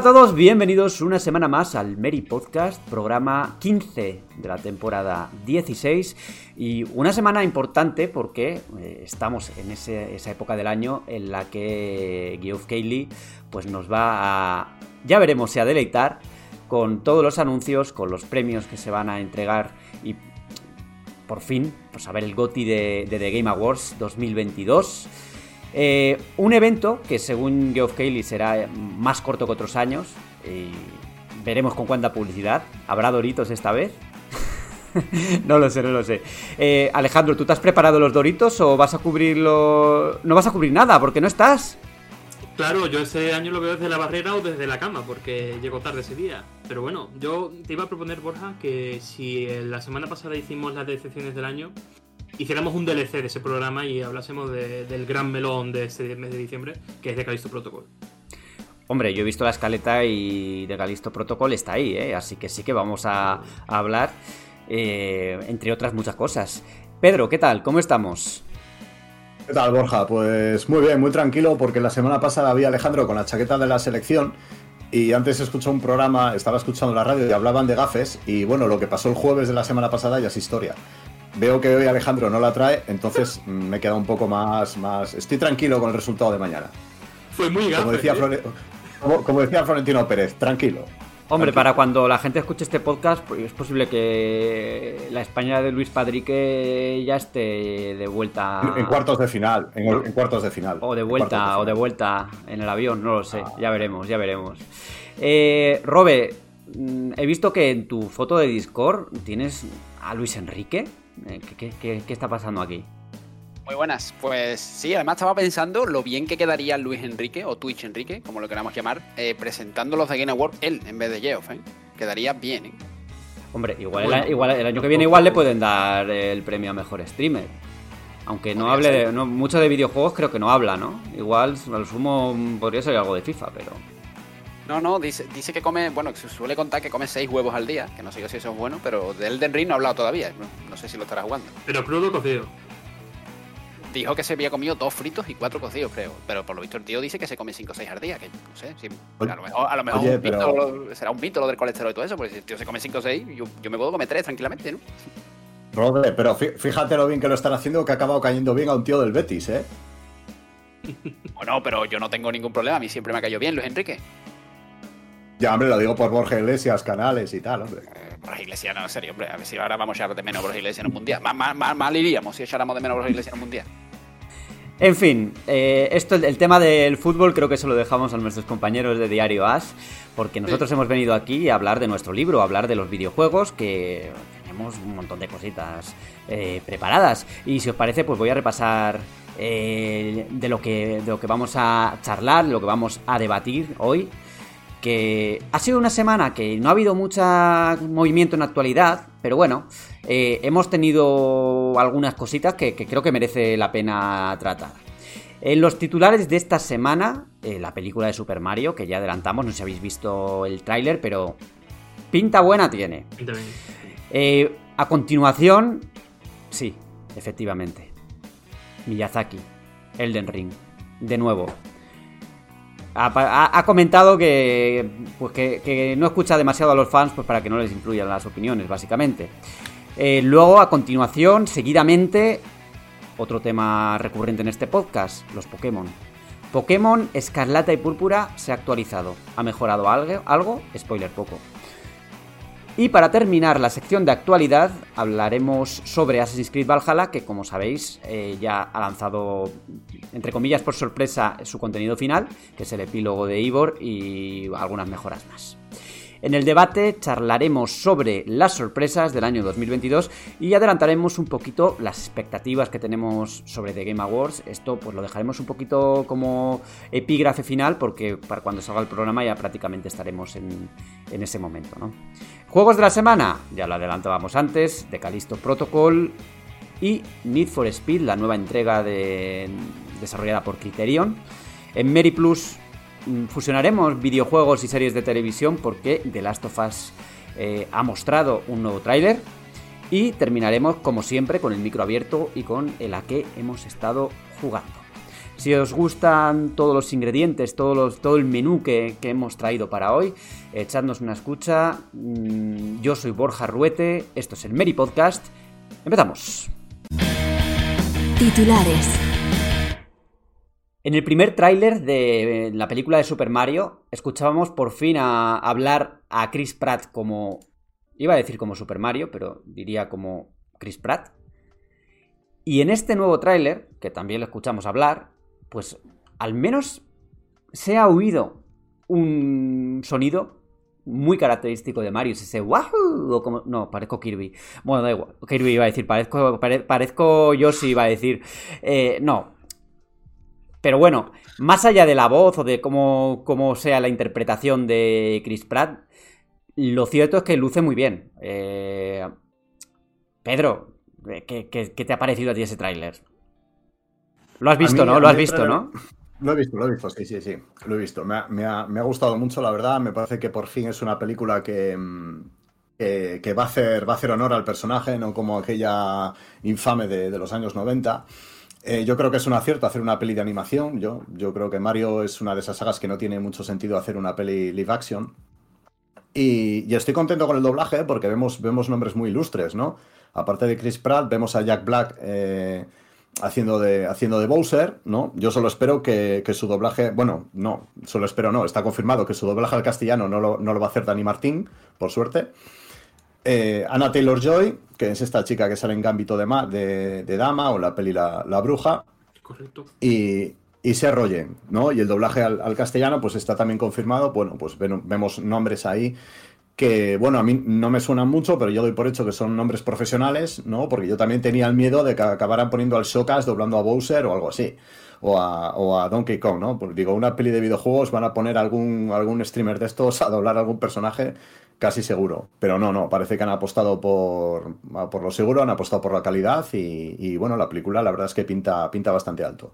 Hola a todos, bienvenidos una semana más al Mary Podcast, programa 15 de la temporada 16 y una semana importante porque eh, estamos en esa época del año en la que Geoff Keighley pues nos va a, ya veremos si a deleitar con todos los anuncios, con los premios que se van a entregar y por fin, pues a ver el GOTY de, de The Game Awards 2022. Eh, un evento que según Geoff Keighley será más corto que otros años. Y veremos con cuánta publicidad. ¿Habrá Doritos esta vez? no lo sé, no lo sé. Eh, Alejandro, ¿tú te has preparado los Doritos o vas a cubrirlo? No vas a cubrir nada porque no estás. Claro, yo ese año lo veo desde la barrera o desde la cama, porque llegó tarde ese día. Pero bueno, yo te iba a proponer, Borja, que si la semana pasada hicimos las decepciones del año, hiciéramos un DLC de ese programa y hablásemos de- del gran melón de este mes de diciembre, que es de Callisto Protocol. Hombre, yo he visto la escaleta y de Galisto Protocol está ahí, ¿eh? así que sí que vamos a, a hablar, eh, entre otras muchas cosas. Pedro, ¿qué tal? ¿Cómo estamos? ¿Qué tal, Borja? Pues muy bien, muy tranquilo, porque la semana pasada vi a Alejandro con la chaqueta de la selección y antes escuché un programa, estaba escuchando la radio y hablaban de gafes y bueno, lo que pasó el jueves de la semana pasada ya es historia. Veo que hoy Alejandro no la trae, entonces me he quedado un poco más, más... Estoy tranquilo con el resultado de mañana. Fue muy gafe, Como decía, ¿eh? Flore- como, como decía Florentino Pérez, tranquilo. Hombre, Tranquilo. para cuando la gente escuche este podcast, pues es posible que la España de Luis Padrique ya esté de vuelta. En cuartos de final, en, en cuartos de final. O de vuelta, o de vuelta en el avión, no lo sé. Ya veremos, ya veremos. Eh, Robe, mm, he visto que en tu foto de Discord tienes a Luis Enrique. Eh, ¿Qué, qué- qué- qué está pasando aquí? Muy buenas. Pues sí, además estaba pensando lo bien que quedaría Luis Enrique, o Twitch Enrique, como lo queramos llamar, eh, presentando los de Game Award él en vez de Geoff, ¿eh? Quedaría bien, ¿eh? Hombre, igual, Bueno, el, igual el año que viene igual le pueden dar el premio a mejor streamer. Aunque no hable de, no, mucho de videojuegos, creo que no habla, ¿no? Igual al sumo podría ser algo de FIFA, pero. No, no, dice, dice que come, bueno, se suele contar que come seis huevos al día, que no sé yo si eso es bueno, pero de Elden Ring no ha hablado todavía, no, no sé si lo estará jugando. Pero crudo o cocido. Dijo que se había comido dos fritos y cuatro cocidos, creo, pero por lo visto el tío dice que se come cinco o seis al día, que no sé, si- a lo mejor, a lo mejor oye, un mito, pero- será un mito lo del colesterol y todo eso, porque si el tío se come cinco o seis, yo, yo me puedo comer tres tranquilamente, ¿no? Robe, pero fí- fíjate lo bien que lo están haciendo, que ha acabado cayendo bien a un tío del Betis, ¿eh? Bueno, pero yo no tengo ningún problema, a mí siempre me ha caído bien Luis Enrique. Ya, hombre, lo digo por Borja Iglesias, canales y tal, hombre. Borja Iglesias, no, en serio, hombre. A ver si ahora vamos a echar de menos Borja Iglesias en un mundial. Mal, mal, mal- mal iríamos si echáramos de menos Borja Iglesias en un mundial. En fin, eh, esto, el tema del fútbol creo que se lo dejamos a nuestros compañeros de Diario As, porque nosotros hemos venido aquí a hablar de nuestro libro, a hablar de los videojuegos, que tenemos un montón de cositas eh, preparadas. Y si os parece, pues voy a repasar eh, de, lo que, de lo que vamos a charlar, de lo que vamos a debatir hoy. Que ha sido una semana que no ha habido mucho movimiento en la actualidad, pero bueno, eh, hemos tenido algunas cositas que, que creo que merece la pena tratar. En los titulares de esta semana, eh, la película de Super Mario, que ya adelantamos, no sé si habéis visto el tráiler, pero pinta buena tiene. Pinta bien. Eh, a continuación, sí, efectivamente. Miyazaki, Elden Ring, de nuevo. Ha, comentado que, pues que, que no escucha demasiado a los fans pues para que no les influyan las opiniones, básicamente. Eh, luego, a continuación, seguidamente, otro tema recurrente en este podcast, los Pokémon. Pokémon Escarlata y Púrpura se ha actualizado. Ha mejorado algo, algo spoiler poco. Y para terminar la sección de actualidad, hablaremos sobre Assassin's Creed Valhalla, que como sabéis eh, ya ha lanzado, entre comillas por sorpresa, su contenido final, que es el epílogo de Ivor y algunas mejoras más. En el debate charlaremos sobre las sorpresas del año 2022 y adelantaremos un poquito las expectativas que tenemos sobre The Game Awards. Esto pues lo dejaremos un poquito como epígrafe final porque para cuando salga el programa ya prácticamente estaremos en, ese momento. Juegos de la semana, ya lo adelantábamos antes, de Callisto Protocol y Need for Speed, la nueva entrega de, desarrollada por Criterion. En Mary Plus fusionaremos videojuegos y series de televisión porque The Last of Us eh, ha mostrado un nuevo tráiler. Y terminaremos, como siempre, con el micro abierto y con el a qué hemos estado jugando. Si os gustan todos los ingredientes, todo el menú que, hemos traído para hoy, echadnos una escucha. Mm, yo soy Borja Ruete, esto es el Meri Podcast. Empezamos. Titulares. En el primer tráiler de la película de Super Mario, escuchábamos por fin a hablar a Chris Pratt como... Iba a decir como Super Mario, pero diría como Chris Pratt. Y en este nuevo tráiler, que también lo escuchamos hablar, pues al menos se ha oído un sonido muy característico de Mario, es ese wahoo, o como, no, parezco Kirby. Bueno, da igual, Kirby iba a decir, parezco, parezco Yoshi iba a decir, eh, no, pero bueno, más allá de la voz o de cómo, sea la interpretación de Chris Pratt, lo cierto es que luce muy bien. Eh, Pedro, ¿qué, te ha parecido a ti ese tráiler? Lo has visto, ¿no? Lo has visto, ¿no? Lo he visto, lo he visto, sí, sí, sí, lo he visto. Me ha, gustado mucho, la verdad. Me parece que por fin es una película que, que, va, a hacer, va a hacer honor al personaje, no como aquella infame de, de los años 90. Eh, yo creo que es un acierto hacer una peli de animación. Yo, yo creo que Mario es una de esas sagas que no tiene mucho sentido hacer una peli live action. Y, estoy contento con el doblaje porque vemos, vemos nombres muy ilustres, ¿no? Aparte de Chris Pratt, vemos a Jack Black eh, haciendo, de, haciendo de Bowser, ¿no? Yo solo espero que, su doblaje, bueno, no, solo espero no, está confirmado que su doblaje al castellano no lo, no lo va a hacer Dani Martín, por suerte. Eh, Anna Taylor Joy, que es esta chica que sale en Gambito de, de, Dama o la peli La, Bruja. Correcto. Y, y se arrollen, ¿no? Y el doblaje al, castellano, pues está también confirmado. Bueno, pues vemos nombres ahí que, bueno, a mí no me suenan mucho, pero yo doy por hecho que son nombres profesionales, ¿no? Porque yo también tenía el miedo de que acabaran poniendo al Shokas doblando a Bowser o algo así. O a, o a, Donkey Kong, ¿no? Pues digo, una peli de videojuegos van a poner algún, algún streamer de estos a doblar algún personaje casi seguro. Pero no, no, parece que han apostado por, por lo seguro, han apostado por la calidad y, bueno, la película la verdad es que pinta, pinta bastante alto.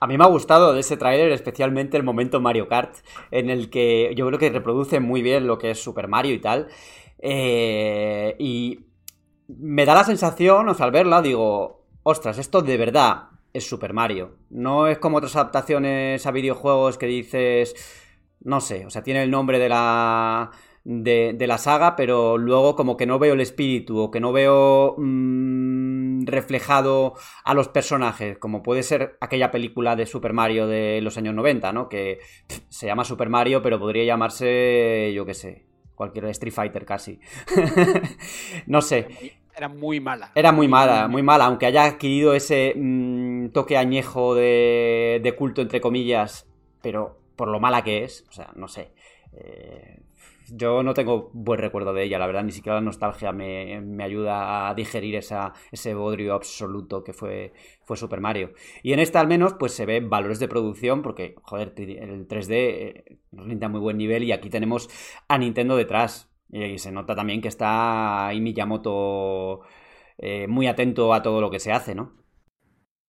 A mí me ha gustado de ese tráiler especialmente el momento Mario Kart, en el que yo creo que reproduce muy bien lo que es Super Mario y tal. Eh, y me da la sensación, o sea, al verla, digo, ostras, esto de verdad es Super Mario. No es como otras adaptaciones a videojuegos que dices, no sé, o sea, tiene el nombre de la, de, la saga, pero luego como que no veo el espíritu o que no veo mm, reflejado a los personajes, como puede ser aquella película de Super Mario de los años 90, ¿no? Que se llama Super Mario, pero podría llamarse, yo qué sé, cualquier Street Fighter casi. no sé. Era muy mala. Era muy mala, muy mala, aunque haya adquirido ese mm, toque añejo de, de culto, entre comillas, pero por lo mala que es, o sea, no sé. Eh, yo no tengo buen recuerdo de ella, la verdad, ni siquiera la nostalgia me, ayuda a digerir esa, ese bodrio absoluto que fue, fue Super Mario. Y en esta al menos, pues se ven valores de producción, porque, joder, el 3D eh, nos muy buen nivel y aquí tenemos a Nintendo detrás. Y se nota también que está ahí Miyamoto eh, muy atento a todo lo que se hace, ¿no?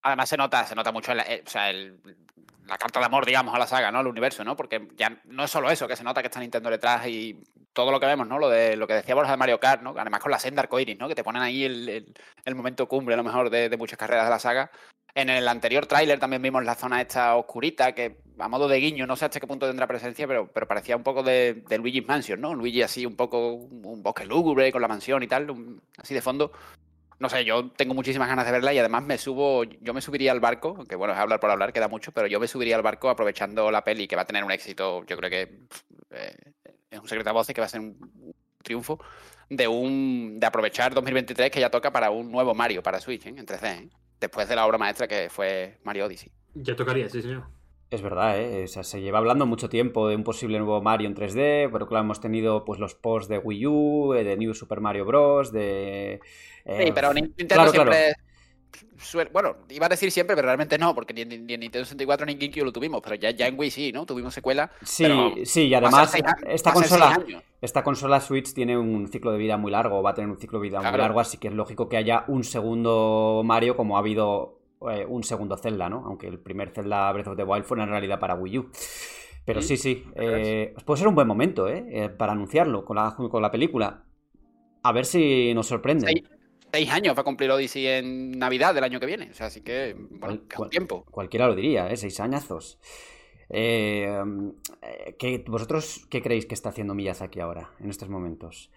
Además se nota, se nota mucho o sea, el, la carta de amor, digamos, a la saga, ¿no? Al universo, ¿no? Porque ya no es solo eso, que se nota que está Nintendo detrás y todo lo que vemos, ¿no? Lo de lo que decía Borja de Mario Kart, ¿no? Además con la senda arcoiris, ¿no? Que te ponen ahí el, momento cumbre, a lo mejor, de, muchas carreras de la saga. En el anterior tráiler también vimos la zona esta oscurita, que a modo de guiño, no sé hasta qué punto tendrá presencia, pero, pero parecía un poco de, de Luigi's Mansion, ¿no? Luigi así un poco, un bosque lúgubre con la mansión y tal, así de fondo no sé, yo tengo muchísimas ganas de verla y además me subo, yo me subiría al barco, que bueno, es hablar por hablar, queda mucho, pero yo me subiría al barco aprovechando la peli que va a tener un éxito, yo creo que eh, es un secreto a voces que va a ser un triunfo de un de aprovechar 2023 que ya toca para un nuevo Mario para Switch ¿eh? en 3D, ¿eh? después de la obra maestra que fue Mario Odyssey. Ya tocaría, sí señor. Es verdad, ¿eh? O sea, se lleva hablando mucho tiempo de un posible nuevo Mario en 3D, pero claro, hemos tenido pues los posts de Wii U, eh, de New Super Mario Bros., de... eh, sí, pero Nintendo claro, siempre... Claro. Bueno, iba a decir siempre, pero realmente no, porque ni, en Nintendo 64 ni en GameCube lo tuvimos, pero ya, ya en Wii sí, ¿no? Tuvimos secuela. Sí, sí, y además esta consola, esta consola Switch tiene un ciclo de vida muy largo, va a tener un ciclo de vida claro. muy largo, así que es lógico que haya un segundo Mario como ha habido eh, un segundo Zelda, ¿no? Aunque el primer Zelda Breath of the Wild fue en realidad para Wii U. Pero sí, sí, eh, puede ser un buen momento, ¿eh? ¿eh? Para anunciarlo con la, con la película. A ver si nos sorprende. Seis, seis, años va a cumplir Odyssey en Navidad del año que viene. O sea, así que, bueno, cual, cual, tiempo. Cualquiera lo diría, ¿eh? Seis añazos. Eh, ¿qué, ¿Vosotros qué creéis que está haciendo Miyazaki ahora, en estos momentos?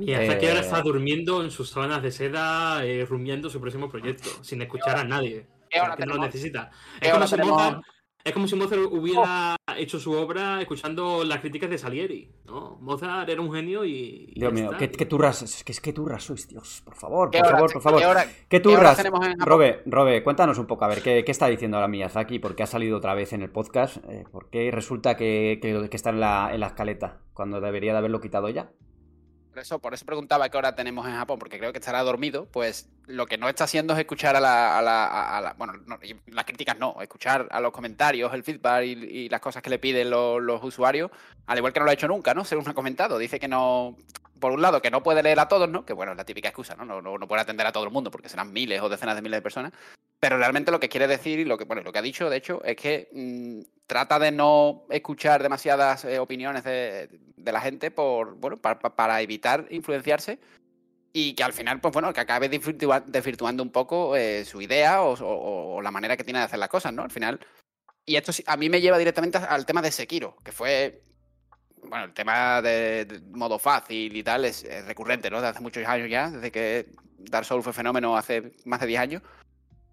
Miyazaki eh... ahora está durmiendo en sus sábanas de seda, eh, rumiando su próximo proyecto, sin escuchar a nadie. Que no lo necesita. Es como, si Mozart, es como, si Mozart, hubiera oh. hecho su obra escuchando las críticas de Salieri. ¿no? Mozart era un genio y. y Dios mío, ¿qué, ¿qué, turras? Es que, es que turras sois, Dios, por favor, por favor, por favor. ¿Qué, hora, ¿Qué turras? Robe, Robe, cuéntanos un poco, a ver, ¿qué, qué está diciendo ahora Miyazaki? ¿Por qué ha salido otra vez en el podcast? Eh, ¿Por qué resulta que, que, que está en la, en la escaleta cuando debería de haberlo quitado ya? Por eso, por eso preguntaba qué hora tenemos en Japón, porque creo que estará dormido. Pues lo que no está haciendo es escuchar a la. A la, a la bueno, no, las críticas no, escuchar a los comentarios, el feedback y, las cosas que le piden los, usuarios, al igual que no lo ha hecho nunca, ¿no? Según ha comentado. Dice que no. Por un lado, que no puede leer a todos, ¿no? Que bueno, es la típica excusa. No, no, no puede atender a todo el mundo porque serán miles o decenas de miles de personas. Pero realmente lo que quiere decir y lo que, bueno, lo que ha dicho, de hecho, es que mmm, trata de no escuchar demasiadas eh, opiniones de, de, la gente por, bueno, para, para, evitar influenciarse y que al final, pues bueno, que acabe desvirtuando un poco eh, su idea o, o, o, la manera que tiene de hacer las cosas, ¿no? Al final. Y esto a mí me lleva directamente al tema de Sekiro, que fue. Bueno, el tema de, de modo fácil y tal es, es, recurrente, ¿no? Desde hace muchos años ya, desde que Dark Souls fue fenómeno hace más de 10 años.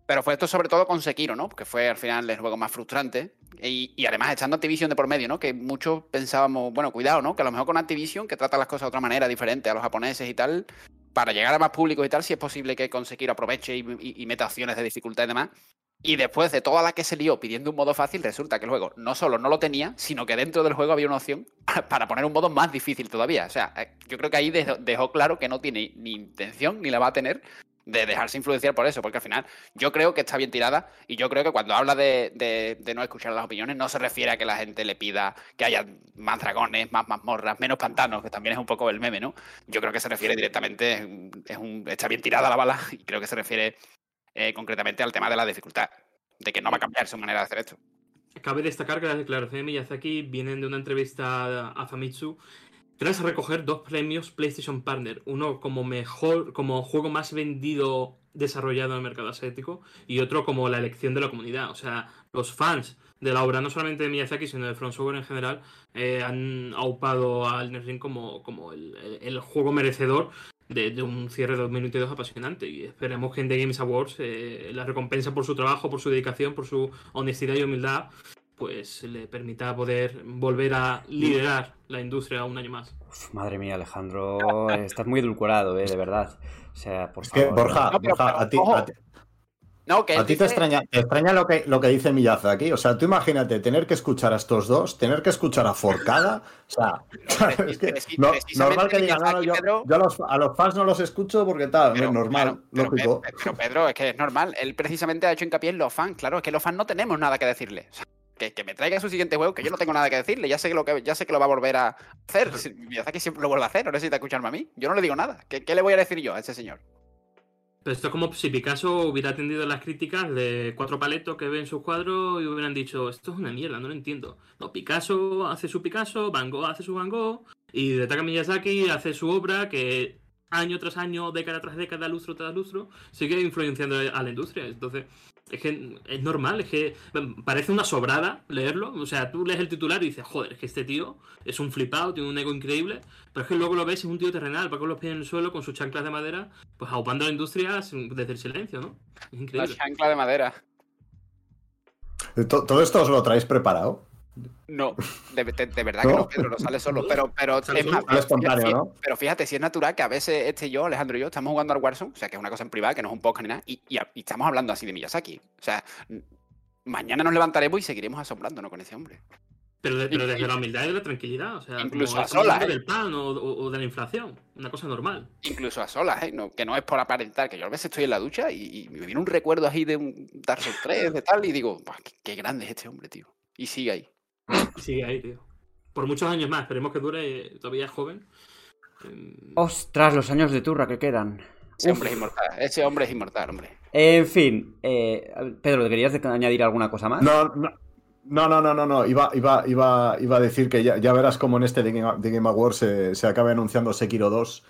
Pero fue esto sobre todo con Sekiro, ¿no? Que fue al final el juego más frustrante. Y, y, además echando Activision de por medio, ¿no? Que muchos pensábamos, bueno, cuidado, ¿no? Que a lo mejor con Activision, que trata las cosas de otra manera, diferente a los japoneses y tal, para llegar a más públicos y tal, si es posible que con Sekiro aproveche y, y, y meta opciones de dificultad y demás. Y después de toda la que se lió pidiendo un modo fácil, resulta que el juego no solo no lo tenía, sino que dentro del juego había una opción para poner un modo más difícil todavía. O sea, eh, yo creo que ahí dejó claro que no tiene ni intención ni la va a tener de dejarse influenciar por eso, porque al final yo creo que está bien tirada y yo creo que cuando habla de, de, no escuchar las opiniones no se refiere a que la gente le pida que haya más dragones, más mazmorras, menos pantanos, que también es un poco el meme, ¿no? Yo creo que se refiere directamente, está bien tirada la bala y creo que se refiere eh, concretamente al tema de la dificultad, de que no va a cambiar su manera de hacer esto. Cabe destacar que las declaraciones de Miyazaki vienen de una entrevista a Famitsu tras recoger dos premios PlayStation Partner, uno como mejor, como juego más vendido desarrollado en el mercado asiático y otro como la elección de la comunidad. O sea, los fans de la obra, no solamente de Miyazaki, sino de From Software en general, eh, han aupado al Ring como, como el, juego merecedor de, de, un cierre de 2022 apasionante. Y esperemos que en The Games Awards eh, la recompensa por su trabajo, por su dedicación, por su honestidad y humildad pues le permita poder volver a liderar la industria un año más. Uf, madre mía, Alejandro, estás muy edulcorado, ¿eh? de verdad. O sea, por es favor. Que, Borja, no, pero, Borja pero, a, ti, a, ti, no, que a ti, te extraña, te extraña lo que, lo que dice Miyazaki. O sea, tú imagínate tener que escuchar a estos dos, tener que escuchar a Forcada. O sea, es que no, normal que digan, no, yo, yo a, los, a, los, fans no los escucho porque tal, pero, es normal, claro, lógico. Pero, pero, Pedro, es que es normal. Él precisamente ha hecho hincapié en los fans. Claro, es que los fans no tenemos nada que decirle. O sea, que, que, me traiga su siguiente juego, que yo no tengo nada que decirle, ya sé que lo, que, ya sé que lo va a volver a hacer. Miyazaki siempre lo vuelve a hacer, no necesita escucharme a mí. Yo no le digo nada. ¿Qué, qué le voy a decir yo a ese señor? Pero esto es como si Picasso hubiera atendido las críticas de cuatro paletos que ven sus cuadros y hubieran dicho, esto es una mierda, no lo entiendo. No, Picasso hace su Picasso, Van Gogh hace su Van Gogh, y de Taka Miyazaki hace su obra que año tras año, década tras década, lustro tras lustro, sigue influenciando a la industria. Entonces, es que es normal, es que parece una sobrada leerlo. O sea, tú lees el titular y dices, joder, es que este tío es un flipado, tiene un ego increíble. Pero es que luego lo ves, es un tío terrenal, va con los pies en el suelo, con sus chanclas de madera, pues aupando a la industria desde el silencio, ¿no? Es increíble. La chancla de madera. ¿Todo esto os lo traéis preparado? No, de, de, de verdad ¿No? que no, Pedro, no sale solo. Pero, pero, es más, fíjate, ¿no? pero fíjate, si es natural que a veces este y yo, Alejandro y yo, estamos jugando al Warzone, o sea, que es una cosa en privada, que no es un podcast ni nada, y, y, y estamos hablando así de Miyazaki. O sea, mañana nos levantaremos y seguiremos asombrándonos con ese hombre. Pero, de- pero desde la humildad y de la tranquilidad, o sea, Incluso a solas, ¿eh? del pan o, o- o de la inflación, una cosa normal. Incluso a solas, ¿eh? No, que no es por aparentar, que yo a veces estoy en la ducha y, y me viene un recuerdo ahí de un Dark Souls 3, de tal, y digo, "Buah, qué, qué grande es este hombre, tío. Y sigue ahí. Sigue ahí, tío. Por muchos años más, esperemos que dure, todavía es joven. Em, Ostras, los años de turra que quedan. Ese Uf. hombre es inmortal, ese hombre es inmortal, hombre. En fin, eh, Pedro, ¿querías añadir alguna cosa más? No, no. No, no, no, no, no. Iba, iba, iba, iba a decir que ya, ya verás cómo en este The Game, The Game Awards se, se acaba anunciando Sekiro 2.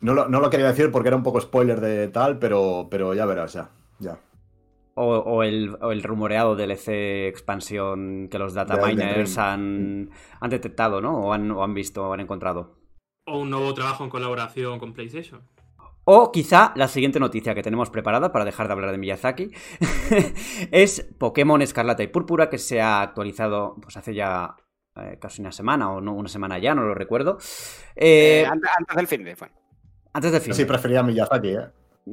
No lo, no lo quería decir porque era un poco spoiler de tal, pero, pero ya verás, ya. ya. O, o el, o el rumoreado DLC expansión que los data miners Ring. han, han detectado, ¿no? O han, o han visto o han encontrado. o un nuevo trabajo en colaboración con PlayStation. O quizá la siguiente noticia que tenemos preparada para dejar de hablar de Miyazaki es Pokémon Escarlata y Púrpura que se ha actualizado pues hace ya eh, casi una semana o no una semana ya, no lo recuerdo. Eh, Eh, antes, antes del fin de, bueno. antes del fin. Sí, prefería Miyazaki, ¿eh?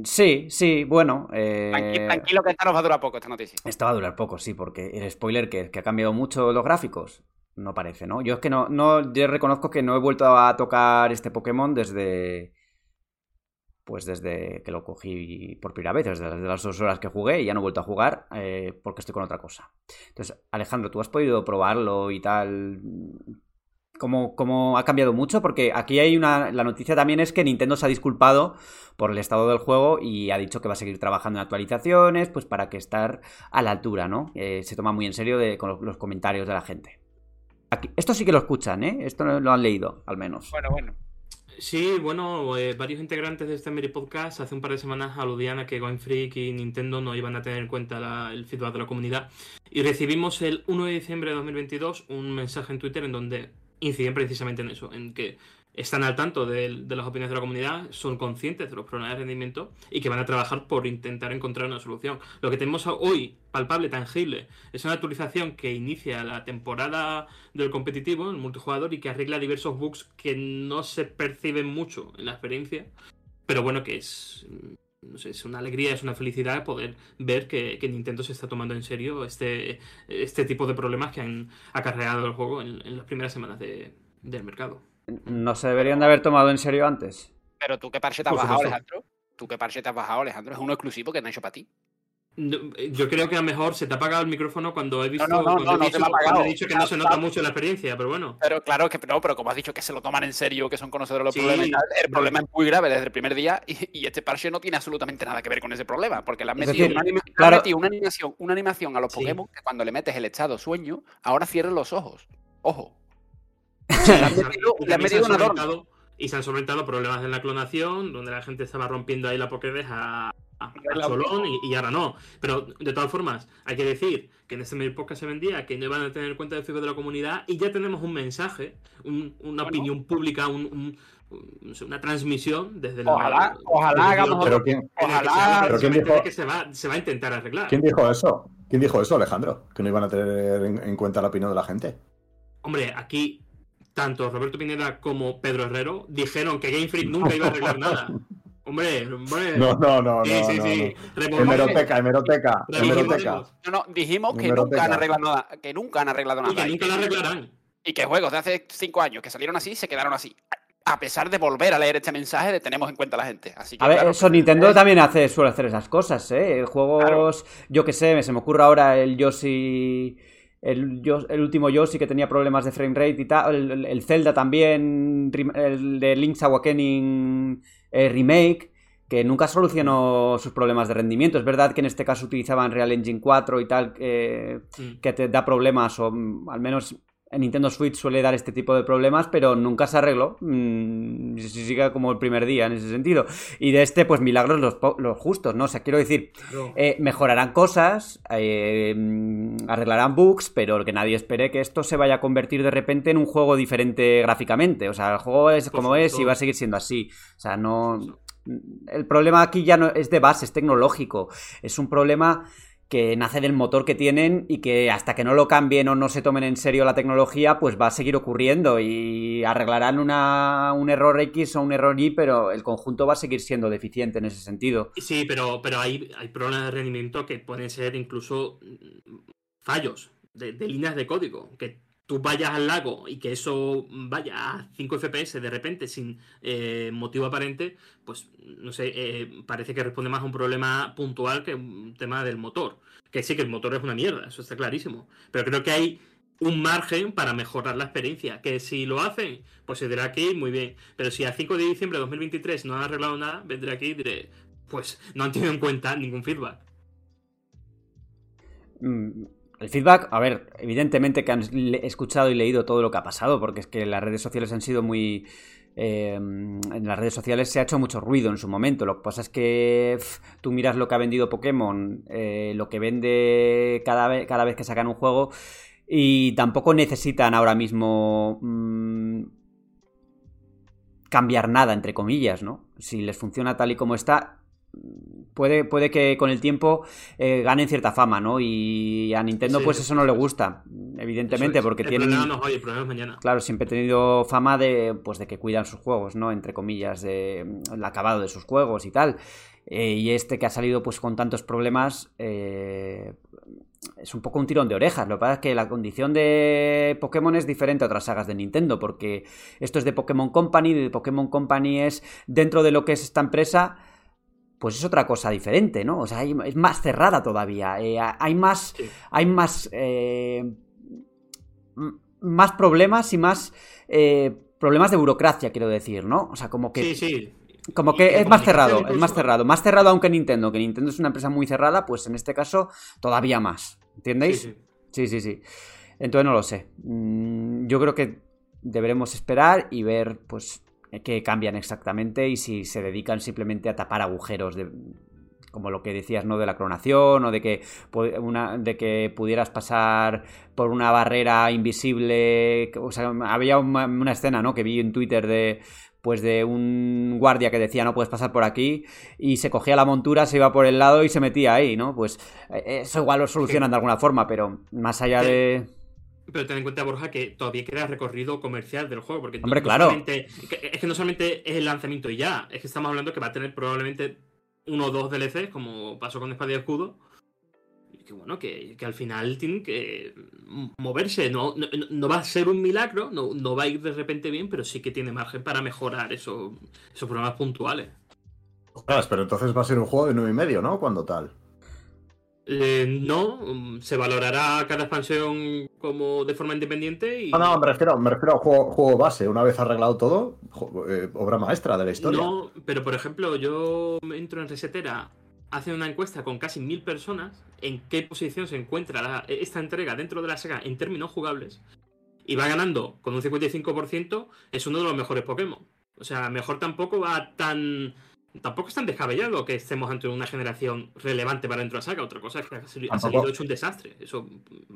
Sí, sí, bueno. eh, Tranqui- Tranquilo que esta nos va a durar poco, esta noticia. Esta va a durar poco, sí, porque el spoiler que, que ha cambiado mucho los gráficos. No parece, ¿no? Yo es que no, no, yo reconozco que no he vuelto a tocar este Pokémon desde. Pues desde que lo cogí por primera vez, desde las, de las dos horas que jugué y ya no he vuelto a jugar eh, porque estoy con otra cosa. Entonces, Alejandro, ¿tú has podido probarlo y tal? ¿Cómo, cómo ha cambiado mucho? Porque aquí hay una. La noticia también es que Nintendo se ha disculpado por el estado del juego y ha dicho que va a seguir trabajando en actualizaciones, pues para que estar a la altura, ¿no? Eh, se toma muy en serio de, con los, los comentarios de la gente. Aquí- esto sí que lo escuchan, ¿eh? Esto lo han leído, al menos. Bueno, bueno. Sí, bueno, eh, varios integrantes de este Meri Podcast hace un par de semanas aludían a que Game Freak y Nintendo no iban a tener en cuenta la- el feedback de la comunidad. Y recibimos el 1 de diciembre de 2022 un mensaje en Twitter en donde inciden precisamente en eso, en que están al tanto de, las opiniones de la comunidad, son conscientes de los problemas de rendimiento y que van a trabajar por intentar encontrar una solución. Lo que tenemos hoy, palpable, tangible, es una actualización que inicia la temporada del competitivo, el multijugador, y que arregla diversos bugs que no se perciben mucho en la experiencia, pero bueno, que es, no sé, es una alegría, es una felicidad poder ver que, que Nintendo se está tomando en serio este, este tipo de problemas que han acarreado el juego en, en las primeras semanas de- del mercado. ¿No se deberían de haber tomado en serio antes? Pero tú qué parche te has Por bajado, supuesto. Alejandro. Tú qué parche te has bajado, Alejandro. Es uno exclusivo que han hecho para ti. Eh, Yo creo que a lo mejor se te ha apagado el micrófono cuando he visto no, no, cuando no, he no dicho, cuando he dicho que no se nota mucho la experiencia, pero bueno. Pero claro que no, pero como has dicho que se lo toman en serio, que son conocedores de los Sí, problemas el problema es muy grave desde el primer día y, y este parche no tiene absolutamente nada que ver con ese problema, porque le han metido, una, claro- una animación, una animación a los Sí. Pokémon que cuando le metes el estado sueño, ahora cierren los ojos. Ojo. Le han metido, le han un adorno. solventado- Y se han solventado problemas en la clonación, donde la gente estaba rompiendo ahí la Pokédex a, a, a La- cholón y, y ahora no. Pero de todas formas, hay que decir que en este medio podcast se vendía que no iban a tener en cuenta el feedback de la comunidad y ya tenemos un mensaje, un- una Bueno. opinión pública, un- un- una transmisión desde la. Ojalá- ojalá desde hagamos la- Pero ¿quién, en el que Ojalá- habla ¿Pero quién dijo- de que se va, se va a intentar arreglar. quién dijo eso? ¿Quién dijo eso, Alejandro? Que no iban a tener en, en cuenta la opinión de la gente. Hombre, aquí tanto Roberto Pineda como Pedro Herrero dijeron que Game Freak nunca iba a arreglar nada. Hombre, hombre. No, no, no, sí, no. sí, no, sí. no. Hemeroteca, hemeroteca, hemeroteca. No, no, dijimos que Hemeroteca. nunca han arreglado nada, que nunca han arreglado Y nada. que nunca la arreglarán. y que juegos de hace cinco años que salieron así se quedaron así. A pesar de volver a leer este mensaje de tenemos en cuenta a la gente. Así que, A ver, claro, eso Nintendo también hace, suele hacer esas cosas, ¿eh? Juegos, yo que sé, se me ocurre ahora el Yoshi, el, el último Yoshi que tenía problemas de frame rate y tal, el, el- el Zelda también, el de Link's Awakening eh, Remake, que nunca solucionó sus problemas de rendimiento. Es verdad que en este caso utilizaban Real Engine 4 y tal, eh, que te da problemas, o mm, al menos en Nintendo Switch suele dar este tipo de problemas, pero nunca se arregló. Mm, si sigue como el primer día en ese sentido. Y de este, pues milagros los, los justos, ¿no? O sea, quiero decir, eh, mejorarán cosas, eh, mm, arreglarán bugs, pero que nadie espere que esto se vaya a convertir de repente en un juego diferente gráficamente. O sea, el juego es como es y va a seguir siendo así. O sea, no. El problema aquí ya no es de base, es tecnológico. Es un problema que nace del motor que tienen y que hasta que no lo cambien o no se tomen en serio la tecnología, pues va a seguir ocurriendo y arreglarán una, un error X o un error Y, pero el conjunto va a seguir siendo deficiente en ese sentido. Sí, pero, pero hay, hay problemas de rendimiento que pueden ser incluso mm, fallos de, de líneas de código, que tú vayas al lago y que eso vaya a 5 FPS de repente sin eh, motivo aparente, pues no sé, eh, parece que responde más a un problema puntual que un tema del motor. Que sí que el motor es una mierda, eso está clarísimo. Pero creo que hay un margen para mejorar la experiencia. Que si lo hacen, pues se dirá aquí, muy bien. Pero si a 5 de diciembre de 2023 no han arreglado nada, vendré aquí y diré, pues no han tenido en cuenta ningún feedback. Mm, el feedback, a ver, evidentemente que han escuchado y leído todo lo que ha pasado, porque es que las redes sociales han sido muy... Eh, en las redes sociales se ha hecho mucho ruido en su momento. Lo que pasa es que tú miras lo que ha vendido Pokémon, eh, lo que vende cada, vez, cada vez que sacan un juego, y tampoco necesitan ahora mismo mmm, cambiar nada, entre comillas, ¿no? Si les funciona tal y como está, puede, puede que con el tiempo eh, ganen cierta fama, ¿no? Y a Nintendo, sí, pues eso no le gusta, evidentemente, porque el tienen. Problema no hoy, el problema es mañana. Claro, siempre he tenido fama de, pues, de que cuidan sus juegos, ¿no? Entre comillas, de el acabado de sus juegos y tal. Eh, y este que ha salido, pues, con tantos problemas. Eh, es un poco un tirón de orejas. Lo que pasa es que la condición de Pokémon es diferente a otras sagas de Nintendo, porque esto es de Pokémon Company, de Pokémon Company es dentro de lo que es esta empresa pues es otra cosa diferente, ¿no? O sea, hay, es más cerrada todavía. Eh, hay más. Sí. Hay más. Eh, más problemas y más. Eh, problemas de burocracia, quiero decir, ¿no? O sea, como que. Sí, sí. Como que es más cerrado, incluso. es más cerrado. Más cerrado aunque Nintendo, que Nintendo es una empresa muy cerrada, pues en este caso todavía más. ¿Entendéis? Sí, sí, sí. sí. Entonces no lo sé. Mm, yo creo que deberemos esperar y ver, pues, que cambian exactamente y si se dedican simplemente a tapar agujeros de, como lo que decías, ¿no? De la clonación o de que, una, de que pudieras pasar por una barrera invisible. O sea, había una, una, escena, ¿no? Que vi en Twitter de pues de un guardia que decía no puedes pasar por aquí y se cogía la montura, se iba por el lado y se metía ahí, ¿no? Pues eso igual lo solucionan de alguna forma, pero más allá de... Pero ten en cuenta, Borja, que todavía queda recorrido comercial del juego. Porque Hombre, no, claro. Es que no solamente es el lanzamiento y ya. Es que estamos hablando que va a tener probablemente uno o dos DLCs, como pasó con Espada y Escudo. Y que bueno, que, que al final tienen que moverse. No, no, no, va a ser un milagro, no, no va a ir de repente bien, pero sí que tiene margen para mejorar eso, esos problemas puntuales. Ostras, pero entonces va a ser un juego de nueve y medio, ¿no? Cuando tal. Eh, no, se valorará cada expansión como de forma independiente y... No, no, me refiero, me refiero a juego, juego base. Una vez arreglado todo, eh, obra maestra de la historia. No, pero por ejemplo, yo entro en Resetera, hace una encuesta con casi mil personas en qué posición se encuentra la, esta entrega dentro de la saga en términos jugables y va ganando con un 55%, es uno de los mejores Pokémon. O sea, mejor tampoco va tan tampoco es tan descabellado que estemos ante una generación relevante para dentro de la saga. Otra cosa es que ha salido, tampoco, ha salido hecho un desastre. Eso,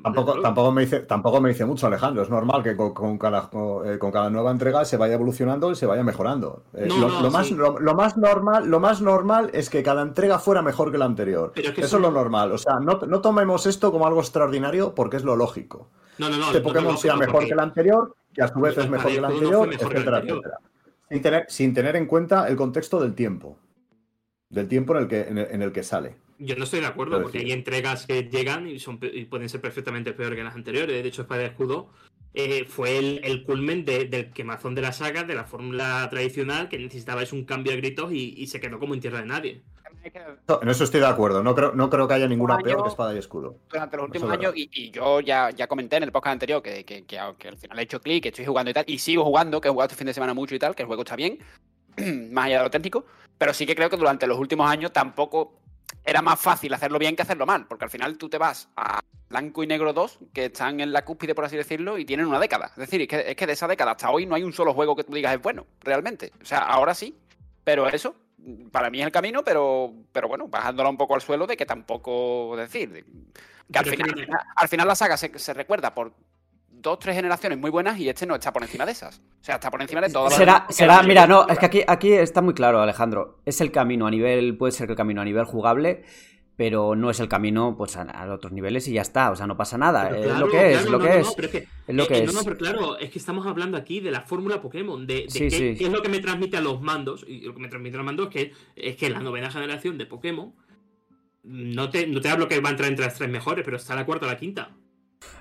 tampoco, tampoco, me dice, tampoco me dice mucho, Alejandro. Es normal que con, con, cada, con, eh, con cada, nueva entrega se vaya evolucionando y se vaya mejorando. Eh, lo, no, lo, más, sí. lo, lo, más normal, lo más normal es que cada entrega fuera mejor que la anterior. Es que Eso es lo normal. O sea, no, no tomemos esto como algo extraordinario porque es lo lógico. No, no, no. Este Pokémon sea mejor que el anterior, que a su vez es mejor que el anterior, etcétera, etcétera. Sin tener, sin tener en cuenta el contexto del tiempo del tiempo en el que, en el, en el que sale. Yo no estoy de acuerdo, Pero porque decir. hay entregas que llegan y, son, y pueden ser perfectamente peor que las anteriores. De hecho, Espada de Escudo eh, fue el, el culmen de, del quemazón de la saga, de la fórmula tradicional, que necesitabais un cambio a gritos y, y, se quedó como en tierra de nadie. En eso estoy de acuerdo. No creo, no creo que haya ninguna año, peor que Espada y Escudo. Durante los últimos años, y, y, yo ya, ya comenté en el podcast anterior que, que, que, que al final he hecho clic, que estoy jugando y tal, y sigo jugando, que he jugado este fin de semana mucho y tal, que el juego está bien, más allá de lo auténtico, pero sí que creo que durante los últimos años tampoco era más fácil hacerlo bien que hacerlo mal, porque al final tú te vas a Blanco y Negro 2, que están en la cúspide, por así decirlo, y tienen una década. Es decir, es que, es que de esa década hasta hoy no hay un solo juego que tú digas es bueno, realmente. O sea, ahora sí, pero eso, para mí es el camino, pero, pero bueno, bajándolo un poco al suelo de que tampoco decir. Que al final, al final, al final la saga se, se recuerda por dos, tres generaciones muy buenas y este no está por encima de esas. O sea, está por encima de todas será, las... Será, mira, no, es que aquí, aquí está muy claro, Alejandro. Es el camino a nivel, puede ser que el camino a nivel jugable, pero no es el camino pues a, a, otros niveles y ya está, o sea, no pasa nada. Claro, es lo que es, claro, lo no, que no, es. No, pero es, que, es lo que eh, es. No, no, pero claro, es que estamos hablando aquí de la fórmula Pokémon, de, de sí, qué, sí. qué, es lo que me transmite a los mandos. Y lo que me transmite a los mandos es que, es que la novena generación de Pokémon no te, no te hablo que va a entrar entre las tres mejores, pero está la cuarta o la quinta.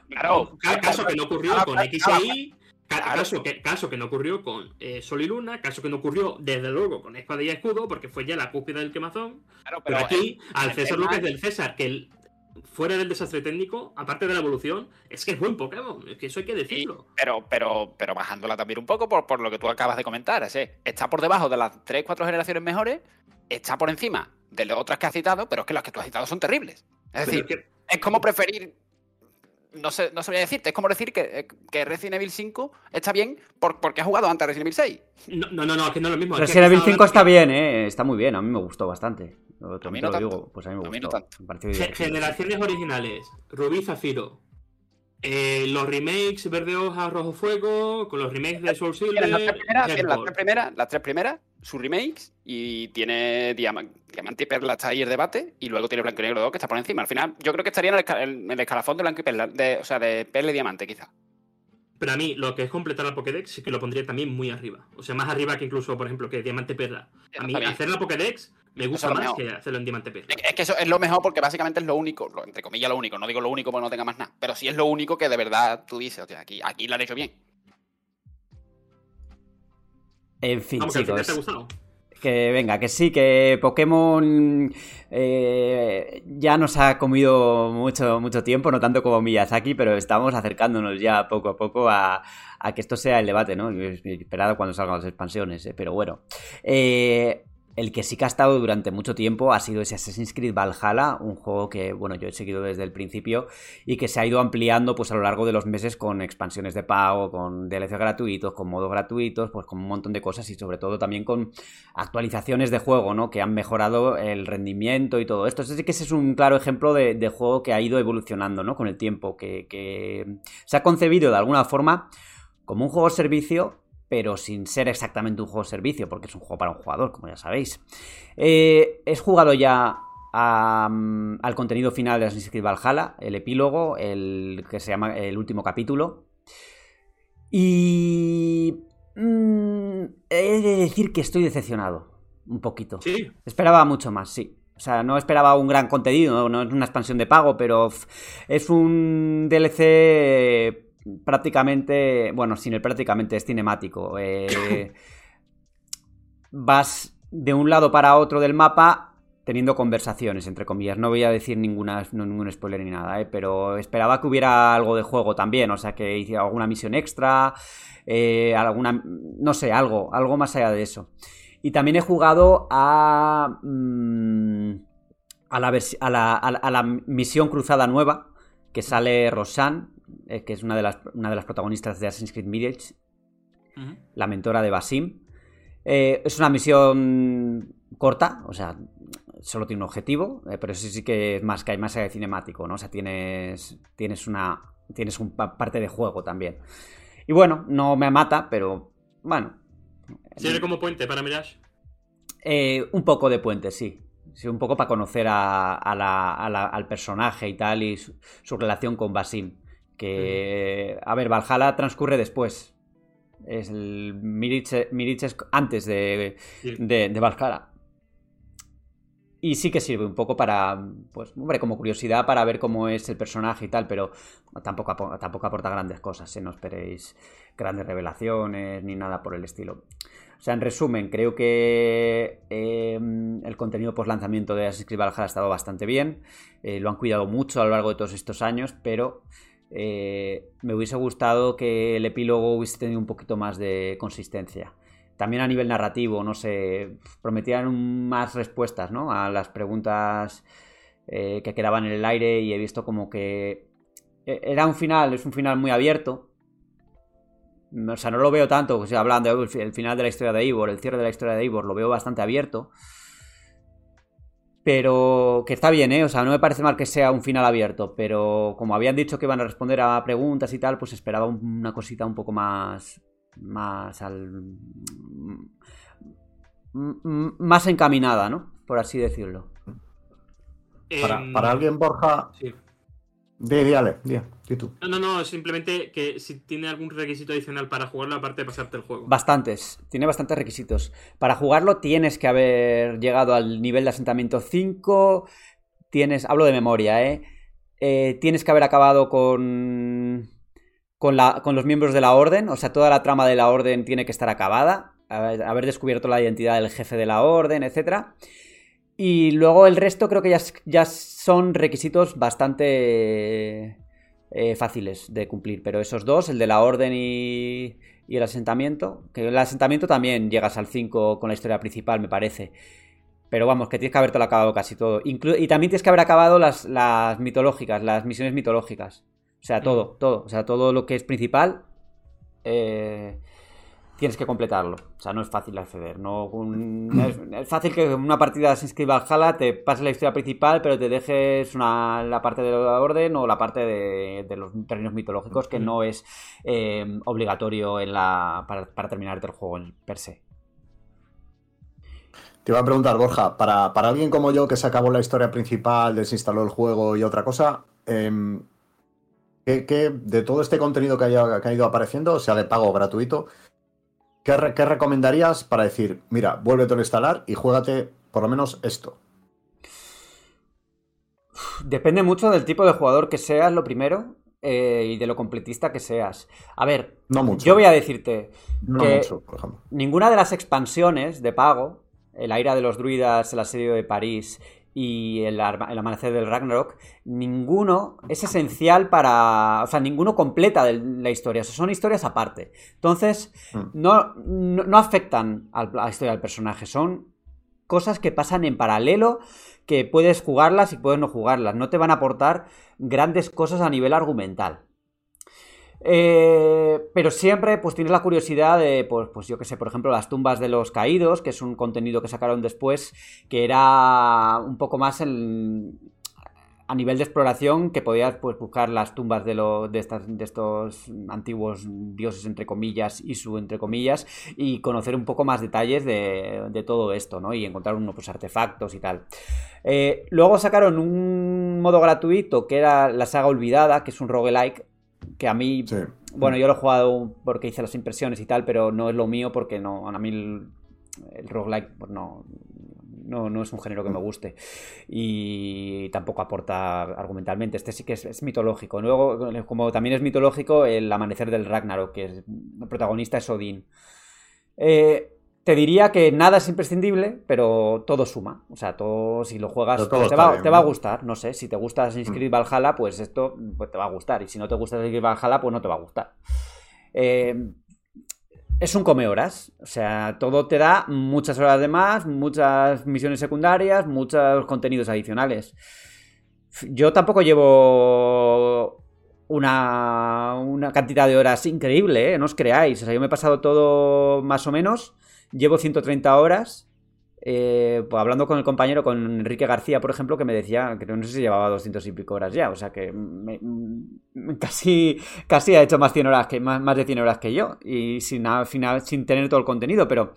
Claro. Caso que no ocurrió con X e Y, Claro. caso, que, caso que no ocurrió con eh, Sol y Luna, caso que no ocurrió, desde luego, con Espada y Escudo, porque fue ya la cúspide del quemazón. Claro, Pero, pero aquí, al el César es- del César, que el- fuera del desastre técnico, aparte de la evolución, es que es buen Pokémon, es que eso hay que decirlo. Pero, pero, pero bajándola también un poco por, por lo que tú acabas de comentar. está por debajo de las 3, 4 generaciones mejores, está por encima de las otras que has citado, pero es que las que tú has citado son terribles. Es Pero decir, es que- es como preferir. No sé, no sabría decirte, es como decir que, que Resident Evil 5 está bien por- porque ha jugado antes Resident Evil 6. no, no, no, no, es que no es lo mismo. Resident Evil aquí 5 está bien, ¿eh? Está muy bien, a mí me gustó bastante. Lo- A también mí te no lo tanto. digo, pues a mí me A mí no me generaciones originales, Rubí Zafiro. eh, los remakes Verde Hoja, Rojo Fuego, con los remakes de Soul Silver. Las tres primeras, tienes las Headball. tres primeras, las tres primeras, sus remakes, y tiene Diama- Diamante y Perla está ahí el debate, y luego tiene Blanco y Negro 2 que está por encima. Al final, yo creo que estaría en el, esca- en el escalafón de Blanco y Perla, de, o sea, de Perla y Diamante, quizá. Pero a mí, lo que es completar la Pokédex, sí que lo pondría también muy arriba. O sea, más arriba que incluso, por ejemplo, que Diamante Perla. A mí, hacer la Pokédex me gusta más mejor. que hacerlo en Diamante Perla. Es que eso es lo mejor porque básicamente es lo único, entre comillas lo único, no digo lo único porque no tenga más nada, pero sí es lo único que de verdad tú dices, o sea, aquí, aquí lo han hecho bien. En fin, Vamos, que te ha chicos. gustado. Que venga, que sí, que Pokémon eh, ya nos ha comido mucho, mucho tiempo, no tanto como Miyazaki, pero estamos acercándonos ya poco a poco a, a que esto sea el debate, ¿no? Yo he esperado cuando salgan las expansiones, ¿eh? pero bueno. Eh, el que sí que ha estado durante mucho tiempo ha sido ese Assassin's Creed Valhalla, un juego que, bueno, yo he seguido desde el principio y que se ha ido ampliando pues a lo largo de los meses con expansiones de pago, con DLC gratuitos, con modos gratuitos, pues con un montón de cosas y sobre todo también con actualizaciones de juego, ¿no? Que han mejorado el rendimiento y todo esto. Así que ese es un claro ejemplo de, de juego que ha ido evolucionando, ¿no? Con el tiempo, que, que se ha concebido de alguna forma como un juego servicio pero sin ser exactamente un juego servicio, porque es un juego para un jugador, como ya sabéis. Eh, es jugado ya a, mm, al contenido final de Assassin's Creed Valhalla, el epílogo, el que se llama el último capítulo. Y... mm, he de decir que estoy decepcionado, un poquito. Sí, Esperaba mucho más, sí. O sea, no esperaba un gran contenido, no, es una expansión de pago, pero es un DLC prácticamente, bueno, sin el prácticamente, es cinemático. Eh, vas de un lado para otro del mapa teniendo conversaciones, entre comillas. No voy a decir ninguna, ningún spoiler ni nada, ¿eh? pero esperaba que hubiera algo de juego también, o sea, que hiciera alguna misión extra, eh, alguna, no sé, algo, algo más allá de eso. Y también he jugado a. mm, a, la a, la, a la- a la misión cruzada nueva. Que sale Rosan, eh, que es una de, las, una de las protagonistas de Assassin's Creed Mirage, la mentora de Basim. Eh, es una misión corta, o sea, solo tiene un objetivo, eh, pero sí sí que es más que hay más de cinemático, ¿no? O sea, tienes, tienes una. Tienes un pa- parte de juego también. Y bueno, no me mata, pero bueno. sirve como puente para Mirage. Eh, un poco de puente, sí. Sí, un poco para conocer a, a la- a la- al personaje y tal, y su, su relación con Basim. Que, a ver, Valhalla transcurre después. Es el Mirage es antes de, Sí. de, de Valhalla. Y sí que sirve un poco para, pues, hombre, como curiosidad para ver cómo es el personaje y tal, pero tampoco, tampoco aporta grandes cosas, ¿eh? no esperéis grandes revelaciones ni nada por el estilo. O sea, en resumen, creo que eh, el contenido post lanzamiento de Assassin's Creed Valhalla ha estado bastante bien. Eh, lo han cuidado mucho a lo largo de todos estos años, pero eh, me hubiese gustado que el epílogo hubiese tenido un poquito más de consistencia. También a nivel narrativo, no sé, prometían más respuestas, ¿no? A las preguntas eh, que quedaban en el aire y he visto como que eh, era un final, es un final muy abierto. O sea, no lo veo tanto, o sea, hablando del el final de la historia de Ivor, el cierre de la historia de Ivor, lo veo bastante abierto. Pero que está bien, ¿eh? O sea, no me parece mal que sea un final abierto, pero como habían dicho que iban a responder a preguntas y tal, pues esperaba un- una cosita un poco más. más al. más encaminada, ¿no? Por así decirlo. Para, Em, para alguien, Borja. sí. Di, di, Ale, tú. No, no, no, simplemente que si tiene algún requisito adicional para jugarlo, aparte de pasarte el juego. Bastantes, tiene bastantes requisitos. Para jugarlo tienes que haber llegado al nivel de asentamiento 5, tienes, hablo de memoria, ¿eh? eh tienes que haber acabado con, con, la, con los miembros de la orden, o sea, toda la trama de la orden tiene que estar acabada, haber descubierto la identidad del jefe de la orden, etc. Y luego el resto creo que ya, ya son requisitos bastante eh, fáciles de cumplir, pero esos dos, el de la orden y, y el asentamiento, que el asentamiento también llegas al 5 con la historia principal, me parece. Pero vamos, que tienes que haberte acabado casi todo. y también tienes que haber acabado las, las mitológicas, las misiones mitológicas. O sea, todo, mm. todo. O sea, todo lo que es principal. Eh, tienes que completarlo. O sea, no es fácil acceder. No, es, fácil que una partida se inscriba al Jala, te pase la historia principal, pero te dejes una, la parte de la orden o la parte de, los terrenos mitológicos, que no es eh, obligatorio en la, para, para terminarte el juego per se. Te iba a preguntar, Borja, para, alguien como yo que se acabó la historia principal, desinstaló el juego y otra cosa, eh, ¿qué, de todo este contenido que, haya, que ha ido apareciendo, sea de pago o gratuito, ¿Qué, recomendarías para decir, mira, vuélvete a instalar y juégate por lo menos esto? Depende mucho del tipo de jugador que seas, lo primero, eh, y de lo completista que seas. A ver, yo voy a decirte que ninguna de las expansiones de pago, el aire de los druidas, el asedio de París y el, amanecer del Ragnarok, ninguno es esencial para. O sea, ninguno completa la historia. O sea, son historias aparte. Entonces, mm. no, no, afectan a la historia del personaje. Son cosas que pasan en paralelo, que puedes jugarlas y puedes no jugarlas. No te van a aportar grandes cosas a nivel argumental. Eh, pero siempre pues tienes la curiosidad de, pues, pues yo que sé, por ejemplo, las tumbas de los caídos, que es un contenido que sacaron después, que era un poco más en, a nivel de exploración, que podías pues, buscar las tumbas de, de, estas, de estos antiguos dioses, entre comillas, y su entre comillas, y conocer un poco más detalles de, todo esto, ¿no? Y encontrar unos pues, artefactos y tal. Eh, luego sacaron un modo gratuito que era la saga olvidada, que es un roguelike, que a mí, bueno, yo lo he jugado porque hice las impresiones y tal, pero no es lo mío porque no, a mí el, roguelike pues no, no, es un género que me guste y tampoco aporta argumentalmente. Este sí que es, mitológico. Luego, como también es mitológico, el amanecer del Ragnarok, que es, el protagonista es Odín. Eh, te diría que nada es imprescindible, pero todo suma. O sea, todo, si lo juegas, pues te, va, a gustar. No sé, si te gusta Assassin's Creed Valhalla, pues esto pues te va a gustar. Y si no te gusta Assassin's Valhalla, pues no te va a gustar. Eh, es un come horas. O sea, todo te da muchas horas de más, muchas misiones secundarias, muchos contenidos adicionales. Yo tampoco llevo una, una cantidad de horas increíble, ¿eh? no os creáis. O sea, yo me he pasado todo más o menos llevo 130 horas. Eh, pues hablando con el compañero, con Enrique García, por ejemplo, que me decía que no sé si llevaba 200 y pico horas ya, o sea que casi, casi ha hecho más, 100 horas que, más, más de 100 horas que yo y sin, al final, sin tener todo el contenido, pero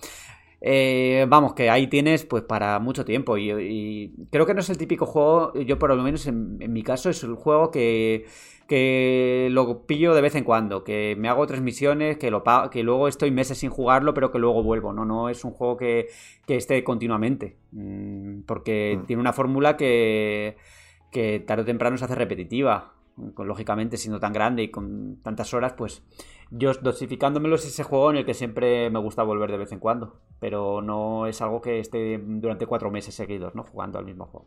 eh, vamos, que ahí tienes pues para mucho tiempo y, creo que no es el típico juego, yo por lo menos en mi caso es el juego que que lo pillo de vez en cuando, que me hago tres misiones, que, lo que luego estoy meses sin jugarlo, pero que luego vuelvo. No, no es un juego que, esté continuamente, mm, porque mm. tiene una fórmula que, que tarde o temprano se hace repetitiva. Lógicamente, siendo tan grande y con tantas horas, pues yo dosificándomelo es ese juego en el que siempre me gusta volver de vez en cuando, pero no es algo que esté durante cuatro meses seguidos, ¿no? Jugando al mismo juego.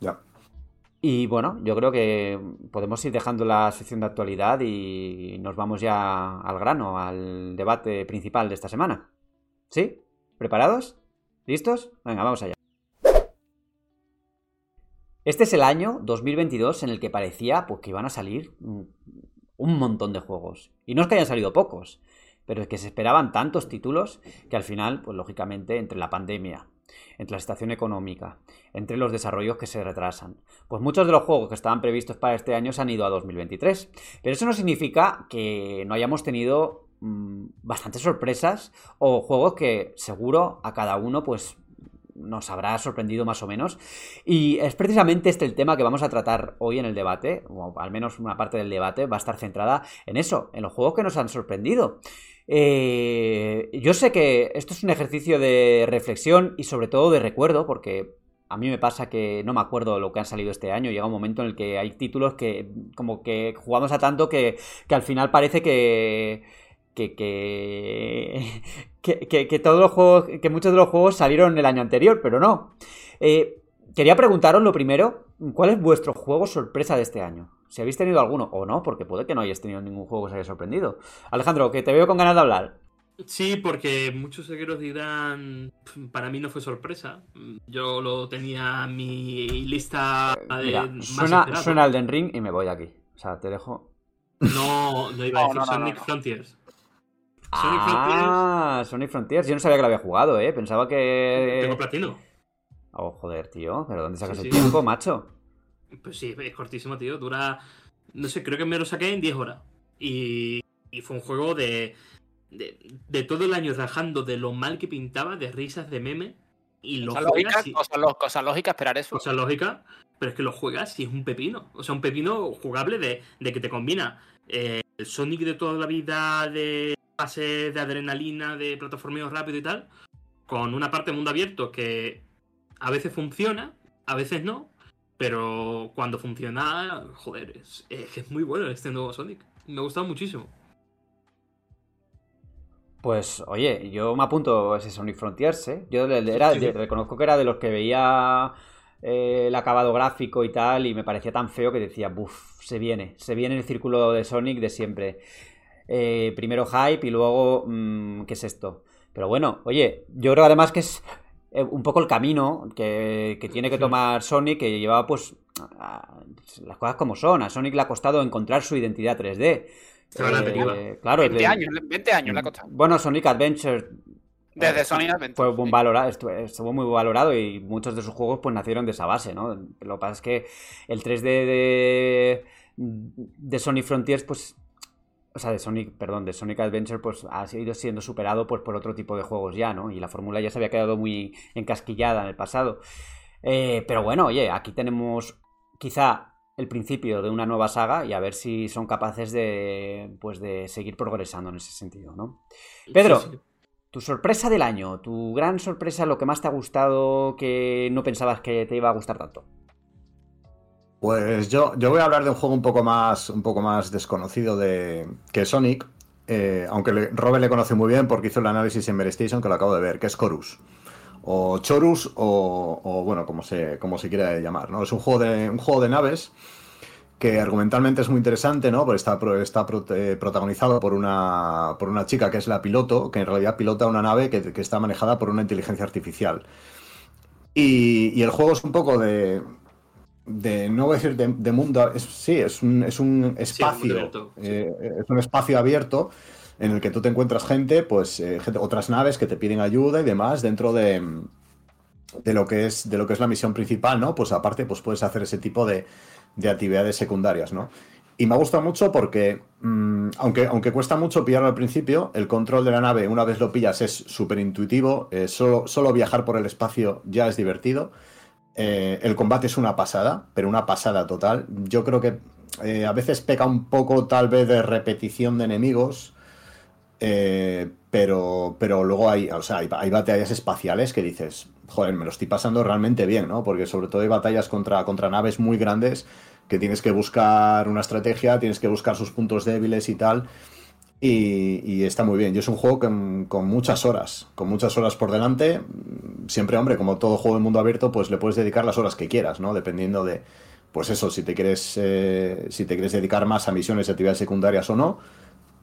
Ya. Y bueno, yo creo que podemos ir dejando la sección de actualidad y nos vamos ya al grano, al debate principal de esta semana. ¿Sí? ¿Preparados? ¿Listos? Venga, vamos allá. Este es el año 2022 en el que parecía pues, que iban a salir un montón de juegos. Y no es que hayan salido pocos, pero es que se esperaban tantos títulos que al final, pues lógicamente, entre la pandemia, entre la situación económica, entre los desarrollos que se retrasan. Pues muchos de los juegos que estaban previstos para este año se han ido a 2023. Pero eso no significa que no hayamos tenido mm, bastantes sorpresas o juegos que seguro a cada uno pues nos habrá sorprendido más o menos. Y es precisamente este el tema que vamos a tratar hoy en el debate, o al menos una parte del debate va a estar centrada en eso, en los juegos que nos han sorprendido. Eh, yo sé que esto es un ejercicio de reflexión y sobre todo de recuerdo, porque a mí me pasa que no me acuerdo lo que han salido este año. Llega un momento en el que hay títulos que como que jugamos a tanto que, que al final parece que, que, que, que, todos los juegos, que muchos de los juegos salieron el año anterior, pero no. Eh, quería preguntaros lo primero, ¿cuál es vuestro juego sorpresa de este año? Si habéis tenido alguno o no, porque puede que no hayáis tenido ningún juego que os haya sorprendido. Alejandro, que te veo con ganas de hablar. Sí, porque muchos seguidores dirán, para mí no fue sorpresa. Yo lo tenía en mi lista de Mira, suena, suena Den Ring y me voy de aquí. O sea, te dejo. No, no iba a decir Sonic Frontiers. Sonic ah, Sonic Frontiers. Yo no sabía que lo había jugado, ¿eh? Pensaba que. Tengo platino. Oh, joder, tío. ¿Pero dónde sacas el tiempo, macho? Pues sí, es cortísimo, tío. Dura. No sé, creo que me lo saqué en 10 horas. Y, y fue un juego de de, todo el año rajando de lo mal que pintaba, de risas, de meme. Y lo cosas lógicas, cosas, lógicas, esperar eso. Cosas lógicas, pero es que lo juegas y es un pepino. O sea, un pepino jugable de, que te combina eh, el Sonic de toda la vida, de fase de adrenalina, de plataformeo rápido y tal, con una parte de mundo abierto que a veces funciona, a veces no, pero cuando funciona, joder, es, es muy bueno este nuevo Sonic. Me ha gustado muchísimo. Pues oye, yo me apunto a ese Sonic Frontiers, ¿eh? Yo era, reconozco que era de los que veía eh, el acabado gráfico y tal y me parecía tan feo que decía, buf, se viene, se viene el círculo de Sonic de siempre. Eh, primero hype y luego, mm, ¿qué es esto? Pero bueno, oye, yo creo además que es un poco el camino que, tiene que tomar Sonic, que llevaba pues las cosas como son. A Sonic le ha costado encontrar su identidad 3D. Eh, claro, 20 años, 20 años le ha costado. Bueno, Sonic Adventure desde Sonic Adventure. Fue muy valorado, estuvo muy valorado y muchos de sus juegos pues nacieron de esa base, ¿no? Lo que pasa es que el 3D de, de Sonic Frontiers, pues. O sea, de Sonic, perdón, de Sonic Adventure, pues ha ido siendo superado pues, por otro tipo de juegos ya, ¿no? Y la fórmula ya se había quedado muy encasquillada en el pasado. Eh, pero bueno, oye, aquí tenemos quizá el principio de una nueva saga y a ver si son capaces de, pues de seguir progresando en ese sentido, ¿no? Pedro, tu sorpresa del año, tu gran sorpresa, lo que más te ha gustado que no pensabas que te iba a gustar tanto. Pues yo, yo voy a hablar de un juego un poco más, un poco más desconocido de, que Sonic, eh, aunque le, Robert le conoce muy bien porque hizo el análisis en Station que lo acabo de ver, que es Chorus o Chorus o, bueno, como se, como se quiera llamar, ¿no? Es un juego de, un juego de naves que argumentalmente es muy interesante, ¿no? Porque está, está eh, protagonizado por una, por una chica que es la piloto, que en realidad pilota una nave que, está manejada por una inteligencia artificial. Y, el juego es un poco de, de no voy a decir de, mundo, sí, es un, es un espacio, eh, es un espacio abierto en el que tú te encuentras gente, pues eh, otras naves que te piden ayuda y demás dentro de, de, lo que es, de lo que es la misión principal, ¿no? Pues aparte, pues puedes hacer ese tipo de, de actividades secundarias, ¿no? Y me ha gustado mucho porque, mm, aunque, aunque cuesta mucho pillarlo al principio, el control de la nave, una vez lo pillas, es súper intuitivo. Eh, solo, solo, viajar por el espacio ya es divertido. Eh, el combate es una pasada, pero una pasada total. Yo creo que a veces peca un poco tal vez de repetición de enemigos. Eh, pero, pero luego hay, o sea, hay, batallas espaciales que dices, joder, me lo estoy pasando realmente bien, ¿no? Porque sobre todo hay batallas contra, contra naves muy grandes que tienes que buscar una estrategia, tienes que buscar sus puntos débiles y tal. Y, está muy bien. Y es un juego con, muchas horas, con muchas horas por delante. Siempre, hombre, como todo juego de mundo abierto, pues le puedes dedicar las horas que quieras, ¿no? Dependiendo de, pues eso, si te quieres, eh, si te quieres dedicar más a misiones y actividades secundarias o no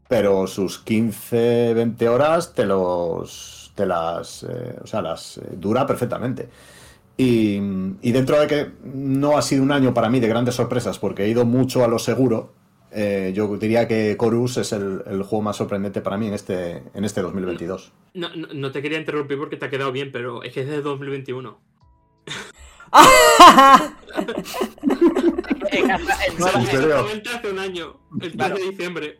pero sus 15, 20 horas te los te las, eh, o sea, las eh, dura perfectamente. Y, dentro de que no ha sido un año para mí de grandes sorpresas, porque he ido mucho a lo seguro, eh, yo diría que Chorus es el, juego más sorprendente para mí en este, en este 2022. No, no, te quería interrumpir porque te ha quedado bien, pero es que es de 2021. hace un año, el 3 de diciembre.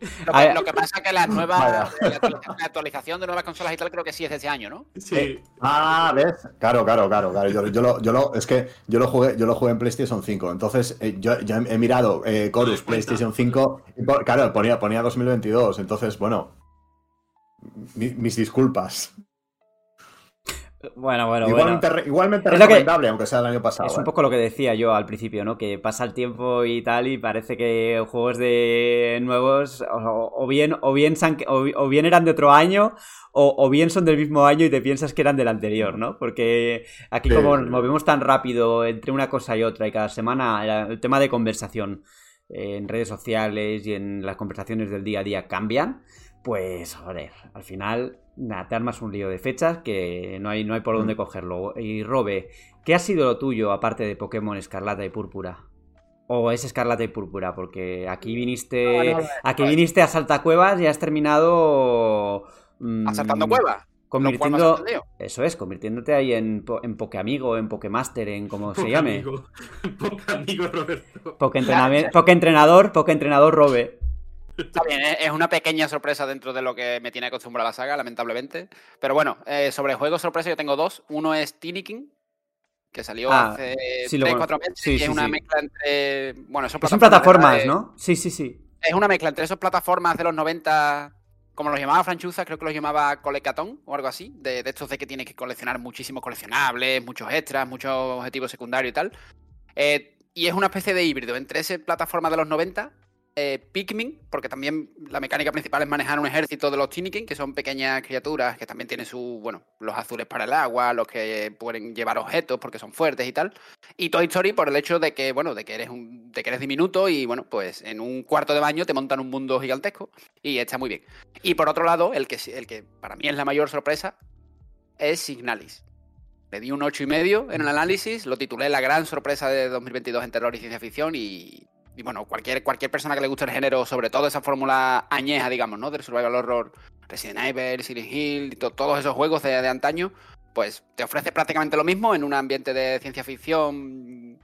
Lo que, pasa es que la nueva la actualización de nuevas consolas y tal creo que sí es de ese año, ¿no? Sí. Eh, ah, ¿ves? Claro, claro, claro, claro. Yo, lo, yo lo, es que yo lo jugué, yo lo jugué en PlayStation 5. Entonces, eh, yo, ya he mirado eh, Chorus, PlayStation 5. claro, ponía, ponía 2022. Entonces, bueno. mis disculpas. Bueno, bueno, igualmente, bueno. igualmente que- recomendable, aunque sea el año pasado. Es ¿eh? un poco lo que decía yo al principio, ¿no? Que pasa el tiempo y tal y parece que juegos de nuevos o, o bien o bien, o, eran de otro año o, o bien son del mismo año y te piensas que eran del anterior, ¿no? Porque aquí Sí. como nos movemos tan rápido entre una cosa y otra y cada semana el tema de conversación eh, en redes sociales y en las conversaciones del día a día cambian, pues joder, al final nada, te armas un lío de fechas que no hay, no hay por dónde cogerlo. Y Robe, ¿qué ha sido lo tuyo aparte de Pokémon Escarlata y Púrpura? ¿O es Escarlata y Púrpura? Porque aquí viniste, No, no, no, aquí no. viniste a Saltacuevas y has terminado... mm, Asaltando cuevas. Convirtiendo, eso es, convirtiéndote ahí en, en Pokeamigo, en Pokemaster, en como se llame. Amigo, poca amigo Roberto. Pokeentrenador, Pokeentrenador Robe. Está bien, es una pequeña sorpresa dentro de lo que me tiene acostumbrada la saga, lamentablemente. Pero bueno, eh, sobre juegos sorpresa yo tengo dos. Uno es Tinikin, que salió Ah, hace sí, lo 3, conozco. 4 meses. Sí, y sí, es una mezcla entre. Bueno, son Son plataformas de plataformas, ¿no? Sí, sí, sí. Es una mezcla entre esas plataformas de los 90, como los llamaba Franchuza, creo que los llamaba Colecatón o algo así, de, de estos de que tienes que coleccionar muchísimos coleccionables, muchos extras, muchos objetivos secundarios y tal. Eh, y es una especie de híbrido entre esa plataforma de los 90, eh, Pikmin, porque también la mecánica principal es manejar un ejército de los Tinikin, que son pequeñas criaturas que también tienen su, bueno, los azules para el agua, los que pueden llevar objetos porque son fuertes y tal. Y Toy Story por el hecho de que, bueno, de que eres un, de que eres diminuto y bueno, pues en un cuarto de baño te montan un mundo gigantesco y está muy bien. Y por otro lado, el que, el que para mí es la mayor sorpresa es Signalis. Le di un ocho y medio en el análisis, lo titulé La gran sorpresa de 2022 en terror y ciencia ficción y, y bueno, cualquier, cualquier persona que le guste el género, sobre todo esa fórmula añeja, digamos, ¿no? Del survival horror, Resident Evil, Silent Hill, y to- todos esos juegos de, de antaño, pues te ofrece prácticamente lo mismo en un ambiente de ciencia ficción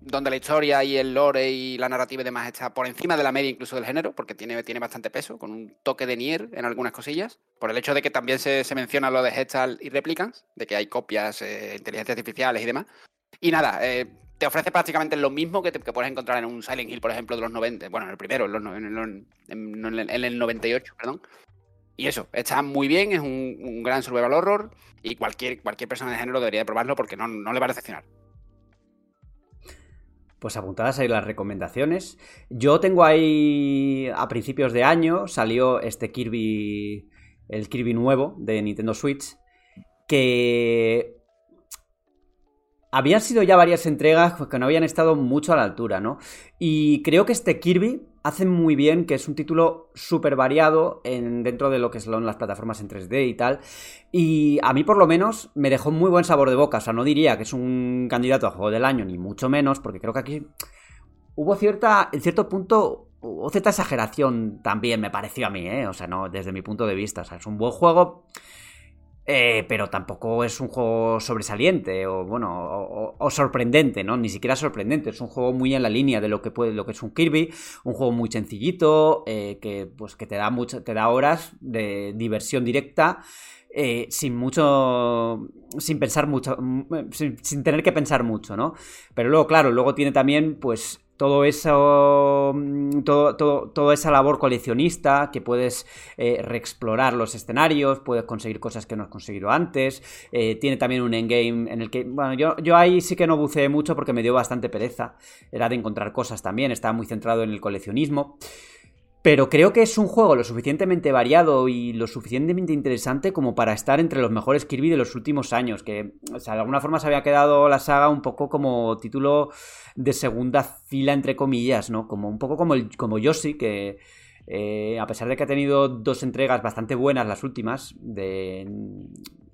donde la historia y el lore y la narrativa y demás está por encima de la media incluso del género, porque tiene, tiene bastante peso, con un toque de Nier en algunas cosillas, por el hecho de que también se, se menciona lo de Gestalt y Replicants, de que hay copias, eh, inteligencias artificiales y demás. Y nada, eh, te ofrece prácticamente lo mismo que, te- puedes encontrar en un Silent Hill, por ejemplo, de los 90, bueno, en el primero, en, los en el- en- el- en el 98, perdón. Y eso, está muy bien, es un, gran survival horror y cualquier, cualquier persona de género debería de probarlo porque no, no le va a decepcionar. Pues apuntadas ahí las recomendaciones. Yo tengo ahí a principios de año salió este Kirby, el Kirby nuevo de Nintendo Switch, que habían sido ya varias entregas que no habían estado mucho a la altura, ¿no? Y creo que este Kirby hace muy bien, que es un título súper variado en, dentro de lo que son las plataformas en 3D y tal. Y a mí por lo menos me dejó muy buen sabor de boca. O sea, no diría que es un candidato a juego del año, ni mucho menos, porque creo que aquí hubo cierta, en cierto punto, hubo cierta exageración también, me pareció a mí, ¿eh? O sea, no, desde mi punto de vista. O sea, es un buen juego, eh, pero tampoco es un juego sobresaliente o, bueno, o, sorprendente, ¿no? Ni siquiera sorprendente. Es un juego muy en la línea de lo que puede, lo que es un Kirby, un juego muy sencillito, eh, que, pues, que te da mucho, te da horas de diversión directa. eh, sin mucho. sin pensar mucho. mm, Sin, sin tener que pensar mucho, ¿no? Pero luego, claro, luego tiene también, pues, todo eso. mm, Todo, todo- toda esa labor coleccionista que puedes eh, reexplorar los escenarios, puedes conseguir cosas que no has conseguido antes. eh, tiene también un endgame en el que. Bueno, yo, yo ahí sí que no buceé mucho porque me dio bastante pereza. Era de encontrar cosas también, estaba muy centrado en el coleccionismo. Pero creo que es un juego lo suficientemente variado y lo suficientemente interesante como para estar entre los mejores Kirby de los últimos años. Que, o sea, de alguna forma se había quedado la saga un poco como título de segunda fila, entre comillas, ¿no? Como un poco como, el, como Yoshi, que eh, a pesar de que ha tenido dos entregas bastante buenas las últimas, de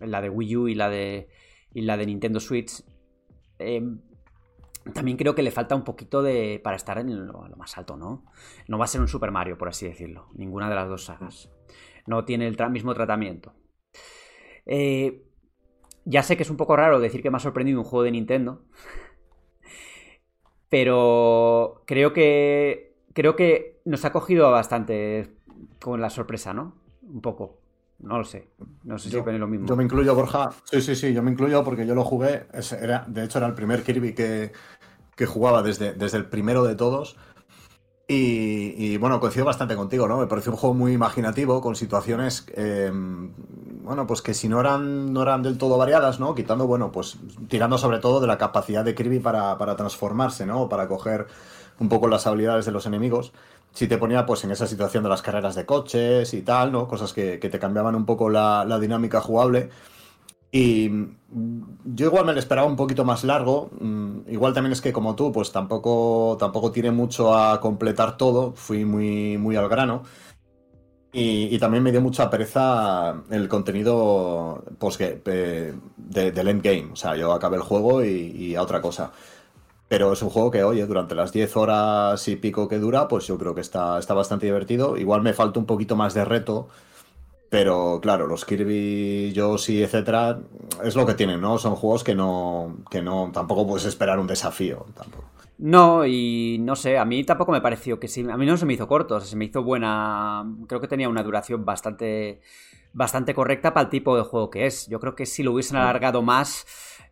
la de Wii U y la de, y la de Nintendo Switch, eh, también creo que le falta un poquito de para estar en lo, más alto, ¿no? No va a ser un Super Mario, por así decirlo. Ninguna de las dos sagas. No tiene el mismo tratamiento. Eh, ya sé que es un poco raro decir que me ha sorprendido un juego de Nintendo. Pero creo que. Creo que nos ha cogido bastante con la sorpresa, ¿no? Un poco. No lo sé. No sé si lo mismo. yo me incluyo, Borja. Sí, sí, sí, yo me incluyo porque yo lo jugué. Era, de hecho, era el primer Kirby que, que jugaba desde, desde el primero de todos. Y, bueno, coincido bastante contigo, ¿no? Me pareció un juego muy imaginativo, con situaciones, eh, bueno, pues que si no eran, no eran del todo variadas, ¿no? Quitando, bueno, pues tirando sobre todo de la capacidad de Kirby para, para transformarse, ¿no? Para coger un poco las habilidades de los enemigos. Si te ponía, pues, en esa situación de las carreras de coches y tal, ¿no? Cosas que, te cambiaban un poco la, la dinámica jugable. Y yo igual me lo esperaba un poquito más largo. Mm, igual también es que como tú, pues tampoco, tampoco tiene mucho a completar todo. Fui muy, muy al grano. Y, también me dio mucha pereza el contenido post de, del endgame. O sea, yo acabé el juego y, a otra cosa. Pero es un juego que, oye, durante las 10 horas y pico que dura, pues yo creo que está, está bastante divertido. Igual me falta un poquito más de reto pero claro, los Kirby, Yoshi, etcétera, es lo que tienen, ¿no? Son juegos que no, que no, tampoco puedes esperar un desafío, tampoco. No, y no sé, a mí tampoco me pareció que sí, a mí no se me hizo corto, se me hizo buena, creo que tenía una duración bastante, bastante correcta para el tipo de juego que es. Yo creo que si lo hubiesen alargado más,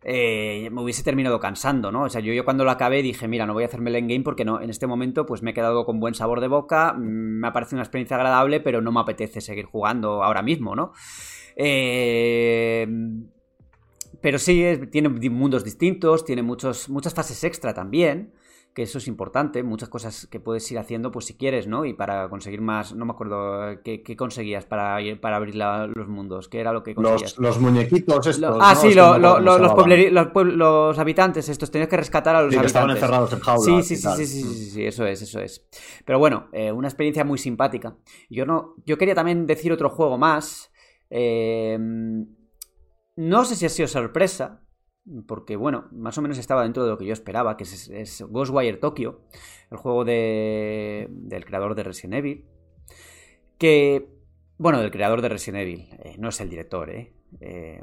eh, me hubiese terminado cansando, ¿no? O sea, yo, yo cuando lo acabé dije, mira, no voy a hacerme el endgame porque no, en este momento pues me he quedado con buen sabor de boca, mm, me ha parecido una experiencia agradable, pero no me apetece seguir jugando ahora mismo, ¿no? Eh, pero sí, tiene mundos distintos, tiene muchos, muchas fases extra también que eso es importante, muchas cosas que puedes ir haciendo, pues si quieres, ¿no? Y para conseguir más, no me acuerdo qué, conseguías para, para abrir los mundos, qué era lo que conseguías. Los, muñequitos estos. ah, sí, los, habitantes estos, tenías que rescatar a los habitantes. estaban encerrados en jaulas. Sí, sí, sí, sí, sí, sí, eso es, eso es. Pero bueno, eh, una experiencia muy simpática. Yo no, yo quería también decir otro juego más. Eh, no sé si ha sido sorpresa, porque bueno, más o menos estaba dentro de lo que yo esperaba, que es, Ghostwire Tokyo, el juego de, del creador de Resident Evil, que, bueno, del creador de Resident Evil, eh, no es el director, ¿eh? ¿eh?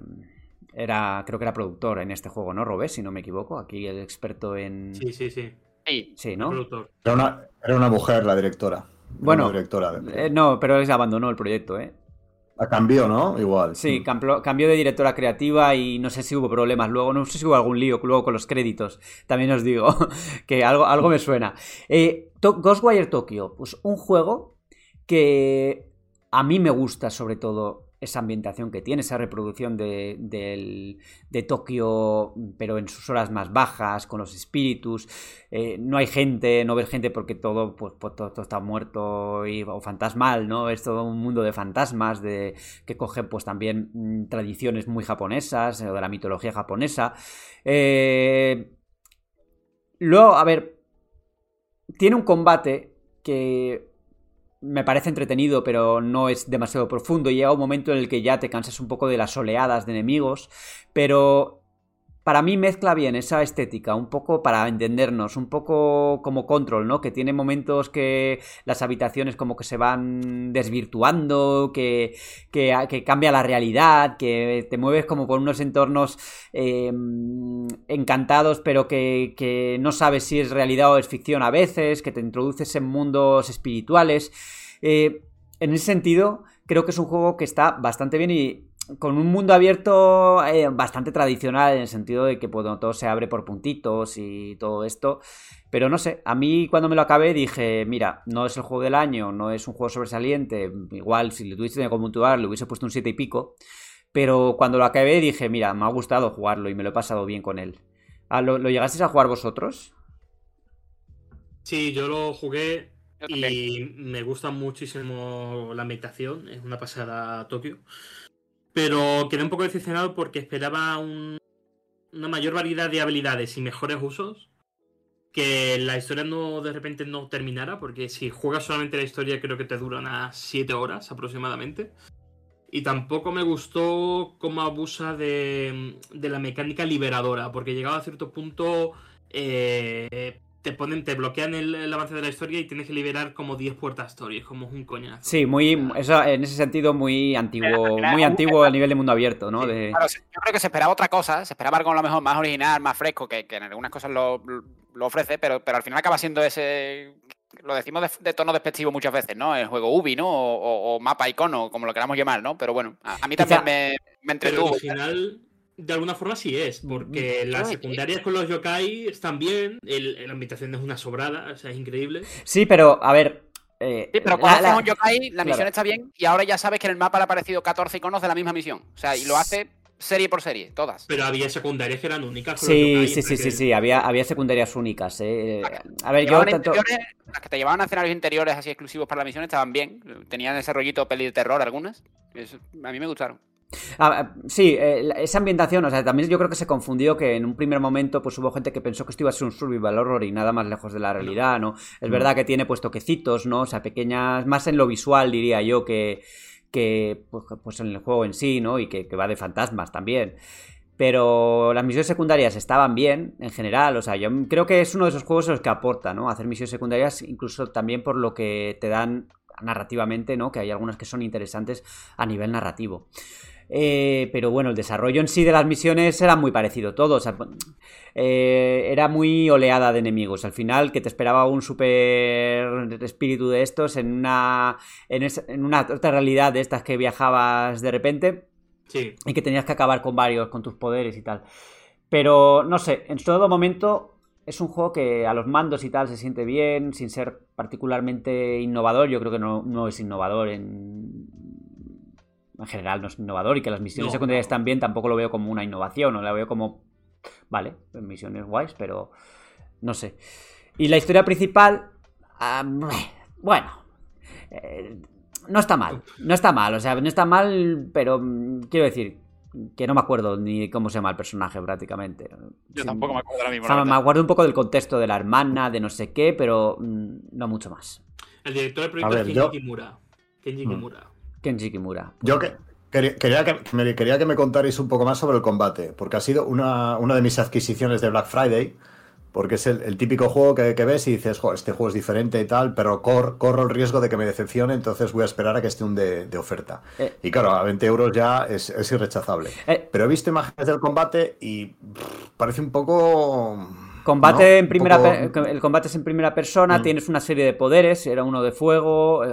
Era, creo que era productor en este juego, ¿no, Robé? Si no me equivoco, aquí el experto en... Sí, sí, sí. Sí, ¿no? Era una, era una mujer la directora. bueno, directora eh, no, pero él abandonó el proyecto, ¿eh? A cambio, ¿no? Igual. Sí, cambió, de directora creativa y no sé si hubo problemas luego, no sé si hubo algún lío luego con los créditos, también os digo, que algo, algo me suena. Eh, Ghostwire Tokyo, pues un juego que a mí me gusta sobre todo esa ambientación que tiene, esa reproducción de, de, Tokio, pero en sus horas más bajas, con los espíritus. Eh, no hay gente, no ves gente porque todo, pues, pues todo, está muerto o fantasmal, ¿no? Es todo un mundo de fantasmas de, que cogen pues también mm, tradiciones muy japonesas, o de la mitología japonesa. Eh, luego, a ver, tiene un combate que me parece entretenido, pero no es demasiado profundo. Llega un momento en el que ya te cansas un poco de las oleadas de enemigos, pero para mí mezcla bien esa estética, un poco para entendernos, un poco como control, ¿no? Que tiene momentos que las habitaciones como que se van desvirtuando, que, que, cambia la realidad, que te mueves como por unos entornos em, encantados, pero que, que no sabes si es realidad o es ficción a veces, que te introduces en mundos espirituales. Eh, en ese sentido, creo que es un juego que está bastante bien y con un mundo abierto eh, bastante tradicional en el sentido de que pues, todo se abre por puntitos y todo esto. Pero no sé, a mí cuando me lo acabé dije, mira, no es el juego del año, no es un juego sobresaliente, igual si le tuviese como puntuar le hubiese puesto un 7 y pico. Pero cuando lo acabé dije, mira, me ha gustado jugarlo y me lo he pasado bien con él. Ah, ¿Lo, lo llegasteis a jugar vosotros? Sí, yo lo jugué y me gusta muchísimo la ambientación, es una pasada a Tokio. Pero quedé un poco decepcionado porque esperaba una mayor variedad de habilidades y mejores usos. Que la historia no de repente no terminara, porque si juegas solamente la historia creo que te dura unas 7 horas aproximadamente. Y tampoco me gustó cómo abusa de, de la mecánica liberadora, porque llegado a cierto punto eh, te ponen, te bloquean el, avance de la historia y tienes que liberar como 10 puertas story, como un coñazo. Sí, muy, eso, en ese sentido muy antiguo, muy antiguo a nivel de mundo abierto, ¿no? yo creo que se esperaba otra cosa, se esperaba algo a lo mejor más original, más fresco, que, en algunas cosas lo, ofrece, pero, pero al final acaba siendo ese lo decimos de, tono despectivo muchas veces, ¿no? El juego Ubi, ¿no? O, mapa icono, como lo queramos llamar, ¿no? Pero bueno, a, mí también me, me entretuvo. Pero de alguna forma sí es, porque Mm, las secundarias con los yokai están bien, el, la ambientación es una sobrada, o sea, es increíble. Sí, pero a ver. eh, Sí, pero cuando la- haces un yokai, la claro. misión está bien y ahora ya sabes que en el mapa le ha aparecido 14 iconos de la misma misión. O sea, y lo hace serie por serie, todas. Pero había secundarias que eran únicas. con los Sí, yokai, sí, sí, sí, sí, había, había secundarias únicas. eh. A ver, yo tanto. las que te llevaban a escenarios interiores así exclusivos para la misión estaban bien. Tenían ese rollito peli de terror algunas. Eso- a mí me gustaron. Ah, sí, eh, la- esa ambientación, o sea, también yo creo que se confundió que en un primer momento pues hubo gente que pensó que esto iba a ser un survival horror y nada más lejos de la realidad, ¿no? Es verdad que tiene pues toquecitos, ¿no? O sea, pequeñas, más en lo visual diría yo que, que pues, pues, en el juego en sí, ¿no? Y que, que va de fantasmas también. Pero las misiones secundarias estaban bien en general, o sea, yo creo que es uno de esos juegos en los que aporta, ¿no? Hacer misiones secundarias, incluso también por lo que te dan narrativamente, ¿no? Que hay algunas que son interesantes a nivel narrativo. Eh, pero bueno, el desarrollo en sí de las misiones era muy parecido todo. O sea, eh, era muy oleada de enemigos. Al final, que te esperaba un super espíritu de estos en una, en una otra realidad de estas que viajabas de repente Sí. y que tenías que acabar con varios, con tus poderes y tal. Pero no sé, en todo momento es un juego que a los mandos y tal se siente bien, sin ser particularmente innovador. Yo creo que no, no es innovador en. En general no es innovador y que las misiones No, secundarias no. están bien, tampoco lo veo como una innovación, no la veo como. Vale, misiones guays, pero. No sé. Y la historia principal. bueno. eh, no está mal. No está mal. O sea, no está mal, pero mm, quiero decir que no me acuerdo ni cómo se llama el personaje prácticamente. Yo Sí, tampoco me acuerdo ahora mismo. o sea, me acuerdo un poco del contexto de la hermana, de no sé qué, pero mm, no mucho más. El director del proyecto es Kenji yo- Kimura. Kenji Mm. Kenji Kimura. Yo que, quería, quería que me, quería que me contarais un poco más sobre el combate, porque ha sido una, una de mis adquisiciones de Black Friday, porque es el, el típico juego que, que ves y dices, "Jo, este juego es diferente y tal, pero cor- corro el riesgo de que me decepcione, entonces voy a esperar a que esté un de, de oferta. Eh. Y claro, a 20 euros ya es, es irrechazable. Eh. Pero he visto imágenes del combate y pff, parece un poco... Combate ¿no? en primera poco- el combate es en primera persona, Mm. tienes una serie de poderes, era uno de fuego, eh,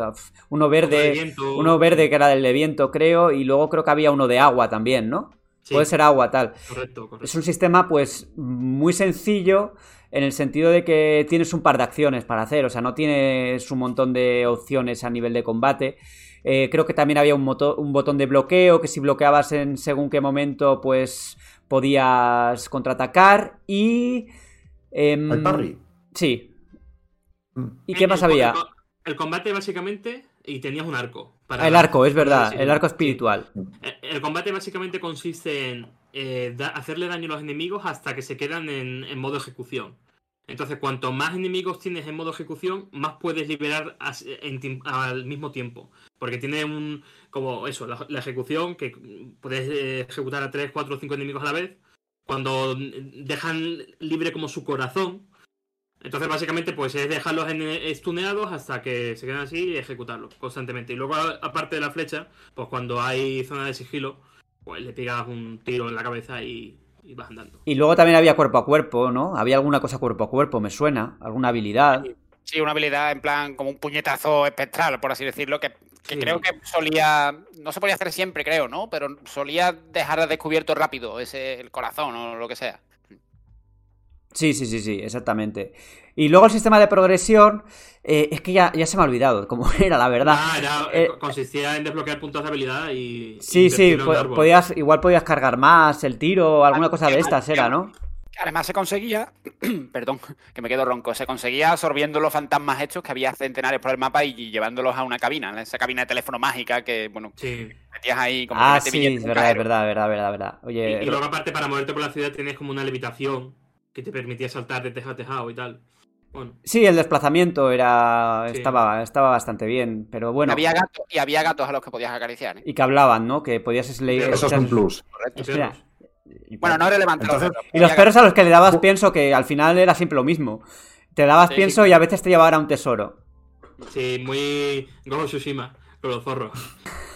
uno verde, uno verde que era del de viento, creo, y luego creo que había uno de agua también, ¿no? Sí, Puede ser agua, tal. Correcto, correcto. Es un sistema, pues, muy sencillo en el sentido de que tienes un par de acciones para hacer, o sea, no tienes un montón de opciones a nivel de combate. Eh, creo que también había un, moto- un botón de bloqueo, que si bloqueabas en según qué momento, pues podías contraatacar y... em, ¿Hay parry? Sí. Mm. ¿Y qué El- más el- había? El, el combate básicamente, y tenías un arco. para- Ah, El arco, es verdad, el arco espiritual. Eh, El combate básicamente consiste en eh, da- hacerle daño a los enemigos hasta que se quedan en, en modo ejecución. Entonces, cuanto más enemigos tienes en modo ejecución, más puedes liberar en al mismo tiempo. Porque tiene un. como eso, la, la ejecución, que puedes eh, ejecutar a 3, 4 o 5 enemigos a la vez. Cuando dejan libre como su corazón. Entonces, básicamente, pues es dejarlos en- estuneados hasta que se quedan así y ejecutarlos constantemente. Y luego, aparte de la flecha, pues cuando hay zona de sigilo, pues le pegas un tiro en la cabeza y, y vas andando. Y luego también había cuerpo a cuerpo, ¿no? Había alguna cosa cuerpo a cuerpo, me suena, alguna habilidad. Sí, una habilidad en plan como un puñetazo espectral, por así decirlo, que, que Sí. creo que solía. No se podía hacer siempre, creo, ¿no? Pero solía dejar al descubierto rápido ese el corazón o lo que sea. Sí, sí, sí, sí, exactamente. Y luego el sistema de progresión, eh, es que ya, ya se me ha olvidado cómo era, la verdad. Ah, era- Eh, consistía en desbloquear puntos de habilidad y. Sí, sí, po- podías, igual podías cargar más el tiro, alguna Ah, cosa de estas era, ¿no? Además se conseguía, perdón, que me quedo ronco, se conseguía absorbiendo los fantasmas hechos que había centenares por el mapa y llevándolos a una cabina, esa cabina de teléfono mágica que, bueno, Sí. metías ahí como Ah, que sí, es verdad, es verdad, es verdad, es verdad, verdad. Y, Oye, y luego, aparte, para moverte por la ciudad tienes como una levitación que te permitía saltar de teja a tejado y tal. Bueno, sí, el desplazamiento era Sí. estaba, estaba bastante bien, pero bueno. Había gatos y había gatos a los que podías acariciar. ¿eh? Y que hablaban, ¿no? Que podías leer. Eso es un plus. y Espera. Bueno, no relevante. Entonces- los perros, Y los perros a los que le dabas pienso que al final era siempre lo mismo. Te dabas Sí, pienso sí. y a veces te llevaban a un tesoro. Sí, muy. Gojo Tsushima, con los zorros.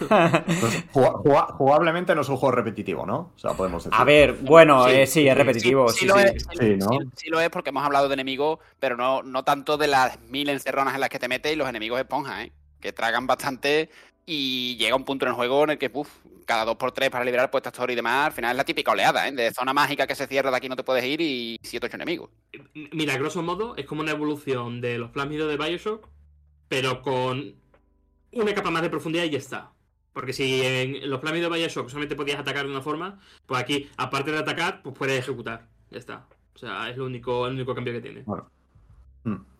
Entonces, juga- jugablemente no es un juego repetitivo, ¿no? O sea, podemos decir. A ver, bueno, Sí, eh, sí, es sí, repetitivo. Sí, Sí, lo sí. es, Sí, ¿no? sí- sí lo es porque hemos hablado de enemigos, pero no, no tanto de las mil encerronas en las que te metes y los enemigos esponjas, ¿eh? que tragan bastante y llega un punto en el juego en el que uf, cada dos por tres para liberar puestas torres y demás, al final es la típica oleada, ¿eh? De zona mágica que se cierra de aquí no te puedes ir y siete ocho enemigos. Mira, grosso modo, es como una evolución de los plásmidos de Bioshock, pero con una capa más de profundidad y ya está. Porque si en los plásmidos de Bioshock solamente podías atacar de una forma, pues aquí, aparte de atacar, pues puedes ejecutar. Ya está. O sea, es lo único, el único cambio que tiene. Bueno. Mm.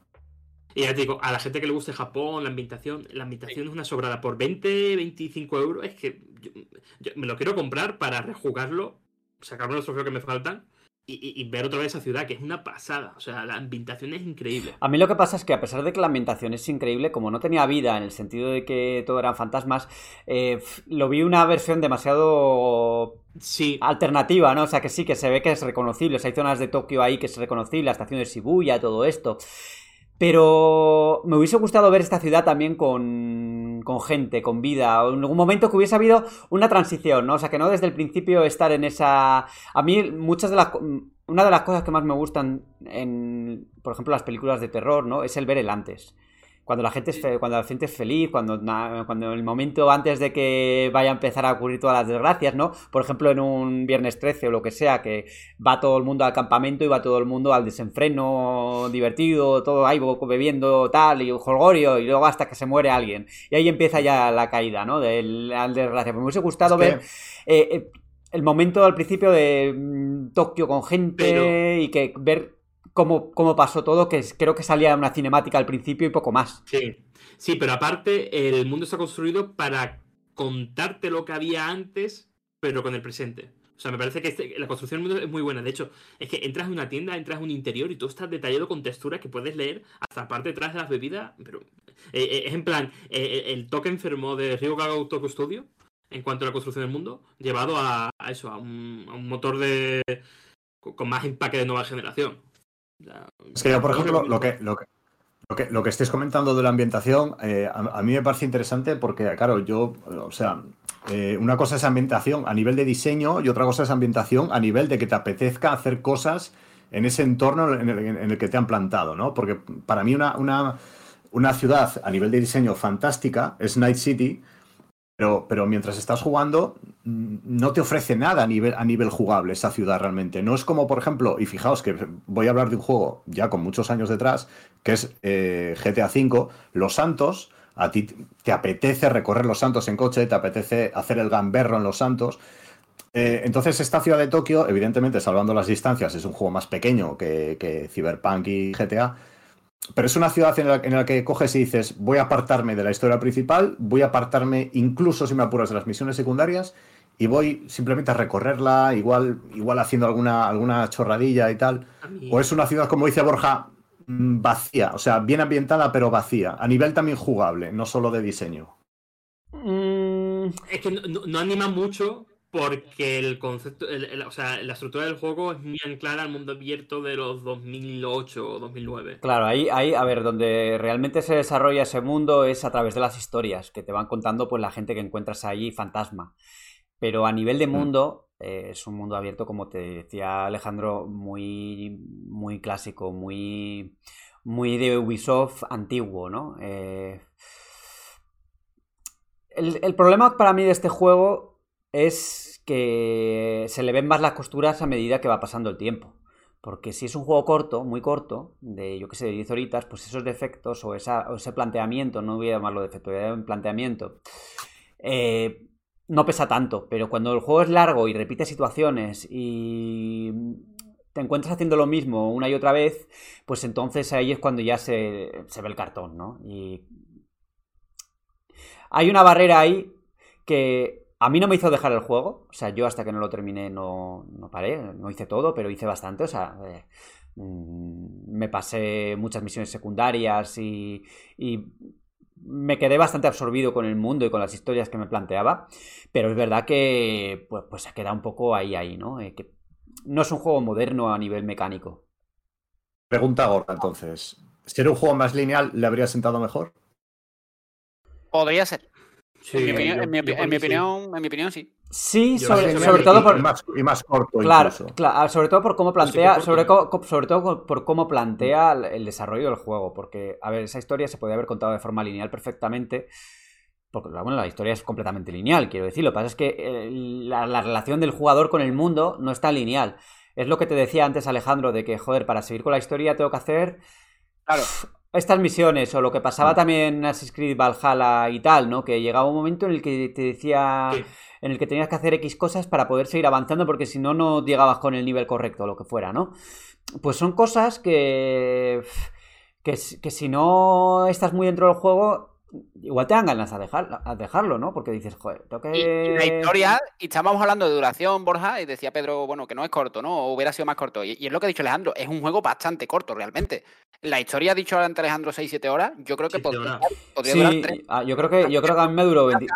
Y ya te digo, a la gente que le guste Japón, la ambientación, la ambientación es una sobrada. Por 20, 25 euros, es que yo, yo me lo quiero comprar para rejugarlo, sacarme los trofeos que me faltan y, ver otra vez esa ciudad, que es una pasada. O sea, la ambientación es increíble. A mí lo que pasa es que a pesar de que la ambientación es increíble, como no tenía vida en el sentido de que todo eran fantasmas, eh, lo vi una versión demasiado Sí, alternativa, ¿no? O sea, que sí, que se ve que es reconocible. O sea, hay zonas de Tokio ahí que es reconocible, la estación de Shibuya, todo esto. Pero me hubiese gustado ver esta ciudad también con, con gente, con vida, o en algún momento que hubiese habido una transición, ¿no? O sea, que no desde el principio estar en esa... A mí muchas de las... Una de las cosas que más me gustan en, por ejemplo, las películas de terror, ¿no? Es el ver el antes. Cuando la gente es, fe- cuando la gente es feliz, cuando, cuando el momento antes de que vaya a empezar a ocurrir todas las desgracias, ¿no? Por ejemplo, en un viernes 13 o lo que sea, que va todo el mundo al campamento y va todo el mundo al desenfreno divertido, todo ahí bebiendo tal y jolgorio y luego hasta que se muere alguien. Y ahí empieza ya la caída, ¿no? De la desgracia. Pues me hubiese gustado Es que- ver eh, eh, el momento al principio de mm, Tokio con gente Pero- y que ver cómo, cómo pasó todo, que creo que salía una cinemática al principio y poco más. sí. Sí, pero aparte, el mundo está construido para contarte lo que había antes, pero con el presente. O sea, me parece que este- la construcción del mundo es muy buena. De hecho, es que entras en una tienda, entras en un interior y todo está detallado con texturas que puedes leer hasta parte de atrás de las bebidas. Pero eh, eh, es en plan, eh, el toque enfermo de Ryuga Tokyo Studio en cuanto a la construcción del mundo, llevado a, a eso, a un, a un motor de con más empaque de nueva generación. Es que yo, por ejemplo, lo que, lo que, lo que, lo que estáis comentando de la ambientación, eh, a, a mí me parece interesante porque, claro, yo, o sea, eh, una cosa es ambientación a nivel de diseño y otra cosa es ambientación a nivel de que te apetezca hacer cosas en ese entorno en el, en el que te han plantado, ¿no? Porque para mí una, una, una ciudad a nivel de diseño fantástica es Night City, pero, pero mientras estás jugando, mm, no te ofrece nada a nivel, a nivel jugable esa ciudad realmente. No es como, por ejemplo, y fijaos que voy a hablar de un juego ya con muchos años detrás, que es eh, GTA V, Los Santos. A ti te apetece recorrer Los Santos en coche, te apetece hacer el gamberro en Los Santos. Eh, entonces, esta ciudad de Tokio, evidentemente, salvando las distancias, es un juego más pequeño que, que Cyberpunk y GTA. Pero es una ciudad en la, en la que coges y dices, voy a apartarme de la historia principal, voy a apartarme incluso si me apuras de las misiones secundarias y voy simplemente a recorrerla, igual, igual haciendo alguna, alguna chorradilla y tal. O es una ciudad, como dice Borja, mm, vacía, o sea, bien ambientada pero vacía, a nivel también jugable, no solo de diseño. Mm, Es que no anima mucho porque el concepto, el- el- o sea, la estructura del juego es muy anclada al mundo abierto de los 2008 o 2009. Claro, ahí, ahí, a ver, donde realmente se desarrolla ese mundo es a través de las historias que te van contando pues la gente que encuentras allí, fantasma. Pero a nivel de mundo, eh, es un mundo abierto, como te decía Alejandro, muy, muy clásico, muy, muy de Ubisoft antiguo, ¿no? Eh, el, el problema para mí de este juego es que se le ven más las costuras a medida que va pasando el tiempo. Porque si es un juego corto, muy corto, de yo que sé, de 10 horitas, pues esos defectos o, ese planteamiento, no voy a llamarlo defecto, voy a llamar planteamiento, eh, no pesa tanto. Pero cuando el juego es largo y repite situaciones y te encuentras haciendo lo mismo una y otra vez, pues entonces ahí es cuando ya se, se ve el cartón, ¿no? Y hay una barrera ahí que a mí no me hizo dejar el juego. O sea, yo hasta que no lo terminé no, no paré. No hice todo, pero hice bastante. O sea, eh, mm, me pasé muchas misiones secundarias y, y me quedé bastante absorbido con el mundo y con las historias que me planteaba. Pero es verdad que pues, pues se queda un poco ahí, ahí, ¿no? Eh, que no es un juego moderno a nivel mecánico. Pregunta gorda, entonces. Si era un juego más lineal, ¿le habría sentado mejor? Podría ser. Sí, en, mi opinión, yo- en, mi, yo opi- creo en mi que sí. opinión, en mi opinión, sí. Sí, Yo sobre, todo Y por, más, y más corto Claro, incluso. claro, sobre todo por cómo sí plantea, sobre, sobre todo por- cómo plantea el el desarrollo del juego, porque, a ver, esa historia se podía haber contado de forma lineal perfectamente, Porque bueno, la historia es completamente lineal, quiero decir. Lo que pasa es que eh, la, la relación del jugador con el mundo no está lineal. Es lo que te decía antes Alejandro, de que, joder, para seguir con la historia tengo que hacer Claro. Estas misiones, o lo que pasaba también en Assassin's Creed Valhalla y tal, ¿no? Que llegaba un momento en el que te decía... Sí. En el que tenías que hacer X cosas para poder seguir avanzando, porque si no, no llegabas con el nivel correcto, o lo que fuera, ¿no? Pues son cosas que... Que, que si no estás muy dentro del juego, igual te dan ganas a, dejar, a dejarlo, ¿no? Porque dices, joder, tengo que... Y, y la historia, y estábamos hablando de duración, Borja, y decía Pedro, bueno, que no es corto, ¿no? O hubiera sido más corto. Y, y es lo que ha dicho Alejandro, es un juego bastante corto, realmente. La historia ha dicho ante Alejandro 6-7 horas, yo creo que podría, horas. podría Sí, durar tres, ah, yo creo que yo creo que a mí me duró 20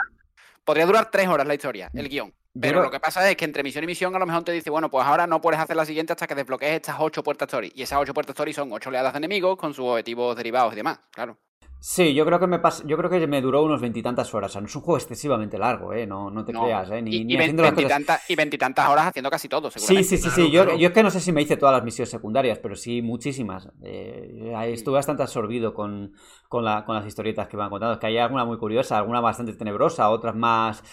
podría durar tres horas la historia, el guion. Yo Pero creo- lo que pasa es que entre misión y misión a lo mejor te dice, bueno, pues ahora no puedes hacer la siguiente hasta que desbloquees estas ocho puertas story. Y esas ocho puertas story son ocho oleadas de enemigos con sus objetivos derivados y demás, claro. Sí, yo creo que me pas- yo creo que me duró unos veintitantas horas. O sea, no es un juego excesivamente largo, ¿eh? No, no te No, creas, ¿eh? Ni, y, ni y ve- haciendo las cosas- veintitantas y veintitantas horas haciendo casi todo, Sí, seguramente. sí, sí, Claro, sí. Yo, yo es que no sé si me hice todas las misiones secundarias, pero sí muchísimas. Eh, estuve bastante absorbido con, con, la- con las historietas que me han contado. Es que hay alguna muy curiosa, alguna bastante tenebrosa, otras más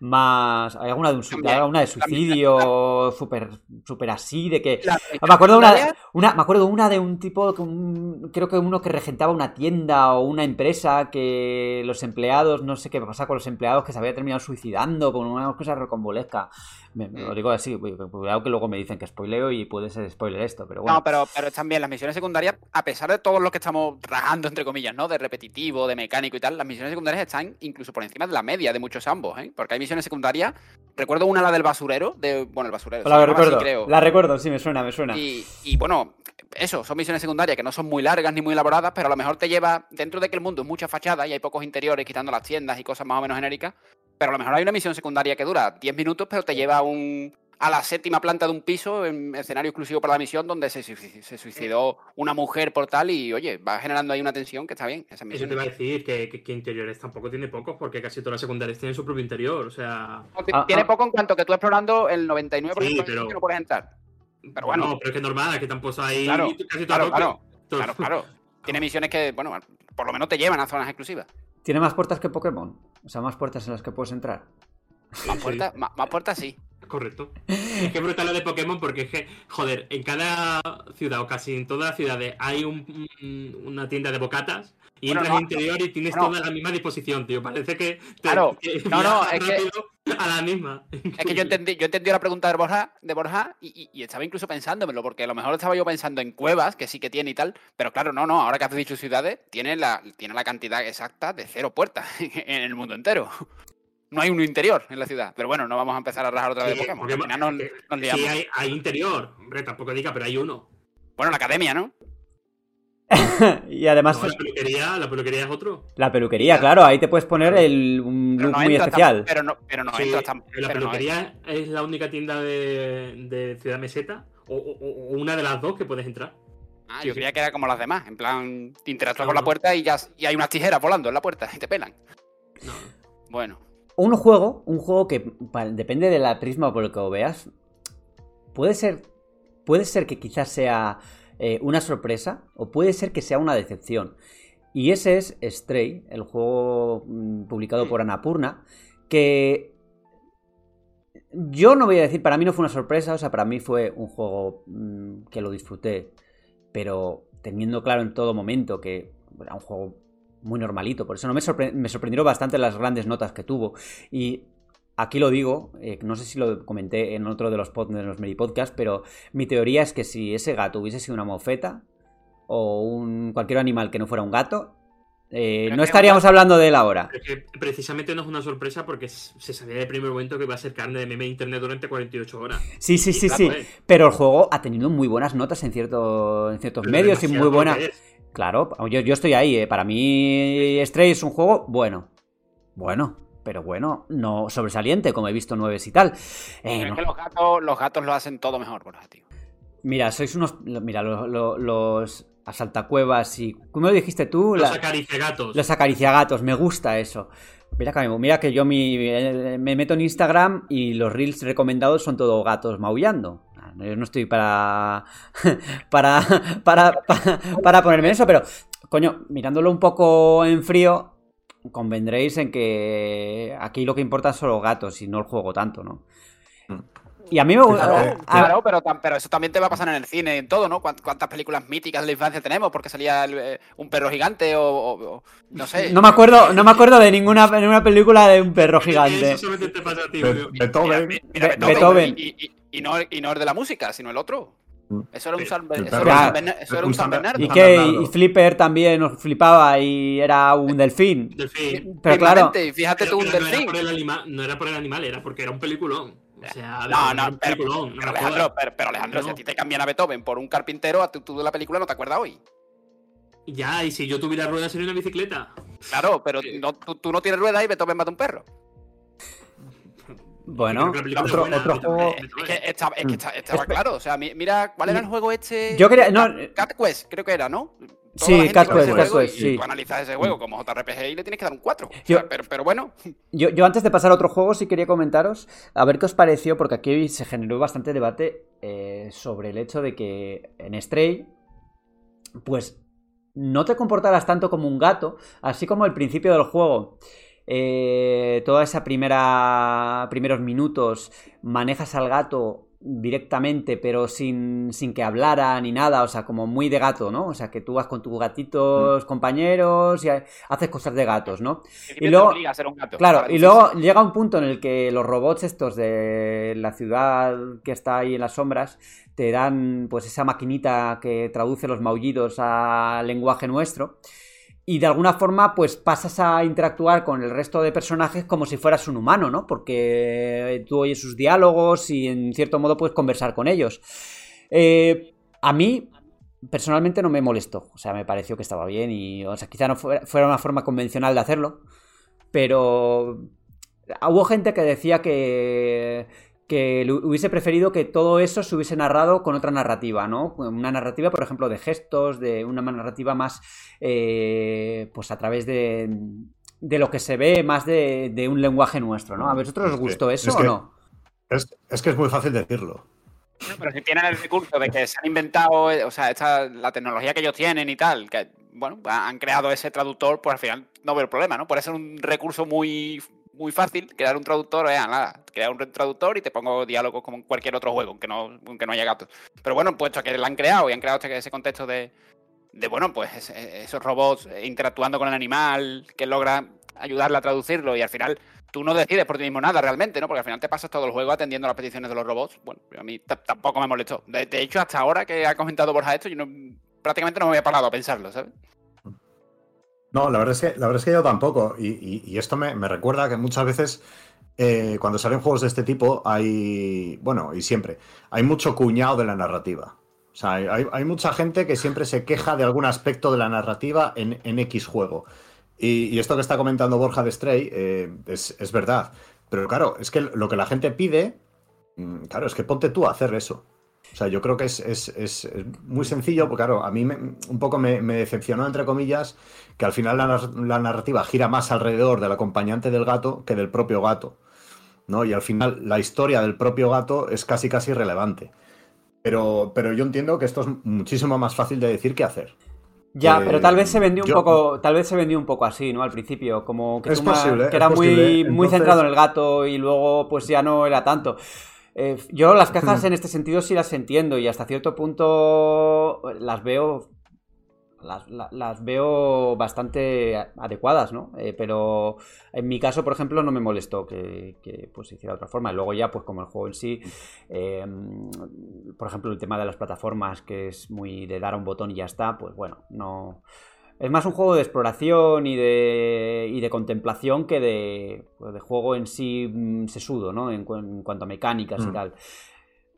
más hay alguna de un su- También, alguna de también. suicidio súper así de que La- Ah, Me acuerdo una, una, me acuerdo una de un tipo, que un- creo que uno que regentaba una tienda o una empresa que los empleados, no sé qué pasa con los empleados, que se había terminado suicidando con una cosa recombolesca. Me, me lo Mm. digo así, cuidado que luego me dicen que spoileo y puede ser spoiler esto, pero bueno. No, pero, pero están bien las misiones secundarias, a pesar de todo lo que estamos rajando, entre comillas, ¿no? De repetitivo, de mecánico y tal, las misiones secundarias están incluso por encima de la media de muchos ambos, ¿eh? Porque hay misiones secundarias, recuerdo una, la del basurero, de, bueno, el basurero, la así, recuerdo, creo. la recuerdo, sí, me suena, me suena. Y, y, bueno, eso, son misiones secundarias que no son muy largas ni muy elaboradas, pero a lo mejor te lleva, dentro de que el mundo es mucha fachada y hay pocos interiores quitando las tiendas y cosas más o menos genéricas, pero a lo mejor hay una misión secundaria que dura 10 minutos, pero te lleva a un, a la séptima planta de un piso en escenario exclusivo para la misión donde se, suici- se suicidó una mujer por tal y, oye, va generando ahí una tensión que está bien. Esa Eso te iba a decir, que, que- que interiores tampoco tiene pocos, porque casi todas las secundarias tienen su propio interior, o sea... Ah, Tiene ah. poco en cuanto que tú explorando el 99% Sí, de pero- que no puedes entrar. Pero bueno. No, pero es que es normal, que tampoco hay Claro, casi todo Claro, claro, claro, claro. Tiene misiones que, bueno, por lo menos te llevan a zonas exclusivas. Tiene más puertas que Pokémon. O sea, más puertas en las que puedes entrar. Más Sí. puertas, más, más puertas sí. Correcto. Es que brutal lo de Pokémon porque es que, joder, en cada ciudad o casi en todas las ciudades hay un- un- una tienda de bocatas y Bueno, entras no, al interior y tienes bueno. toda la misma disposición, tío. Parece que te Claro. No, no, es que- a la misma. Es que yo entendí, yo entendí la pregunta de Borja, de Borja y, y- y estaba incluso pensándomelo, porque a lo mejor estaba yo pensando en cuevas, que sí que tiene y tal, pero claro, no, no, ahora que has dicho ciudades, tiene la, tiene la cantidad exacta de cero puertas en el mundo entero. No hay uno interior en la ciudad. Pero bueno, no vamos a empezar a rajar otra vez Sí, de Pokémon. Pokémon- Al final nos, nos. Sí, hay, hay interior. Hombre, tampoco diga, pero hay uno. Bueno, la academia, ¿no? y además, No, la peluquería, la peluquería es otro. la peluquería, claro, ahí te puedes poner el, un Pero look no muy especial. pero no, pero no Sí, la pero no peluquería es la única tienda de, de Ciudad Meseta o, o- o una de las dos que puedes entrar. Ah, Sí, yo sí. creía que era como las demás. En plan, te interactúas con la puerta y ya y hay unas tijeras volando en la puerta y te pelan. No. Bueno, Un juego, un juego que depende de la prisma por el que lo veas, puede ser, puede ser que quizás sea eh, una sorpresa o puede ser que sea una decepción. Y ese es Stray, el juego mm, publicado por Annapurna, que yo no voy a decir, para mí no fue una sorpresa, o sea, para mí fue un juego mm, que lo disfruté, pero teniendo claro en todo momento que era un juego muy normalito, por eso no me, sorpre- me sorprendieron bastante las grandes notas que tuvo. Y aquí lo digo, eh, no sé si lo comenté en otro de los, pod- de los Meri Podcast, pero mi teoría es que si ese gato hubiese sido una mofeta o un cualquier animal que no fuera un gato, eh, no estaríamos hablando de él ahora. Precisamente no es una sorpresa porque se sabía de primer momento que iba a ser carne de meme de internet durante 48 horas. Sí, sí, sí, sí. Eh. Pero el juego ha tenido muy buenas notas en, cierto, en ciertos Pero medios y muy buena. Claro, yo, yo estoy ahí, ¿eh? Para mí Stray es un juego bueno. Bueno, pero bueno, no sobresaliente, como he visto nueves y tal. Eh, pero es no. que los gatos, los gatos lo hacen todo mejor, Borja, tío. Mira, sois unos... Mira, lo- lo- los asaltacuevas y... ¿Cómo lo dijiste tú? Los acariciagatos. los acariciagatos, me gusta eso. Mira que, mira que yo mi, eh, me meto en Instagram y los reels recomendados son todo gatos maullando. Ah, Yo no estoy para, para, para, para, para ponerme eso, pero, coño, mirándolo un poco en frío, convendréis en que aquí lo que importa son los gatos y no el juego tanto, ¿no? Mm. Y a mí me gusta. A- Claro, pero, pero eso también te va a pasar en el cine y en todo, ¿no? ¿Cuánt- ¿Cuántas películas míticas de la infancia tenemos? Porque salía el, eh, un perro gigante o, o- o- no sé. no me acuerdo, no me acuerdo de ninguna, ninguna película de un perro gigante. Eso solamente te pasa a ti, Be- Julio. Mira, Beethoven. mi- mira, Be- Beethoven, Beethoven. Y, y- y no, y no el de la música, sino el otro. Eso era un San, un un un Bernardo. Y que y Flipper también nos flipaba y era un delfín. Delfín. Pero claro, fíjate Pero- tú un pero no, era delfín. por el anima- no era por el animal, era porque era un peliculón. O sea, No, era no, un pero, peliculón. no Alejandro, pero, pero Alejandro, si a ti te cambian a Beethoven por un carpintero, a tú, tú de la película no te acuerdas hoy. Ya, y si yo tuviera ruedas sería una bicicleta. Claro, pero no, tú, tú no tienes ruedas y Beethoven mata a un perro. Bueno, otro- buena, otro juego-. Es que estaba, es que esta- estaba claro. O sea, mi- mira, ¿cuál era el juego este? Yo quería- no, Cat, Quest, creo que era, ¿no? Toda Sí, Cat Quest, Cat Quest, sí. Tú analizas ese juego como JRPG y le tienes que dar un 4. Yo- pero, pero bueno, Yo, yo antes de pasar a otro juego sí quería comentaros a ver qué os pareció, porque aquí se generó bastante debate eh, sobre el hecho de que en Stray, pues no te comportaras tanto como un gato, así como al principio del juego. Eh, toda esa primera primeros minutos manejas al gato directamente pero sin, sin que hablara ni nada, o sea, como muy de gato, ¿no? O sea, que tú vas con tus gatitos compañeros y ha- haces cosas de gatos, ¿no? y luego- a ser un gato. Claro, y luego llega un punto en el que los robots estos de la ciudad que está ahí en las sombras te dan pues esa maquinita que traduce los maullidos a lenguaje nuestro y de alguna forma pues pasas a interactuar con el resto de personajes como si fueras un humano, ¿no? Porque tú oyes sus diálogos y en cierto modo puedes conversar con ellos. Eh, a mí personalmente no me molestó, o sea, me pareció que estaba bien y, o sea, quizá no fuera, fuera una forma convencional de hacerlo, pero hubo gente que decía que, que hubiese preferido que todo eso se hubiese narrado con otra narrativa, ¿no? Una narrativa, por ejemplo, de gestos, de una narrativa más, eh, pues a través de, de lo que se ve, más de, de un lenguaje nuestro, ¿no? ¿A vosotros os Es gustó eso es o que- no? Es, es que es muy fácil decirlo. No, pero si tienen el recurso de que se han inventado, eh, o sea, esta, la tecnología que ellos tienen y tal, que, bueno, ha- han creado ese traductor, pues al final no veo el problema, ¿no? Puede ser un recurso muy, muy fácil, crear un traductor, eh, nada, crear un traductor y te pongo diálogos como en cualquier otro juego, aunque no, aunque no haya gatos. Pero bueno, puesto que lo han creado y han creado ese contexto de, de bueno, pues esos robots interactuando con el animal, que logra ayudarle a traducirlo y al final tú no decides por ti mismo nada realmente, ¿no? Porque al final te pasas todo el juego atendiendo las peticiones de los robots. Bueno, a mí tampoco me molestó. De, de hecho, hasta ahora que ha comentado Borja esto, yo no, prácticamente no me había parado a pensarlo, ¿sabes? No, la verdad es que, la verdad es que yo tampoco. Y, y- esto me, me recuerda que muchas veces eh, cuando salen juegos de este tipo hay, bueno, y siempre, hay mucho cuñado de la narrativa. O sea, hay, hay- mucha gente que siempre se queja de algún aspecto de la narrativa en, en X juego. Y, y esto que está comentando Borja de Stray eh, es, es verdad. Pero claro, es que lo que la gente pide, mm, claro, es que ponte tú a hacer eso. O sea, yo creo que es, es- es- muy sencillo, porque claro, a mí me- un poco me, me decepcionó, entre comillas, que al final la, nar- la narrativa gira más alrededor del acompañante del gato que del propio gato. ¿no? Y al final la historia del propio gato es casi casi irrelevante. Pero, pero yo entiendo que esto es muchísimo más fácil de decir que hacer. Ya, Eh, pero tal vez se vendió un yo- poco, tal vez se vendió un poco así, ¿no? Al principio, como que, Es posible, que era muy, centrado en el gato y luego pues ya no era tanto. Eh, yo las cajas Hmm. en este sentido sí las entiendo y hasta cierto punto las veo las, la- las veo bastante adecuadas, ¿no? Eh, pero en mi caso, por ejemplo, no me molestó que, que, pues se hiciera de otra forma. Y luego ya, pues como el juego en sí, eh, por ejemplo, el tema de las plataformas, que es muy de dar a un botón y ya está, pues bueno, no... Es más un juego de exploración y de, y de contemplación que de, pues, de juego en sí mm, sesudo, ¿no? En, en cuanto a mecánicas y Mm. tal.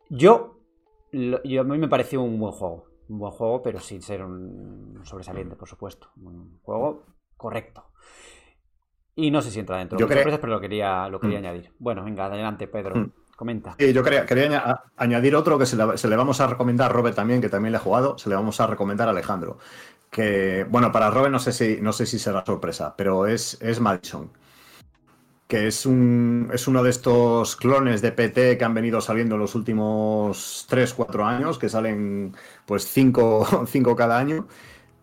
Yo, yo, a mí me pareció un buen juego. Un buen juego, pero sin ser un sobresaliente, por supuesto. Un juego correcto. Y no sé si entra dentro de Yo creo- sorpresas, pero lo quería, lo quería Mm. añadir. Bueno, venga, adelante, Pedro. Mm. Comenta. Sí, yo quería, quería añadir otro que se le, se le vamos a recomendar a Robert también, que también le he jugado, se le vamos a recomendar a Alejandro. Que, bueno, para Robert no sé si, no sé si será sorpresa, pero es, es Madison. Que es, un, es uno de estos clones de PT que han venido saliendo en los últimos 3, 4 años, que salen pues 5 cada año.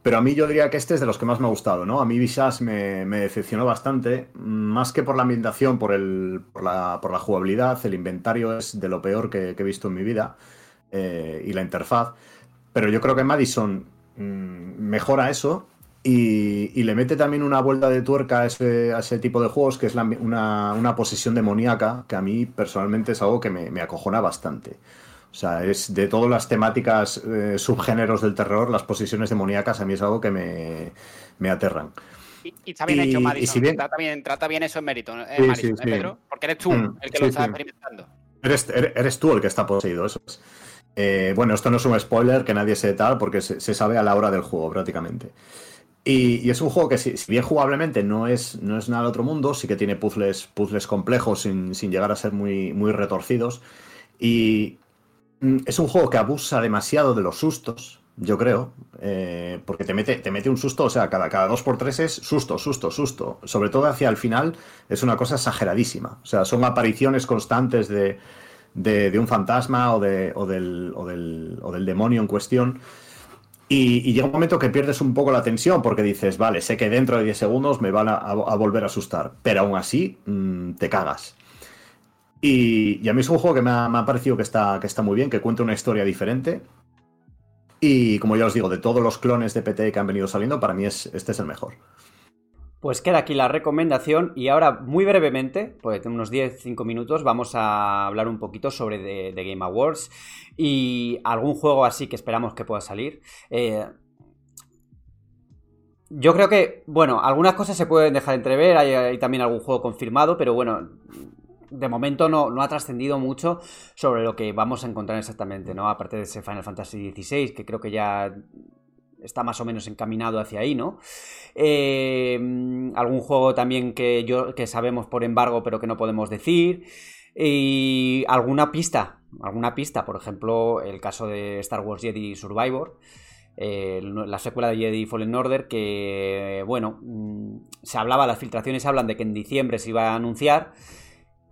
Pero a mí yo diría que este es de los que más me ha gustado, ¿no? A mí Visage me, me decepcionó bastante, más que por la ambientación, por, el, por, la, por la jugabilidad, el inventario es de lo peor que, he visto en mi vida eh, y la interfaz. Pero yo creo que Madison mejora eso y, y, le mete también una vuelta de tuerca a ese, a ese tipo de juegos, que es la, una, una, posesión demoníaca, que a mí personalmente es algo que me, me acojona bastante. O sea, es de todas las temáticas eh, subgéneros del terror, las posiciones demoníacas a mí es algo que me, me aterran. Y, y, está bien y, hecho, Madison. Si bien... Trata, bien, trata, bien, eso en mérito, ¿eh, sí, Madison, sí, ¿eh, Pedro? Porque eres tú mm, el que lo está experimentando. Eres, eres, tú el que está poseído, eso es. Eh, bueno, esto no es un spoiler que nadie se tal, porque se, sabe a la hora del juego prácticamente. Y, y, es un juego que, si, si, bien jugablemente no es, nada del otro mundo, sí que tiene puzzles, puzzles complejos sin, llegar a ser muy, muy retorcidos. Y, es un juego que abusa demasiado de los sustos, yo creo, eh, porque te mete, te mete un susto, o sea, cada, cada dos por tres es susto, susto, susto. Sobre todo hacia el final es una cosa exageradísima. O sea, son apariciones constantes de, de, un fantasma o, o, del, o, del, o, del, demonio en cuestión. Y, llega un momento que pierdes un poco la tensión porque dices, vale, sé que dentro de 10 segundos me van a, volver a asustar, pero aún así mmm, te cagas. Y, y, a mí es un juego que me ha, me ha, parecido que está, que está muy bien, que cuenta una historia diferente. Y como ya os digo, de todos los clones de PT que han venido saliendo, para mí es, este es el mejor. Pues queda aquí la recomendación y ahora muy brevemente, pues en unos 10-5 minutos, vamos a hablar un poquito sobre The, Game Awards y algún juego así que esperamos que pueda salir. Eh, yo creo que, bueno, algunas cosas se pueden dejar entrever, hay, hay también algún juego confirmado, pero bueno, de momento no, no ha trascendido mucho sobre lo que vamos a encontrar exactamente, ¿no? Aparte de ese Final Fantasy XVI, que creo que ya está más o menos encaminado hacia ahí, ¿no? Eh, algún juego también que, yo, que sabemos por embargo, pero que no podemos decir. Y alguna pista, alguna pista, por ejemplo, el caso de Star Wars Jedi Survivor. Eh, la secuela de Jedi Fallen Order que, bueno, se hablaba, las filtraciones hablan de que en diciembre se iba a anunciar,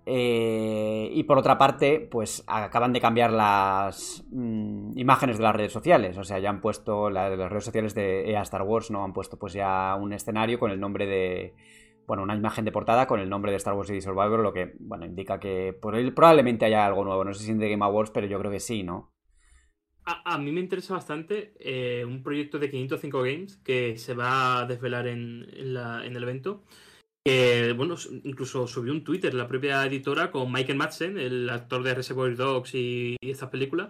eh, y por otra parte, pues acaban de cambiar las mmm, imágenes de las redes sociales. O sea, ya han puesto la, las redes sociales de EA Star Wars, ¿no? Han puesto pues ya un escenario con el nombre de. Bueno, una imagen de portada con el nombre de Star Wars Jedi Survivor, lo que, bueno, indica que por él probablemente haya algo nuevo. No sé si en The Game Awards, pero yo creo que sí, ¿no? A, a, mí me interesa bastante eh, un proyecto de 505 Games que se va a desvelar en, en, la, en el evento que, bueno, incluso subió un Twitter la propia editora con Michael Madsen, el actor de Reservoir Dogs y, y estas películas,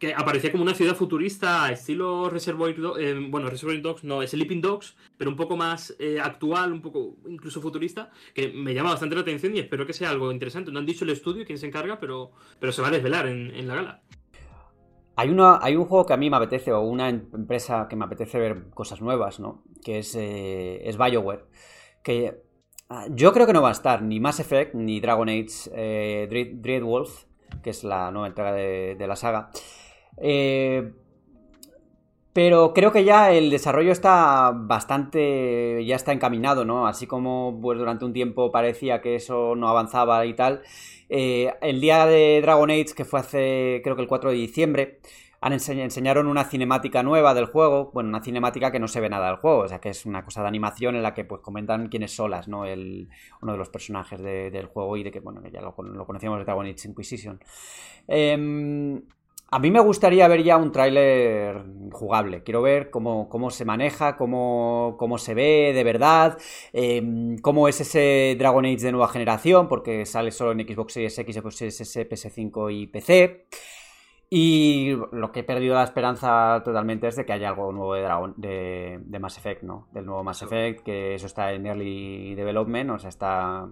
que aparecía como una ciudad futurista estilo Reservoir Dogs, eh, bueno, Reservoir Dogs no, Sleeping Dogs, pero un poco más eh, actual, un poco incluso futurista, que me llama bastante la atención y espero que sea algo interesante. No han dicho el estudio quién se encarga, pero, pero se va a desvelar en, en la gala. Hay, una, hay, un juego que a mí me apetece, o una empresa que me apetece ver cosas nuevas, ¿no? Que es, eh, BioWare. Que uh, yo creo que no va a estar ni Mass Effect ni Dragon Age eh, Dread, Dreadwolf, que es la nueva entrega de, de la saga. Eh, pero creo que ya el desarrollo está bastante. ya está encaminado, ¿no? Así como pues, durante un tiempo parecía que eso no avanzaba y tal. Eh, el día de Dragon Age, que fue hace creo que el 4 de diciembre, han ense enseñaron una cinemática nueva del juego, bueno, una cinemática que no se ve nada del juego, o sea que es una cosa de animación en la que pues comentan quién es Solas, ¿no? El, uno de los personajes de, del juego y de que, bueno, ya lo, lo conocíamos de Dragon Age Inquisition. Eh, a mí me gustaría ver ya un tráiler jugable. Quiero ver cómo, cómo se maneja, cómo, cómo, se ve de verdad, eh, cómo es ese Dragon Age de nueva generación, porque sale solo en Xbox Series X, Xbox Series S, PS5 y PC. Y lo que he perdido la esperanza totalmente es de que haya algo nuevo de, Dragon, de, de Mass Effect, ¿no? Del nuevo Mass Effect, que eso está en Early Development, o sea, está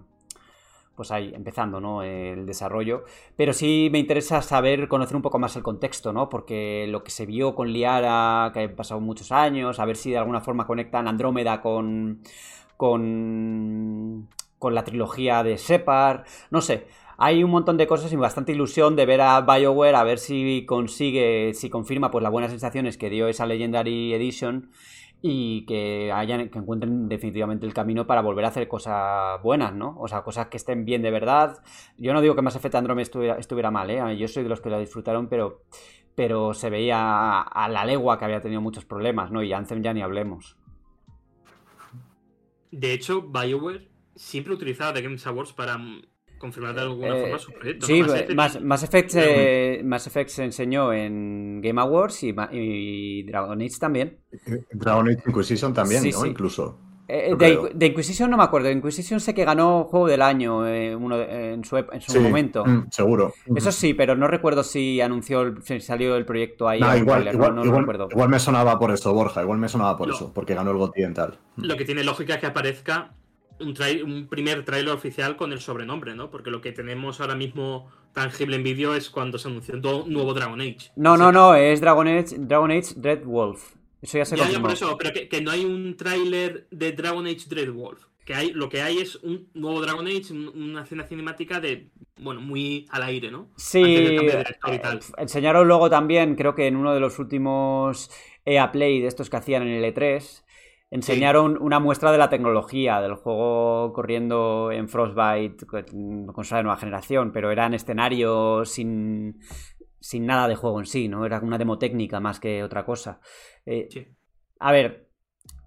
pues ahí, empezando, ¿no? El desarrollo. Pero sí me interesa saber, conocer un poco más el contexto, ¿no? Porque lo que se vio con Liara, que han pasado muchos años, a ver si de alguna forma conectan Andrómeda con. con. con la trilogía de Separ. No sé. Hay un montón de cosas y bastante ilusión de ver a BioWare a ver si consigue, si confirma pues las buenas sensaciones que dio esa Legendary Edition y que hayan que encuentren definitivamente el camino para volver a hacer cosas buenas, ¿no? O sea, cosas que estén bien de verdad. Yo no digo que Mass Effect Andromeda estuviera, estuviera mal, ¿eh? Yo soy de los que la disfrutaron, pero pero se veía a la legua que había tenido muchos problemas, ¿no? Y Anthem ya ni hablemos. De hecho, BioWare siempre utilizaba The Games Awards para confirmar de alguna Eh, forma su proyecto. Sí, ¿no? Mass Effect- Mass, Mass Effect, se- Mass Effect se enseñó en Game Awards y, y Dragon Age también. Dragon Age Inquisition también, Sí, ¿no? sí. Incluso. Eh, de, Inquisition no me acuerdo. De Inquisition sé que ganó Juego del Año eh, uno de- en su, ep- en su Sí, momento. mm, seguro. Eso sí, pero no recuerdo si anunció, el- si salió el proyecto ahí. Nah, igual, tráiler, igual, no, no lo igual- recuerdo. igual me sonaba por eso, Borja. Igual me sonaba por No. eso, porque ganó el GOTY en tal. Lo que tiene lógica es que aparezca un, primer tráiler oficial con el sobrenombre, ¿no? Porque lo que tenemos ahora mismo tangible en vídeo es cuando se anunció un nuevo Dragon Age. No, no, no, es Dragon Age, Dragon Age Red Wolf. Eso ya se Ya, por eso, pero que, que no hay un tráiler de Dragon Age Dreadwolf. Que hay, lo que hay es un nuevo Dragon Age, un- una escena cinemática de, bueno, muy al aire, ¿no? Sí, de y eh, tal. enseñaron luego también, creo que en uno de los últimos EA Play de estos que hacían en el E3, enseñaron una muestra de la tecnología del juego corriendo en Frostbite con consola de nueva generación, pero eran escenarios sin, sin nada de juego en sí, ¿no? Era una demo técnica más que otra cosa. Eh, Sí. A ver,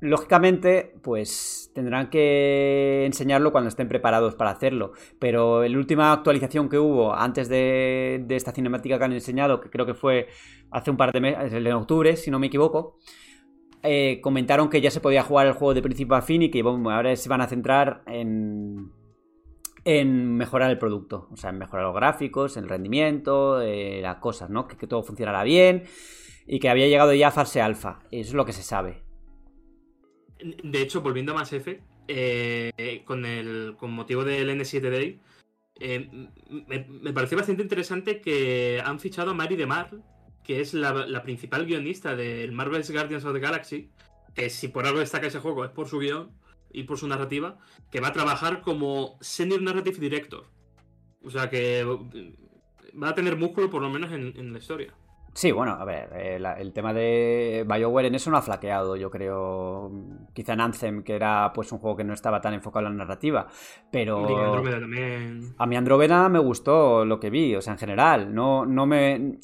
lógicamente, pues tendrán que enseñarlo cuando estén preparados para hacerlo. Pero la última actualización que hubo antes de, de esta cinemática que han enseñado, que creo que fue hace un par de meses, en octubre, si no me equivoco, eh, comentaron que ya se podía jugar el juego de principio a fin y que ahora se van a centrar en, en mejorar el producto. O sea, en mejorar los gráficos, el rendimiento, eh, las cosas, ¿no? Que, todo funcionara bien y que había llegado ya a fase alfa. Eso es lo que se sabe. De hecho, volviendo a Mass Effect, eh, con, el, con motivo del N7 Day, me, me pareció bastante interesante que han fichado a Mari de Mar, que es la, la principal guionista del Marvel's Guardians of the Galaxy, que si por algo destaca ese juego es por su guion y por su narrativa, que va a trabajar como Senior Narrative Director. O sea que eh, va a tener músculo por lo menos en, en la historia. Sí, bueno, a ver, eh, el tema de BioWare en eso no ha flaqueado, yo creo. Quizá en Anthem, que era pues un juego que no estaba tan enfocado en la narrativa, pero... También. A mi Andrómeda me gustó lo que vi, o sea, en general. No, no me.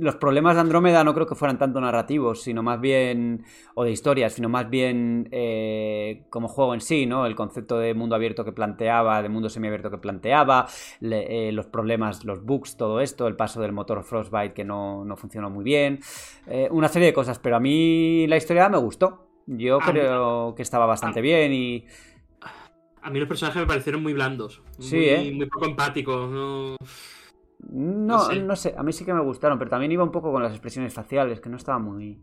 Los problemas de Andrómeda no creo que fueran tanto narrativos, sino más bien. o de historias, sino más bien eh, como juego en sí, ¿no? El concepto de mundo abierto que planteaba, de mundo semiabierto que planteaba, le- eh, los problemas, los bugs, todo esto, el paso del motor Frostbite que no, no funcionó muy bien. eh, una serie de cosas, pero a mí la historia me gustó. Yo A mí- creo que estaba bastante bien y. A mí los personajes me parecieron muy blandos. Sí, muy, ¿eh? muy poco empáticos. ¿no? No, No sé. no sé, a mí sí que me gustaron, pero también iba un poco con las expresiones faciales, que no estaban muy, muy No,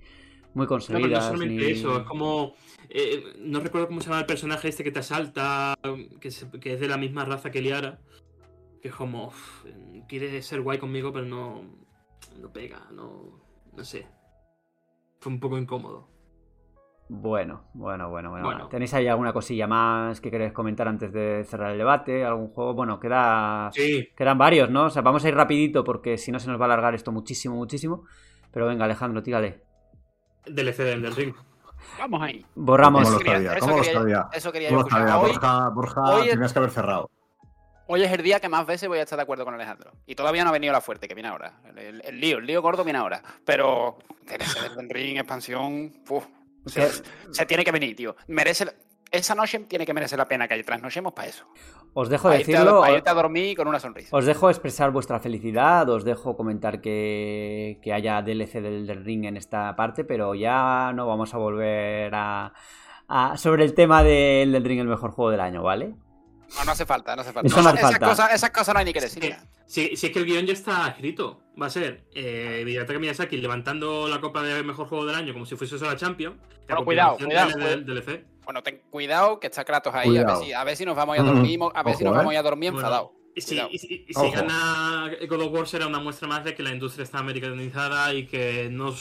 pero no conseguidas. solamente ni- eso, es como. eh, no recuerdo cómo se llama el personaje este que te asalta, que, se- que es de la misma raza que Liara. Que es como. uf, quiere ser guay conmigo, pero no. No pega, no. No sé. Fue un poco incómodo. Bueno, bueno, bueno, bueno. Bueno. ¿Tenéis ahí alguna cosilla más que queréis comentar antes de cerrar el debate? ¿Algún juego? Bueno, queda... Sí, quedan varios, ¿no? O sea, vamos a ir rapidito porque si no se nos va a alargar esto muchísimo, muchísimo. Pero venga, Alejandro, tírale. DLC del del ring. Vamos ahí. Borramos. ¿Cómo lo sabía? eso ¿Cómo lo quería- sabía? Eso quería ¿Cómo yo lo sabía? Hoy, Borja, Borja hoy es- tenías que haber cerrado. hoy es el día que más veces voy a estar de acuerdo con Alejandro. Y todavía no ha venido la fuerte, que viene ahora. El, el- el lío, el lío gordo viene ahora. Pero DLC del Elden Ring, expansión. uf, se, se tiene que venir, tío. Merece. la- Esa noche tiene que merecer la pena que trasnochemos para eso. Os dejo Para irte, a, decirlo. para irte a dormir con una sonrisa. Os dejo expresar vuestra felicidad, os dejo comentar que, que haya DLC del, del ring en esta parte, pero ya no vamos a volver a, a- sobre el tema del del ring el mejor juego del año, ¿vale? No, no hace falta, no hace falta. Eso no hace esas. Cosas, esas cosas no hay ni que decir. Sí, sí, sí, es que el guion ya está escrito. Va a ser eh, Miyazaki levantando la copa de mejor juego del año como si fuese eso la Champions. Pero cuidado, cuidado, Del, DLC. Bueno, ten cuidado que está Kratos ahí. A ver, si, a ver si nos vamos a dormir, a ver si nos vamos eh. a dormir Bueno, enfadados. Y si, Cuidado. y si- y si gana God of War será una muestra más de que la industria está americanizada y que no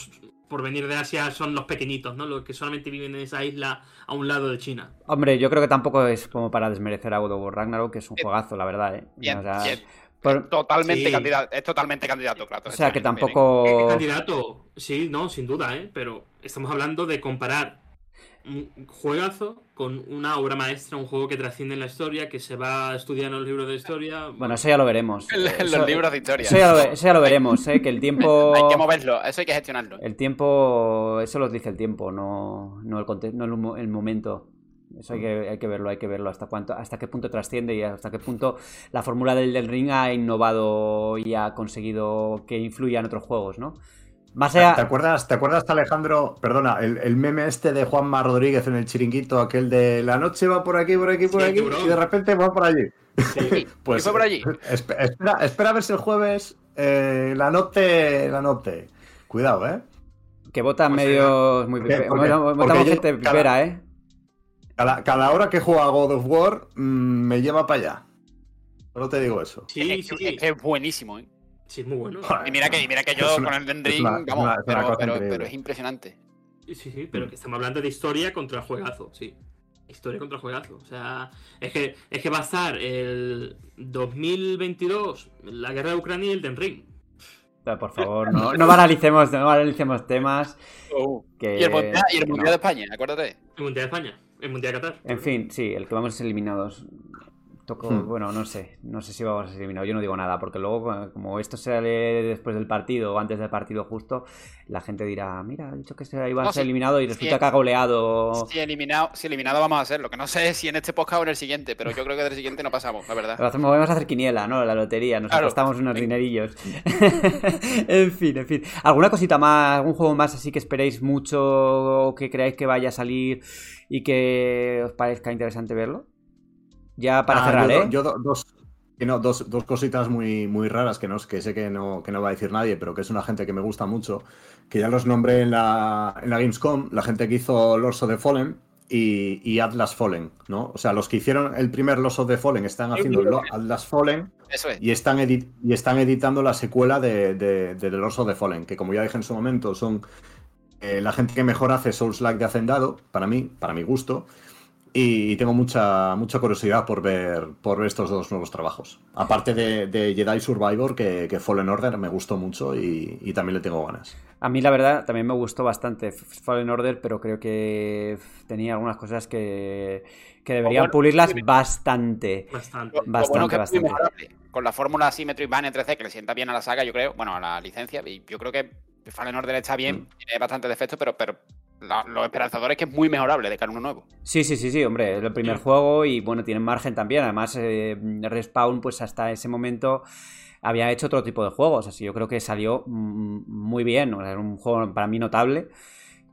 por venir de Asia son los pequeñitos, ¿no? Los que solamente viven en esa isla a un lado de China. Hombre, yo creo que tampoco es como para desmerecer a God of War Ragnarok, que es un Bien. juegazo, la verdad, ¿eh? Bien, O sea, bien. por- Totalmente Sí. candidato, es totalmente candidato, Kratos. o sea, que año también, ¿eh? tampoco... Candidato, sí, no, sin duda, ¿eh? Pero estamos hablando de comparar un juegazo con una obra maestra, un juego que trasciende en la historia, que se va a estudiar en los libros de historia. Bueno, eso ya lo veremos. En Eso- los libros de historia. Eso ya, lo, eso ya lo veremos, ¿eh? que el tiempo... Hay que moverlo, eso hay que gestionarlo. El tiempo, eso lo dice el tiempo, no, no, el, no el momento. Eso hay que, hay que verlo, hay que verlo hasta cuánto, hasta qué punto trasciende y hasta qué punto la fórmula del, del ring ha innovado y ha conseguido que influya en otros juegos, ¿no? Más ¿Te acuerdas, ¿Te acuerdas, Alejandro? Perdona, el, el meme este de Juanma Rodríguez en el chiringuito, aquel de la noche va por aquí, por aquí, por Sí, aquí, y de repente va por allí. Sí. Pues ¿Y fue por allí? espe- Espera, espera a ver si el jueves eh, la noche, la noche. Cuidado, ¿eh? que votan Pues medios muy Porque- pipe- porque- votamos yo- cada- pipera, ¿eh? Cada, cada hora que juega God of War mm, me lleva para allá. Solo te digo eso. Sí, es, sí, que es buenísimo, ¿eh? Sí, es muy bueno. Y mira que, y mira que yo una- con el Den es Ring, una- vamos, una- es una pero, es impresionante. Sí, sí, pero que estamos hablando de historia contra juegazo, sí. Historia contra juegazo. O sea, es que, es que va a estar el 2022, la guerra de Ucrania y el Den Ring. Pero, Por favor, no, no banalicemos, no banalicemos temas que... Y el Mundial, y el que mundial no. de España, acuérdate. El Mundial de España, el Mundial de Qatar. En fin, sí, el que vamos eliminados. Toco, Hmm. bueno, no sé, no sé si vamos a ser eliminados, yo no digo nada, porque luego, como esto sale después del partido o antes del partido justo, la gente dirá, mira, ha dicho que se iba a No, ser sí, eliminado y resulta eh. que ha goleado. Si eliminado, si eliminado vamos a hacerlo. Que no sé si en este podcast o en el siguiente, pero yo creo que del siguiente no pasamos, la verdad. Lo hacemos, vamos a hacer quiniela, ¿no? La lotería, nos Claro. apostamos unos Sí. dinerillos. en fin, en fin. ¿Alguna cosita más, algún juego más así que esperéis mucho o que creáis que vaya a salir y que os parezca interesante verlo? Ya para Ah, cerrar, yo, ¿eh? yo do- dos, que no, dos, dos cositas muy, muy raras que, no, que sé que no, que no va a decir nadie, pero que es una gente que me gusta mucho, que ya los nombré en la, en la Gamescom, la gente que hizo Lords of the Fallen y, y Atlas Fallen, ¿no? O sea, los que hicieron el primer Lords of the Fallen están haciendo Lo- Atlas Fallen Eso es. y están, edit- y están editando la secuela de, de, de The Lords of the Fallen, que como ya dije en su momento, son eh, la gente que mejor hace Souls-like de Hacendado, para mí, para mi gusto. Y tengo mucha, mucha curiosidad por ver, por ver estos dos nuevos trabajos. Aparte de, de Jedi Survivor, que, que Fallen Order me gustó mucho y, y también le tengo ganas. A mí la verdad también me gustó bastante Fallen Order, pero creo que tenía algunas cosas que, que deberían bueno, pulirlas sí. bastante. Bastante. Bastante, bueno bastante. Con la fórmula así Metroidvania 3D que le sienta bien a la saga, yo creo, bueno, a la licencia, y yo creo que Fallen Order está bien, Mm. tiene bastantes defectos, pero, pero la- lo esperanzador es que es muy mejorable de cara a uno nuevo. Sí, sí, sí, sí, hombre, es el primer juego y bueno, tienen margen también. Además, eh, Respawn, pues hasta ese momento había hecho otro tipo de juegos, así yo creo que salió mm, muy bien, o sea, era un juego para mí notable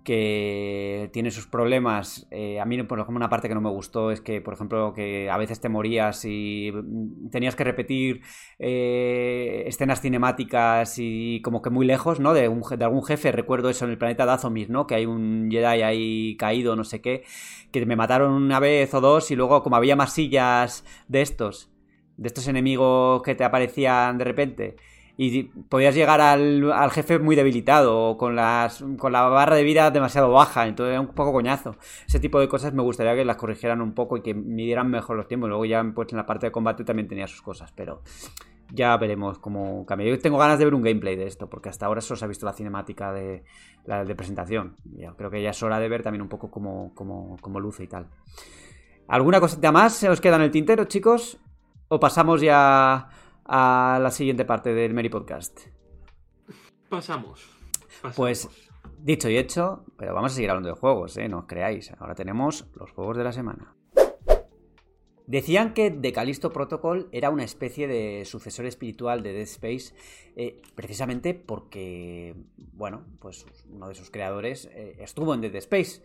que tiene sus problemas. Eh, a mí, por ejemplo, una parte que no me gustó es que, por ejemplo, que a veces te morías y mm, tenías que repetir eh, escenas cinemáticas y como que muy lejos, ¿no? De, un de algún jefe, recuerdo eso en el planeta Dathomir, ¿no? Que hay un Jedi ahí caído, no sé qué, que me mataron una vez o dos y luego como había más sillas de estos, de estos enemigos que te aparecían de repente. Y podías llegar al, jefe muy debilitado o con, las, con la barra de vida demasiado baja, entonces era un poco coñazo. Ese tipo de cosas me gustaría que las corrigieran un poco y que midieran mejor los tiempos. Luego ya pues, en la parte de combate también tenía sus cosas, pero ya veremos cómo cambia. Yo tengo ganas de ver un gameplay de esto, porque hasta ahora solo se ha visto la cinemática de, la presentación. Yo creo que ya es hora de ver también un poco cómo, cómo luce y tal. ¿Alguna cosita más se os queda en el tintero, chicos? ¿O pasamos ya a la siguiente parte del Mary Podcast? Pasamos. Pasamos. Pues dicho y hecho, pero vamos a seguir hablando de juegos, ¿eh? No os creáis. Ahora tenemos los juegos de la semana. Decían que The Callisto Protocol era una especie de sucesor espiritual de Dead Space, eh, precisamente porque, bueno, pues uno de sus creadores eh, estuvo en Dead Space.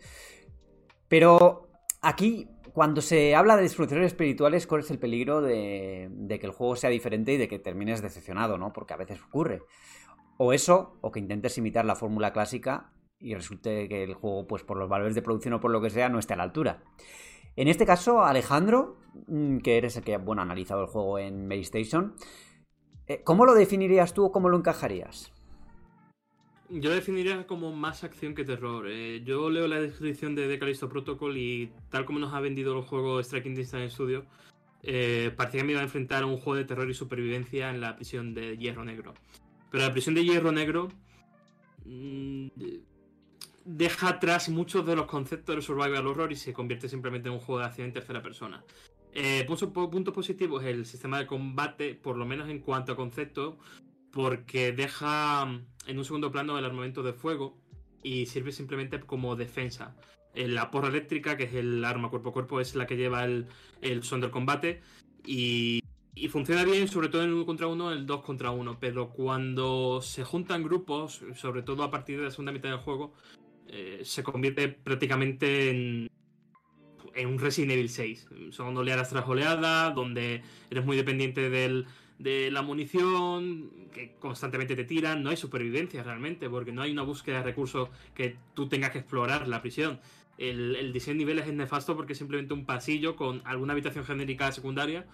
Pero aquí, cuando se habla de sucesores espirituales, ¿cuál es el peligro de, que el juego sea diferente y de que termines decepcionado, ¿no? Porque a veces ocurre. O eso, o que intentes imitar la fórmula clásica y resulte que el juego, pues por los valores de producción o por lo que sea, no esté a la altura. En este caso, Alejandro, mm, que eres el que bueno, ha analizado el juego en Playstation, eh, ¿cómo lo definirías tú o cómo lo encajarías? Yo lo definiría como más acción que terror. Eh, yo leo la descripción de The Callisto Protocol y tal como nos ha vendido el juego Striking Distance Studio, eh, parecía que me iba a enfrentar a un juego de terror y supervivencia en la prisión de Hierro Negro. Pero la prisión de Hierro Negro mm, deja atrás muchos de los conceptos del survival horror y se convierte simplemente en un juego de acción en tercera persona. Eh, puntos, puntos positivos el sistema de combate, por lo menos en cuanto a concepto, porque deja mm, en un segundo plano el armamento de fuego y sirve simplemente como defensa. Eh, la porra eléctrica, que es el arma cuerpo a cuerpo, es la que lleva el, el son del combate y, y funciona bien, sobre todo en el uno contra uno, el 2 contra uno, pero cuando se juntan grupos, sobre todo a partir de la segunda mitad del juego, eh, se convierte prácticamente en, en un Resident Evil 6. Son oleadas tras oleadas, donde eres muy dependiente del, de la munición, que constantemente te tiran, no hay supervivencia realmente, porque no hay una búsqueda de recursos que tú tengas que explorar la prisión. El, el diseño de niveles es nefasto porque es simplemente un pasillo con alguna habitación genérica secundaria,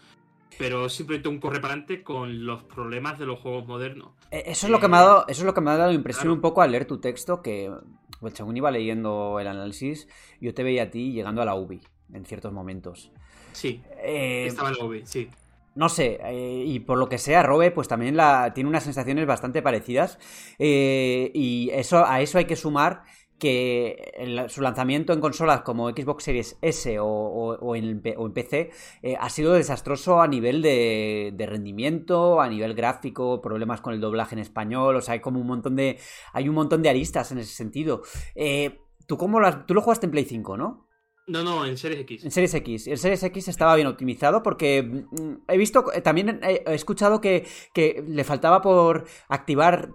pero simplemente un correparante con los problemas de los juegos modernos. Eh, Eso es lo que me ha dado, eso es lo que me ha dado impresión claro. un poco al leer tu texto, que pues, según iba leyendo el análisis, yo te veía a ti llegando a la UBI en ciertos momentos. Sí, Eh, estaba en la UBI, sí. No sé, eh, y por lo que sea, Robe, pues también la, tiene unas sensaciones bastante parecidas. eh, y eso, a eso hay que sumar que su lanzamiento en consolas como Xbox Series S o, en, o en PC eh, ha sido desastroso a nivel de, de rendimiento, a nivel gráfico, problemas con el doblaje en español, o sea, hay como un montón de, hay un montón de aristas en ese sentido. Eh, ¿tú, cómo lo has- tú lo jugaste en Play 5, ¿no? No, no, en Series X. En Series X. El Series X estaba bien optimizado porque mm, he visto, eh, también he, escuchado que, que le faltaba por activar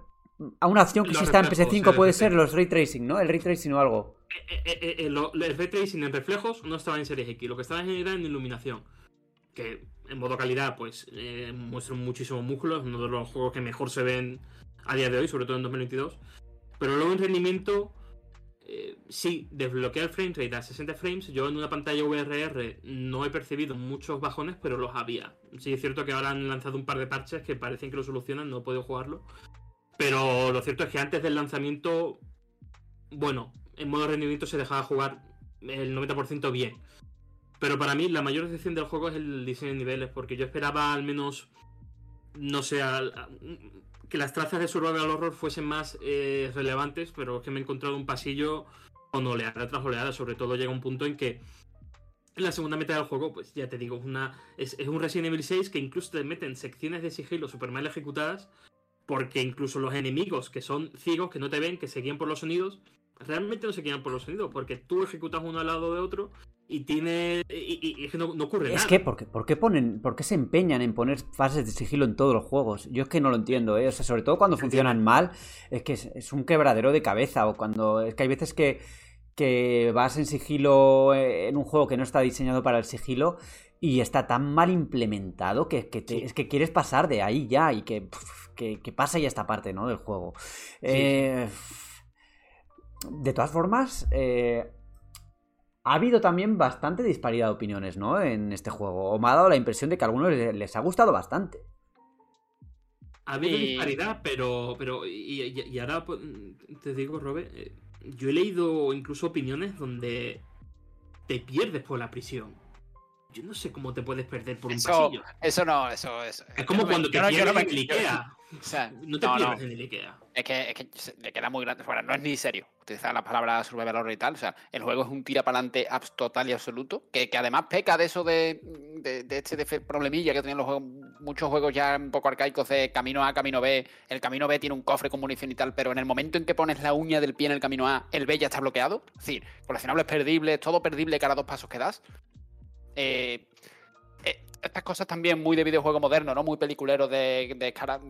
a una opción que está en reflejos, PS5, el puede ser los ray tracing, ¿no? El ray tracing o algo. Eh, eh, lo- el ray tracing en reflejos no estaba en Series X, lo que estaba en era en iluminación. Que en modo calidad, pues eh, muestra muchísimos músculos, uno de los juegos que mejor se ven a día de hoy, sobre todo en 2022. Pero luego en rendimiento, eh, sí, desbloquea el frame rate a 60 frames. Yo en una pantalla VRR no he percibido muchos bajones, pero los había. Sí, es cierto que ahora han lanzado un par de parches que parecen que lo solucionan, no he podido jugarlo. Pero lo cierto es que antes del lanzamiento, bueno, en modo rendimiento se dejaba jugar el 90% bien. Pero para mí la mayor decepción del juego es el diseño de niveles, porque yo esperaba al menos, no sé, al- que las trazas de Survival Horror fuesen más eh, relevantes, pero es que me he encontrado un pasillo con oleada tras oleada. Sobre todo llega un punto en que en la segunda mitad del juego, pues ya te digo, una, es un Resident Evil 6 que incluso te meten secciones de sigilo super mal ejecutadas, porque incluso los enemigos que son ciegos, que no te ven, que se guían por los sonidos, realmente no se guían por los sonidos, porque tú ejecutas uno al lado de otro y tiene. Y, y- y es que no, no ocurre Es nada. que, ¿por qué, por qué ponen, por qué se empeñan en poner fases de sigilo en todos los juegos? Yo es que no lo entiendo, ¿eh? O sea, sobre todo cuando funcionan mal, es que es, es un quebradero de cabeza. O cuando. Es que hay veces que, que vas en sigilo eh, en un juego que no está diseñado para el sigilo y está tan mal implementado que, que te- Sí. es que quieres pasar de ahí ya y que, que pasa ya esta parte, ¿no? Del juego. Eh, de todas formas, eh, ha habido también bastante disparidad de opiniones, ¿no? En este juego. O me ha dado la impresión de que a algunos les, les ha gustado bastante. Ha habido disparidad, pero. pero y, y- y ahora pues, te digo, Robert, eh, yo he leído incluso opiniones donde te pierdes por la prisión. Yo no sé cómo te puedes perder por un Eso, pasillo. eso no, eso es. Es como no me- cuando te no- pierdes no me- en el Ikea. O sea, No te no, no, pierdes en el Ikea. Es que, es que le queda muy grande. Bueno, no es ni serio utilizar la palabra survival horror y tal. O sea, el juego es un tira para adelante total y absoluto. Que, que además peca de eso de, de, de este de fe- problemilla que tienen los juegos. Muchos juegos ya un poco arcaicos de camino A, camino B. El camino B tiene un cofre con munición y tal. Pero en el momento en que pones la uña del pie en el camino A, el B ya está bloqueado. Es decir, coleccionables perdibles, todo perdible cada dos pasos que das. Eh, eh, estas cosas también muy de videojuego moderno, ¿no? Muy peliculero de,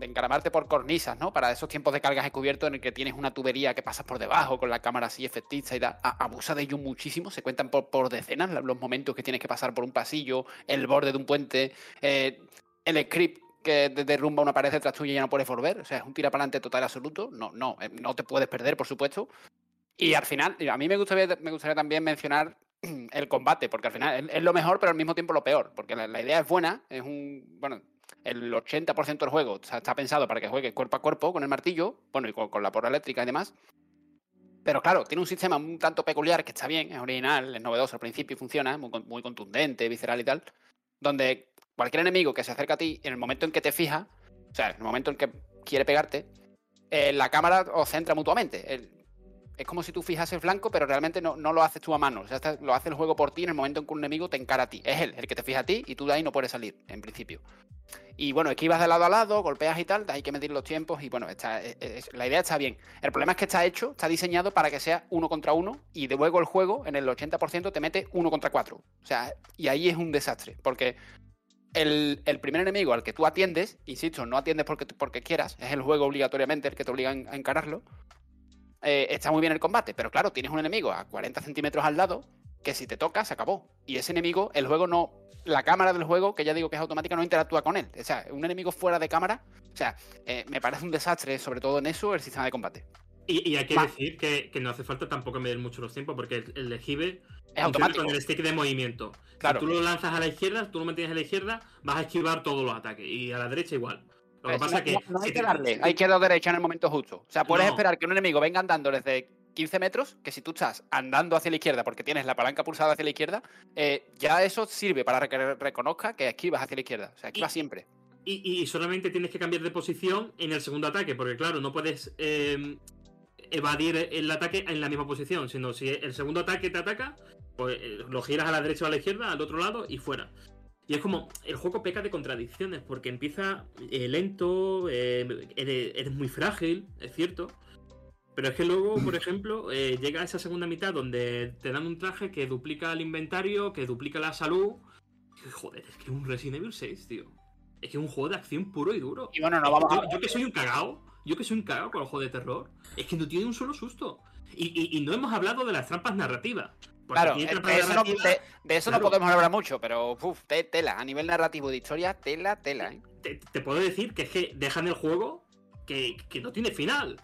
encaramarte por cornisas, ¿no? Para esos tiempos de cargas encubiertos en el que tienes una tubería que pasas por debajo con la cámara así efectista y da, abusa de ello muchísimo. Se cuentan por, decenas los momentos que tienes que pasar por un pasillo, el borde de un puente, eh, el script que de- derrumba una pared detrás tuya y ya no puedes volver. O sea, es un tira para adelante total absoluto. No, no, no te puedes perder, por supuesto. Y al final, a mí me gustaría también mencionar el combate, porque al final es, lo mejor, pero al mismo tiempo lo peor, porque la, idea es buena, es un, bueno, el 80% del juego está, pensado para que juegue cuerpo a cuerpo con el martillo, bueno, y con, la porra eléctrica y demás, pero claro, tiene un sistema un tanto peculiar, que está bien, es original, es novedoso al principio y funciona, muy, con- muy contundente, visceral y tal, donde cualquier enemigo que se acerca a ti, en el momento en que te fija, o sea, en el momento en que quiere pegarte, eh, la cámara os centra mutuamente. Es como si tú fijas el flanco, pero realmente no, no lo haces tú a mano. O sea, está- lo hace el juego por ti en el momento en que un enemigo te encara a ti. Es él el que te fija a ti y tú de ahí no puedes salir, en principio. Y bueno, esquivas de lado a lado, golpeas y tal, hay que medir los tiempos y bueno, es- es- la idea está bien. El problema es que está hecho, está diseñado para que sea uno contra uno y de luego el juego en el 80% te mete uno contra cuatro. O sea, y ahí es un desastre, porque el, el primer enemigo al que tú atiendes, insisto, no atiendes porque, porque quieras, es el juego obligatoriamente el que te obliga a encararlo, eh, está muy bien el combate, pero claro, tienes un enemigo a 40 centímetros al lado que si te toca se acabó. Y ese enemigo, el juego no, la cámara del juego, que ya digo que es automática, no interactúa con él. O sea, un enemigo fuera de cámara, o sea, eh, me parece un desastre, sobre todo en eso, el sistema de combate. Y, y hay que Va. decir que, que no hace falta tampoco medir mucho los tiempos, porque el, el esquive Es automático. con el stick de movimiento. Claro. Si tú lo lanzas a la izquierda, tú lo mantienes a la izquierda, vas a esquivar todos los ataques. Y a la derecha igual. Lo que pasa no, es que. no- no hay que darle a izquierda o derecha en el momento justo. O sea, puedes No. esperar que un enemigo venga andando desde 15 metros, que si tú estás andando hacia la izquierda porque tienes la palanca pulsada hacia la izquierda, eh, ya eso sirve para que reconozca que esquivas hacia la izquierda. O sea, esquivas siempre. Y, y- y solamente tienes que cambiar de posición en el segundo ataque, porque claro, no puedes eh, evadir el ataque en la misma posición, sino si el segundo ataque te ataca, pues eh, lo giras a la derecha o a la izquierda, al otro lado y fuera. Y es como, el juego peca de contradicciones, porque empieza eh, lento, eh, eres, eres muy frágil, es cierto. Pero es que luego, por ejemplo, eh, llega esa segunda mitad donde te dan un traje que duplica el inventario, que duplica la salud. Y, joder, es que es un Resident Evil 6, tío. Es que es un juego de acción puro y duro. Y bueno, no vamos yo, a... yo que soy un cagao, yo que soy un cagao con el juego de terror, es que no tiene un solo susto. Y, y- y no hemos hablado de las trampas narrativas. Porque Claro, aquí hay de eso, no, narrativas, de- de eso no claro. podemos hablar mucho, pero uf, te- tela. A nivel narrativo de historia, tela, tela. ¿eh? te, te puedo decir que es que dejan el juego que, que no tiene final.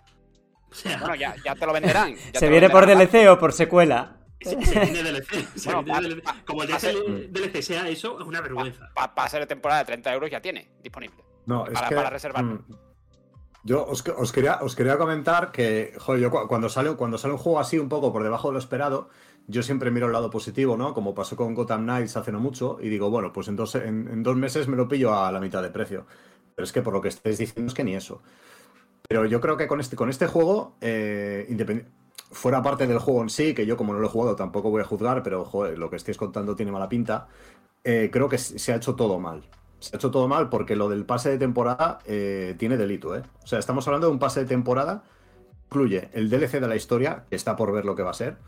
O sea, Bueno, ya, ya te lo venderán. ya ¿Se lo viene por. DLC o por secuela? se, se viene DLC. se Bueno, viene pa- DLC. pa- Como el pa- DLC, DLC sea eso, es una vergüenza. Para ser de temporada de 30 euros ya tiene disponible. No, es Para- que, para reservarlo. mm, Yo os, que- os quería, os quería comentar que, joder, yo cu- cuando sale, cuando sale un juego así un poco por debajo de lo esperado, yo siempre miro el lado positivo, ¿no? Como pasó con Gotham Knights hace no mucho, y digo, bueno, pues en dos, en, dos meses me lo pillo a la mitad de precio. Pero es que por lo que estáis diciendo es que ni eso. Pero yo creo que con este, con este juego, eh, fuera parte del juego en sí, que yo como no lo he jugado tampoco voy a juzgar, pero joder, lo que estáis contando tiene mala pinta, eh, creo que se ha hecho todo mal. Se ha hecho todo mal porque lo del pase de temporada eh, tiene delito, ¿eh? O sea, estamos hablando de un pase de temporada, incluye el DLC de la historia, que está por ver lo que va a ser,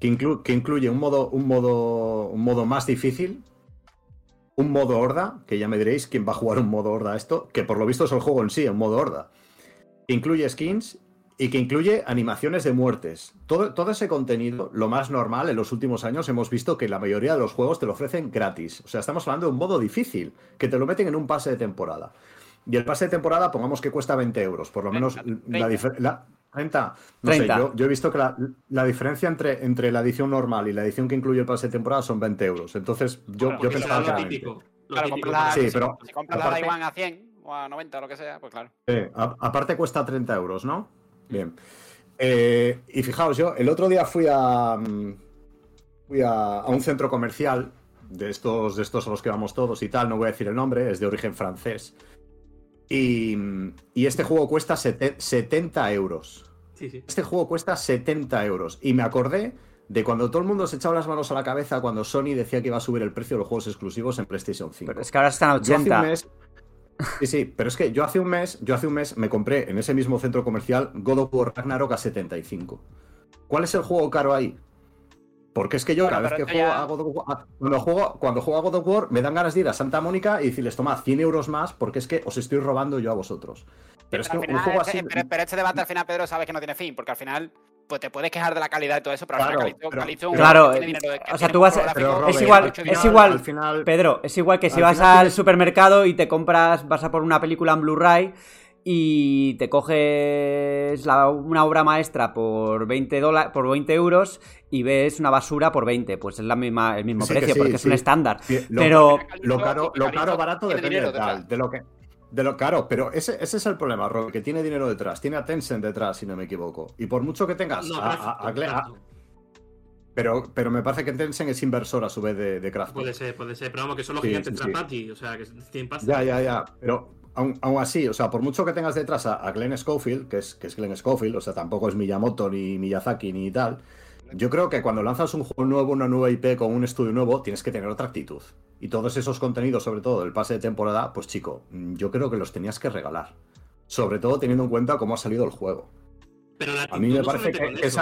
que, inclu- que incluye un modo, un, modo, un modo más difícil, un modo horda, que ya me diréis quién va a jugar un modo horda a esto, que por lo visto es el juego en sí, un modo horda, que incluye skins y que incluye animaciones de muertes. Todo, todo ese contenido, lo más normal, en los últimos años hemos visto que la mayoría de los juegos te lo ofrecen gratis. O sea, estamos hablando de un modo difícil, que te lo meten en un pase de temporada. Y el pase de temporada, pongamos que cuesta 20 euros, por lo menos 30, la 30. Diferencia... 30. No 30. sé, yo, yo he visto que la, la diferencia entre, entre la edición normal y la edición que incluye el pase de temporada son 20 euros. Entonces, yo, yo pensaba que lo 20. típico. Lo Claro, típico compras la, Sí, si- pero si compras la aparte- Daiwan a 100 o a 90 o lo que sea, pues claro. Sí, a- aparte cuesta 30 euros, ¿no? Bien. Eh, y fijaos, yo el otro día fui a. mm, Fui a, a un centro comercial de estos, de estos a los que vamos todos y tal, no voy a decir el nombre, es de origen francés. Y, y este juego cuesta sete- 70 euros. Sí, sí. Este juego cuesta 70 euros. Y me acordé de cuando todo el mundo se echaba las manos a la cabeza cuando Sony decía que iba a subir el precio de los juegos exclusivos en PlayStation 5. Pero es que ahora están a Yo hace un 80. mes. Sí, sí, pero es que yo hace un mes, yo hace un mes me compré en ese mismo centro comercial God of War Ragnarok a 75. ¿Cuál es el juego caro ahí? Porque es que yo Bueno, cada vez pero que juego ya- a God of War, cuando juego, cuando juego a God of War, me dan ganas de ir a Santa Mónica y decirles, toma, 100 euros más porque es que os estoy robando yo a vosotros. Pero es que al un final, juego este- así. pero, pero este debate al final, Pedro, sabes que no tiene fin, porque al final pues te puedes quejar de la calidad y todo eso, pero al Claro, final es un Claro, tiene dinero de- o sea, tú vas- pero, Robert, es igual- al es igual- Al final, Pedro, es igual que si Al vas final al supermercado y te compras, vas a por una película en Blu-ray y te coges la- una obra maestra por 20, dola- por 20 euros y ves una basura por 20. Pues es la misma, el mismo Sí, precio, sí, porque es un estándar. Sí, lo- Pero Lo caro, lo caro barato depende de tal, lo que. De lo caro, pero ese, ese es el problema, Rob, que tiene dinero detrás, tiene a Tencent detrás, si no me equivoco. Y por mucho que tengas No, a- a- pero, pero me parece que Tencent es inversor a su vez de, de Craft. Puede ser, puede ser. Pero vamos, que son los Sí, gigantes sí, de sí. O sea, que tienen pasta. Ya, ya, ya. Pero aún, así, o sea, por mucho que tengas detrás a, Glenn Schofield, que es, que es Glenn Schofield, o sea, tampoco es Miyamoto ni Miyazaki ni tal, yo creo que cuando lanzas un juego nuevo, una nueva IP con un estudio nuevo, tienes que tener otra actitud. Y todos esos contenidos, sobre todo del pase de temporada, pues chico, yo creo que los tenías que regalar. Sobre todo teniendo en cuenta cómo ha salido el juego. Pero a mí me parece que, ¿eh?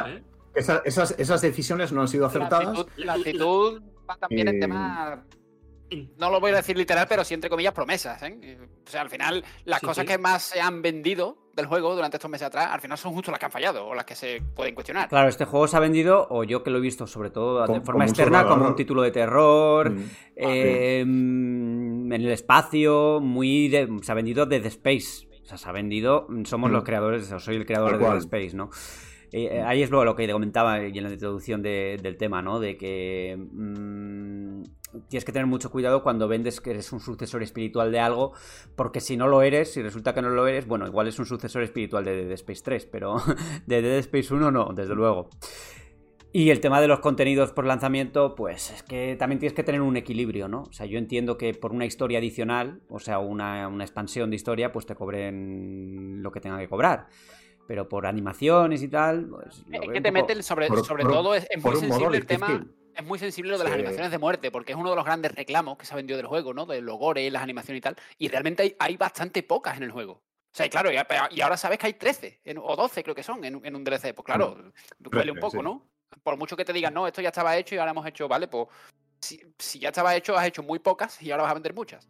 esas, decisiones no han sido acertadas. La actitud, va también en tema no lo voy a decir literal, pero sí entre comillas promesas. ¿eh? O sea, al final, las cosas que más se han vendido del juego durante estos meses atrás, al final son justo las que han fallado o las que se pueden cuestionar. Claro, este juego se ha vendido, o yo que lo he visto sobre todo de forma externa, como un título de terror, mm. em, en el espacio, muy se ha vendido de The Space. O sea, se ha vendido, somos los mm. creadores, o soy el creador de The Space, ¿no? Eh, eh, ahí es lo, que te comentaba en la introducción del tema, ¿no? De que mm, tienes que tener mucho cuidado cuando vendes que eres un sucesor espiritual de algo, porque si no lo eres, si resulta que no lo eres, bueno, igual es un sucesor espiritual de Dead Space 3, pero de Dead Space 1 no, desde luego. Y el tema de los contenidos por lanzamiento, pues es que también tienes que tener un equilibrio, ¿no? O sea, yo entiendo que por una historia adicional, o sea, una, una expansión de historia, pues te cobren lo que tenga que cobrar pero por animaciones y tal. Pues, es que te meten sobre, sobre todo, es, muy sensible el tema. Es muy sensible lo de las animaciones de muerte, porque es uno de los grandes reclamos que se ha vendido del juego, ¿no? De los gore, las animaciones y tal. Y realmente hay, hay bastante pocas en el juego. O sea, y claro, y, ahora sabes que hay 13 o 12 creo que son en, un DLC. Pues claro, mm. duele un poco, ¿no? Por mucho que te digan, no, esto ya estaba hecho y ahora hemos hecho, vale, pues si, si ya estaba hecho, has hecho muy pocas y ahora vas a vender muchas.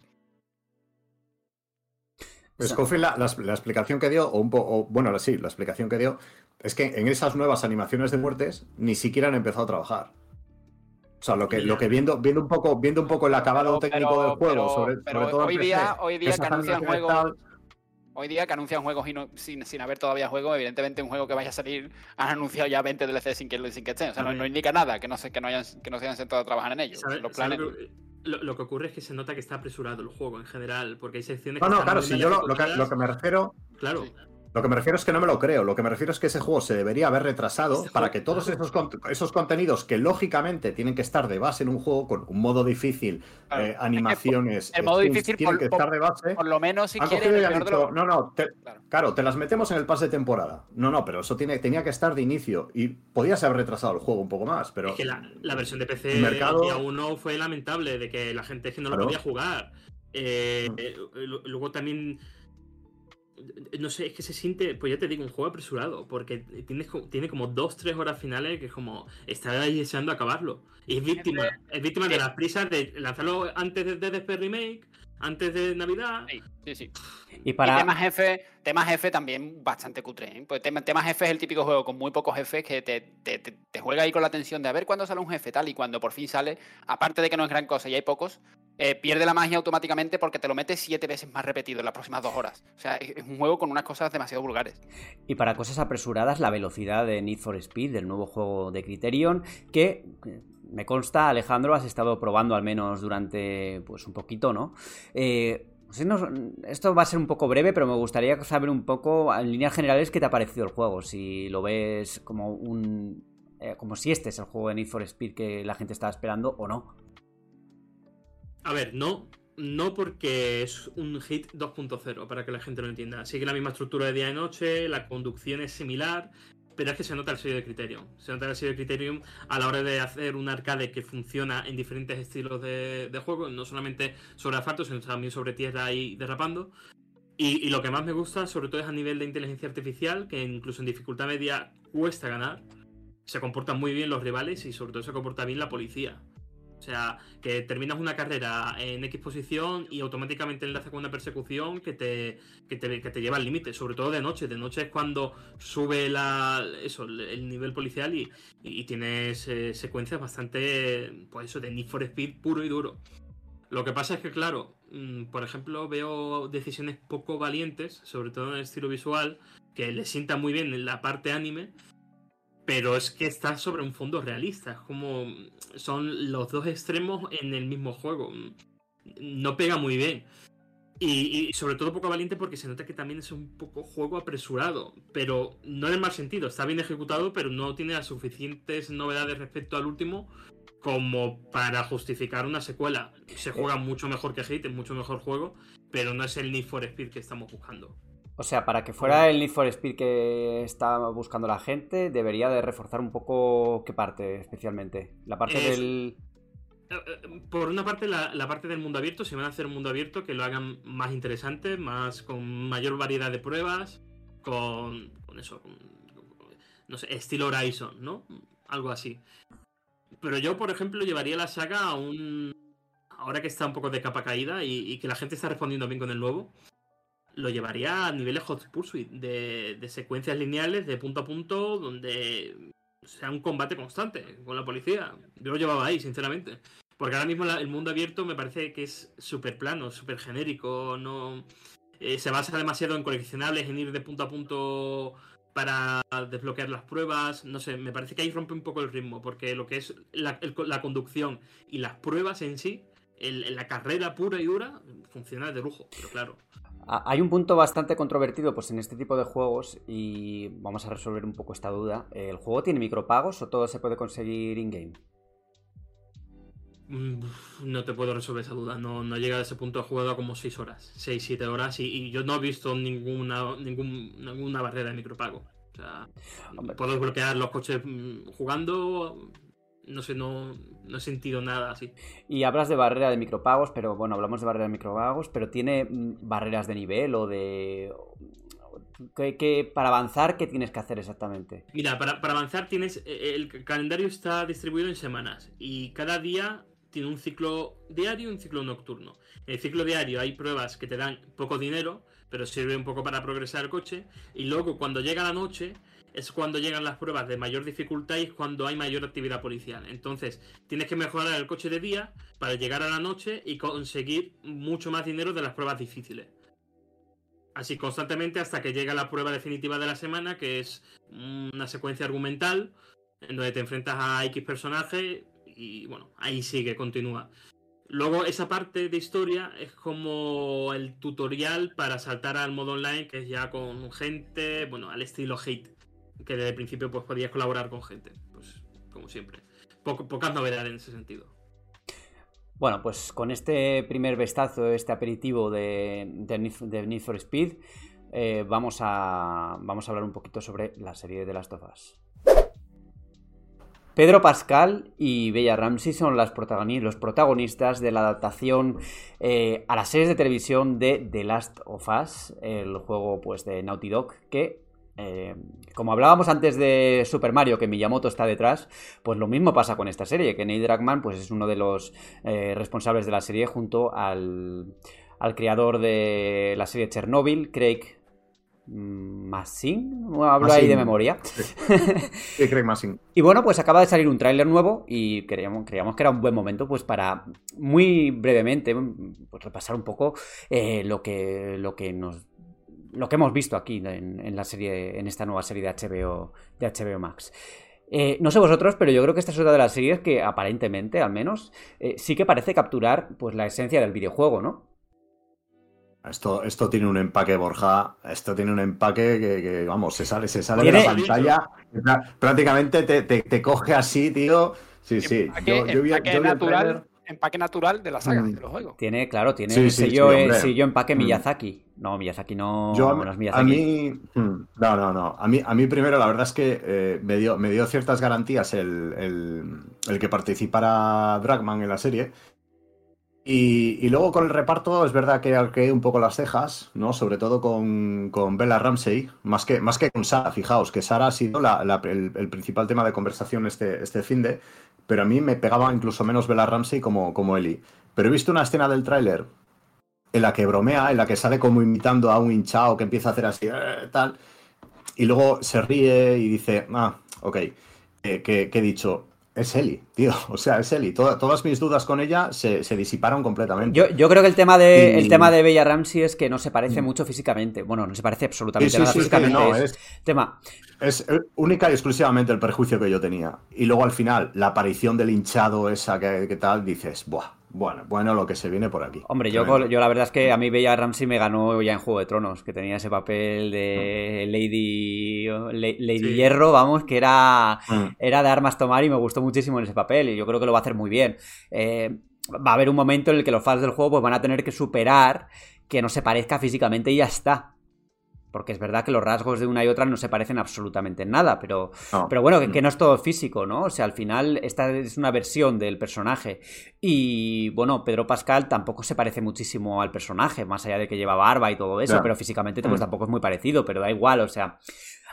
Scofield, la, la, explicación que dio, o un poco, bueno, sí, la explicación que dio, es que en esas nuevas animaciones de muertes ni siquiera han empezado a trabajar. O sea, lo que, lo que viendo, viendo un poco, viendo un poco el acabado técnico del juego, sobre, todo hoy día, hoy día que anuncian juegos. Hoy día que anuncian juegos y no, sin, sin, haber todavía juego, evidentemente un juego que vaya a salir han anunciado ya 20 DLC sin que, sin que estén. O sea, no, indica nada que no, se, que no, hayan, que no se hayan sentado a trabajar en ellos. Los planes lo, que ocurre es que se nota que está apresurado el juego en general, porque hay secciones no, que. No, no, claro, si yo lo, que, lo, que, me refiero. Claro. Lo que me refiero es que no me lo creo. Lo que me refiero es que ese juego se debería haber retrasado para que todos esos, esos contenidos que lógicamente tienen que estar de base en un juego con un modo difícil, eh, animaciones, el modo difícil tienen que estar de base. Por lo menos si quieres. No, no, claro. te las metemos en el pase de temporada. No, no, pero eso tiene, tenía que estar de inicio y podías haber retrasado el juego un poco más. Pero es que la, versión de PC el mercado... día uno fue lamentable de que la gente es que no lo podía jugar. Eh, mm. eh, luego también no sé, es que se siente, pues ya te digo, un juego apresurado, porque tienes, tiene como dos, tres horas finales que es como estar ahí deseando acabarlo. Y es víctima, es víctima de las prisas de lanzarlo antes de Death Remake, antes de Navidad. Sí, sí, Y para. tema jefe, tema jefe también bastante cutre. ¿eh? Pues tema, jefe es el típico juego con muy pocos jefes que te, te, te, juega ahí con la tensión de a ver cuándo sale un jefe tal y cuando por fin sale, aparte de que no es gran cosa y hay pocos, eh, pierde la magia automáticamente porque te lo metes siete veces más repetido en las próximas dos horas. O sea, es un juego con unas cosas demasiado vulgares. Y para cosas apresuradas, la velocidad de Need for Speed, del nuevo juego de Criterion, que me consta, Alejandro, has estado probando al menos durante pues un poquito, ¿no? Eh, esto va a ser un poco breve, pero me gustaría saber un poco, en líneas generales, qué te ha parecido el juego. Si lo ves como un. Eh, como si este es el juego de Need for Speed que la gente estaba esperando o no. A ver, no. No porque es un hit 2.0, para que la gente lo entienda. Sigue la misma estructura de día y noche, la conducción es similar, pero es que se nota el sello de Criterion. Se nota el sello de Criterion a la hora de hacer un arcade que funciona en diferentes estilos de, juego, no solamente sobre asfalto, sino también sobre tierra y derrapando. Y, lo que más me gusta, sobre todo, es a nivel de inteligencia artificial, que incluso en dificultad media cuesta ganar. Se comportan muy bien los rivales y sobre todo se comporta bien la policía. O sea, que terminas una carrera en X posición y automáticamente enlaza con una persecución que te, que te, lleva al límite, sobre todo de noche. De noche es cuando sube la, eso, el nivel policial y, tienes eh, secuencias bastante, pues eso, de Need for Speed puro y duro. Lo que pasa es que, claro, mm, por ejemplo, veo decisiones poco valientes, sobre todo en el estilo visual, que le sienta muy bien en la parte anime, pero es que está sobre un fondo realista. Es como son los dos extremos en el mismo juego. No pega muy bien. Y, sobre todo poco valiente porque se nota que también es un poco juego apresurado. Pero no en el mal sentido. Está bien ejecutado, pero no tiene las suficientes novedades respecto al último como para justificar una secuela. Se juega mucho mejor que Hate, es mucho mejor juego. pero no es el Need for Speed que estamos buscando. O sea, para que fuera el Need for Speed que está buscando la gente, debería de reforzar un poco qué parte especialmente. La parte Es- del... Eh, eh, Por una parte, la, la parte del mundo abierto, si van a hacer un mundo abierto, que lo hagan más interesante, más con mayor variedad de pruebas, con, con eso, con- no sé, estilo Horizon, ¿no? Algo así. Pero yo, por ejemplo, llevaría la saga a un... Ahora que está un poco de capa caída y, y que la gente está respondiendo bien con el nuevo, lo llevaría a niveles Hot Pursuit, de, secuencias lineales, de punto a punto, donde sea un combate constante con la policía. Yo lo llevaba ahí, sinceramente. Porque ahora mismo el mundo abierto me parece que es súper plano, súper genérico, no... eh, se basa demasiado en coleccionables, en ir de punto a punto para desbloquear las pruebas, no sé, me parece que ahí rompe un poco el ritmo, porque lo que es la, el- la conducción y las pruebas en sí, la carrera pura y dura, funciona de lujo, pero claro. Hay un punto bastante controvertido pues, en este tipo de juegos y vamos a resolver un poco esta duda. ¿El juego tiene micropagos o todo se puede conseguir in-game? Mm, No te puedo resolver esa duda. No, no llega a ese punto. He jugado como 6 horas, 6, 7 horas y, y yo no he visto ninguna, ningún, ninguna barrera de micropago. O sea, Hombre. puedo desbloquear los coches mm, jugando. No sé, no, no he sentido nada así. Y hablas de barrera de micropagos, pero bueno, hablamos de barrera de micropagos, pero ¿tiene mm, barreras de nivel o de... ¿Qué, qué- para avanzar, ¿qué tienes que hacer exactamente? Mira, para, para avanzar tienes. eh, El calendario está distribuido en semanas y cada día tiene un ciclo diario y un ciclo nocturno. En el ciclo diario hay pruebas que te dan poco dinero, pero sirve un poco para progresar el coche. Y luego cuando llega la noche es cuando llegan las pruebas de mayor dificultad y es cuando hay mayor actividad policial. Entonces tienes que mejorar el coche de día para llegar a la noche y conseguir mucho más dinero de las pruebas difíciles. Así constantemente hasta que llega la prueba definitiva de la semana, que es una secuencia argumental en donde te enfrentas a X personaje y bueno, ahí sigue, continúa. Luego esa parte de historia es como el tutorial para saltar al modo online, que es ya con gente, bueno, al estilo Hate, que desde el principio pues podías colaborar con gente, pues como siempre. Pocas novedades en ese sentido. Bueno, pues con este primer vistazo, este aperitivo de, de, de Need for Speed, eh, vamos, a, vamos a hablar un poquito sobre la serie de las Us. Pedro Pascal y Bella Ramsey son las protagoni- los protagonistas de la adaptación eh, a las series de televisión de The Last of Us, el juego pues, de Naughty Dog, que, eh, como hablábamos antes de Super Mario, que Miyamoto está detrás, pues lo mismo pasa con esta serie, que Neil Druckmann pues, es uno de los eh, responsables de la serie junto al, al creador de la serie Chernobyl, Craig Massin, no hablo ahí de memoria. Sí, Craig Massing. Y bueno, pues acaba de salir un tráiler nuevo y creíamos, creíamos que era un buen momento pues para muy brevemente pues, repasar un poco eh, lo que lo que nos lo que hemos visto aquí en, en la serie en esta nueva serie de HBO de HBO Max. Eh, no sé vosotros, pero yo creo que esta es otra de las series que aparentemente, al menos, eh, sí que parece capturar pues la esencia del videojuego, ¿no? Esto, esto tiene un empaque, Borja. Esto tiene un empaque que, que, vamos, se sale, se sale de la pantalla. Prá- Prácticamente te, te- te coge así, tío. Sí, sí. Empaque, Yo, yo vi, empaque yo vi el natural, tráiler. Empaque natural de la saga, Mm. de los juegos. Tiene, claro, tiene Sí, el sí, sello, sí, el hombre. sello empaque Mm. Miyazaki. No, Miyazaki no, Yo a, no es a Miyazaki. mí, hmm, no, no, no. A mí, a mí primero, la verdad es que eh, me, dio, me dio ciertas garantías el, el- el que participara Dragman en la serie. Y, luego con el reparto es verdad que arqueé un poco las cejas, ¿no? Sobre todo con, con Bella Ramsey, más que, más que con Sara, fijaos, que Sara ha sido la- el principal tema de conversación este, este fin de, pero a mí me pegaba incluso menos Bella Ramsey como, como Ellie. Pero he visto una escena del tráiler en la que bromea, en la que sale como imitando a un hinchado que empieza a hacer así, "Eh", tal, y luego se ríe y dice, ah, ok, eh, que, que he dicho, es Ellie, tío, o sea, es. Toda- todas mis dudas con ella se, se disiparon completamente. Yo, yo creo que el tema de Y- el tema de Bella Ramsey es que no se parece mucho físicamente. Bueno, no se parece absolutamente sí, nada sí, sí, físicamente. no, es, es, tema. es eh, única y exclusivamente el perjuicio que yo tenía. Y luego al final, la aparición del hinchado esa que, que tal, dices, buah, bueno, bueno, lo que se viene por aquí. Hombre, yo, yo la verdad es que a mí Bella Ramsey me ganó ya en Juego de Tronos, que tenía ese papel de Lady La- Lady Sí. Hierro, vamos, que era Mm. era de armas tomar y me gustó muchísimo en ese papel y yo creo que lo va a hacer muy bien. Eh, va a haber un momento en el que los fans del juego pues, van a tener que superar que no se parezca físicamente y ya está. Porque es verdad que los rasgos de una y otra no se parecen absolutamente en nada, pero, No. pero bueno, que, Mm. que no es todo físico, ¿no? O sea, al final esta es una versión del personaje. Y bueno, Pedro Pascal tampoco se parece muchísimo al personaje, más allá de que lleva barba y todo eso, pero físicamente pues Mm. tampoco es muy parecido, pero da igual, o sea.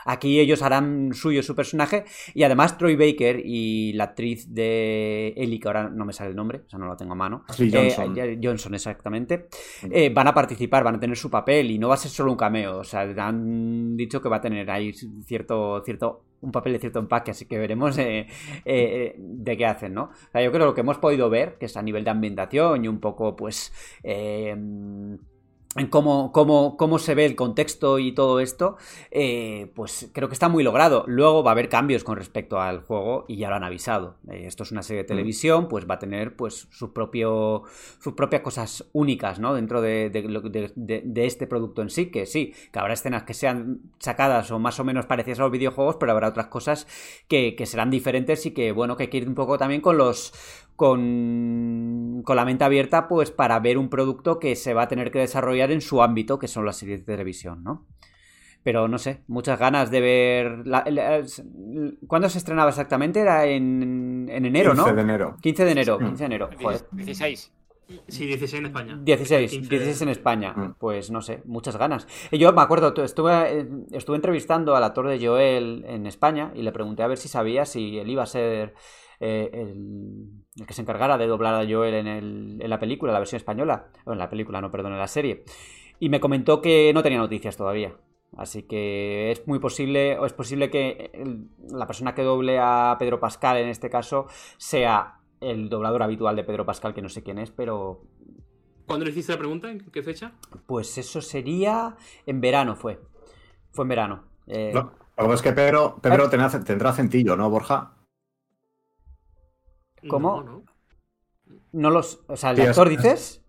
Aquí ellos harán suyo su personaje y además Troy Baker y la actriz de Ellie, que ahora no me sale el nombre, o sea, no lo tengo a mano. Eh, Johnson. eh, Johnson, exactamente. Eh, van a participar, van a tener su papel y no va a ser solo un cameo. O sea, han dicho que va a tener ahí cierto, cierto, un papel de cierto empaque, así que veremos eh, eh, eh, de qué hacen, ¿no? O sea, yo creo que lo que hemos podido ver, que es a nivel de ambientación y un poco, pues, eh, en cómo, cómo, cómo se ve el contexto y todo esto, eh, pues creo que está muy logrado. Luego va a haber cambios con respecto al juego y ya lo han avisado. Eh, esto es una serie de televisión, pues va a tener pues su propio, sus propias cosas únicas, ¿no? Dentro de- de este producto en sí, que sí, que habrá escenas que sean sacadas o más o menos parecidas a los videojuegos, pero habrá otras cosas que, que serán diferentes y que, bueno, que hay que ir un poco también con los con, con la mente abierta, pues para ver un producto que se va a tener que desarrollar en su ámbito, que son las series de televisión, ¿no? Pero no sé, muchas ganas de ver. la- la- ¿Cuándo se estrenaba exactamente? Era en, en enero, 15 ¿no? de enero. 15 de enero, Sí. 15 de enero. Joder. 16. Sí, 16 en España. 16, 15 16 en España. Mm. Pues no sé, muchas ganas. Y yo me acuerdo, tu- estuve, eh, estuve entrevistando al actor de Joel en España y le pregunté a ver si sabía si él iba a ser eh, el, el que se encargara de doblar a Joel en, el- en la película, la versión española. O en la película, no, perdón, en la serie. Y me comentó que no tenía noticias todavía. Así que es muy posible, o es posible que el- la persona que doble a Pedro Pascal en este caso sea el doblador habitual de Pedro Pascal, que no sé quién es, pero ¿Cuándo le hiciste la pregunta? ¿En qué fecha? pues eso sería en verano fue. Fue en verano. Eh, Lo, lo que pasa es que Pedro, Pedro tendrá, tendrá acentillo, ¿no, Borja? ¿Cómo? No, no. no los, o sea, el Sí, actor es- dices,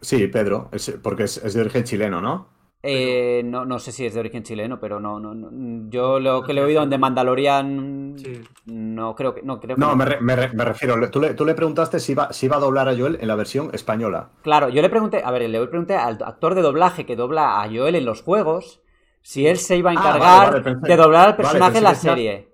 Sí, Pedro, es- porque es, es de origen chileno, ¿no? Eh, no, no sé si es de origen chileno, pero no, no, no. yo lo que le he oído en The Mandalorian Sí. no creo que no creo que No, me, re- me re- me refiero, tú le, tú le preguntaste si iba, si iba a doblar a Joel en la versión española. Claro, yo le pregunté, a ver, le pregunté al actor de doblaje que dobla a Joel en los juegos si él se iba a Ah, encargar vale, vale, pensé- de doblar al personaje en la serie.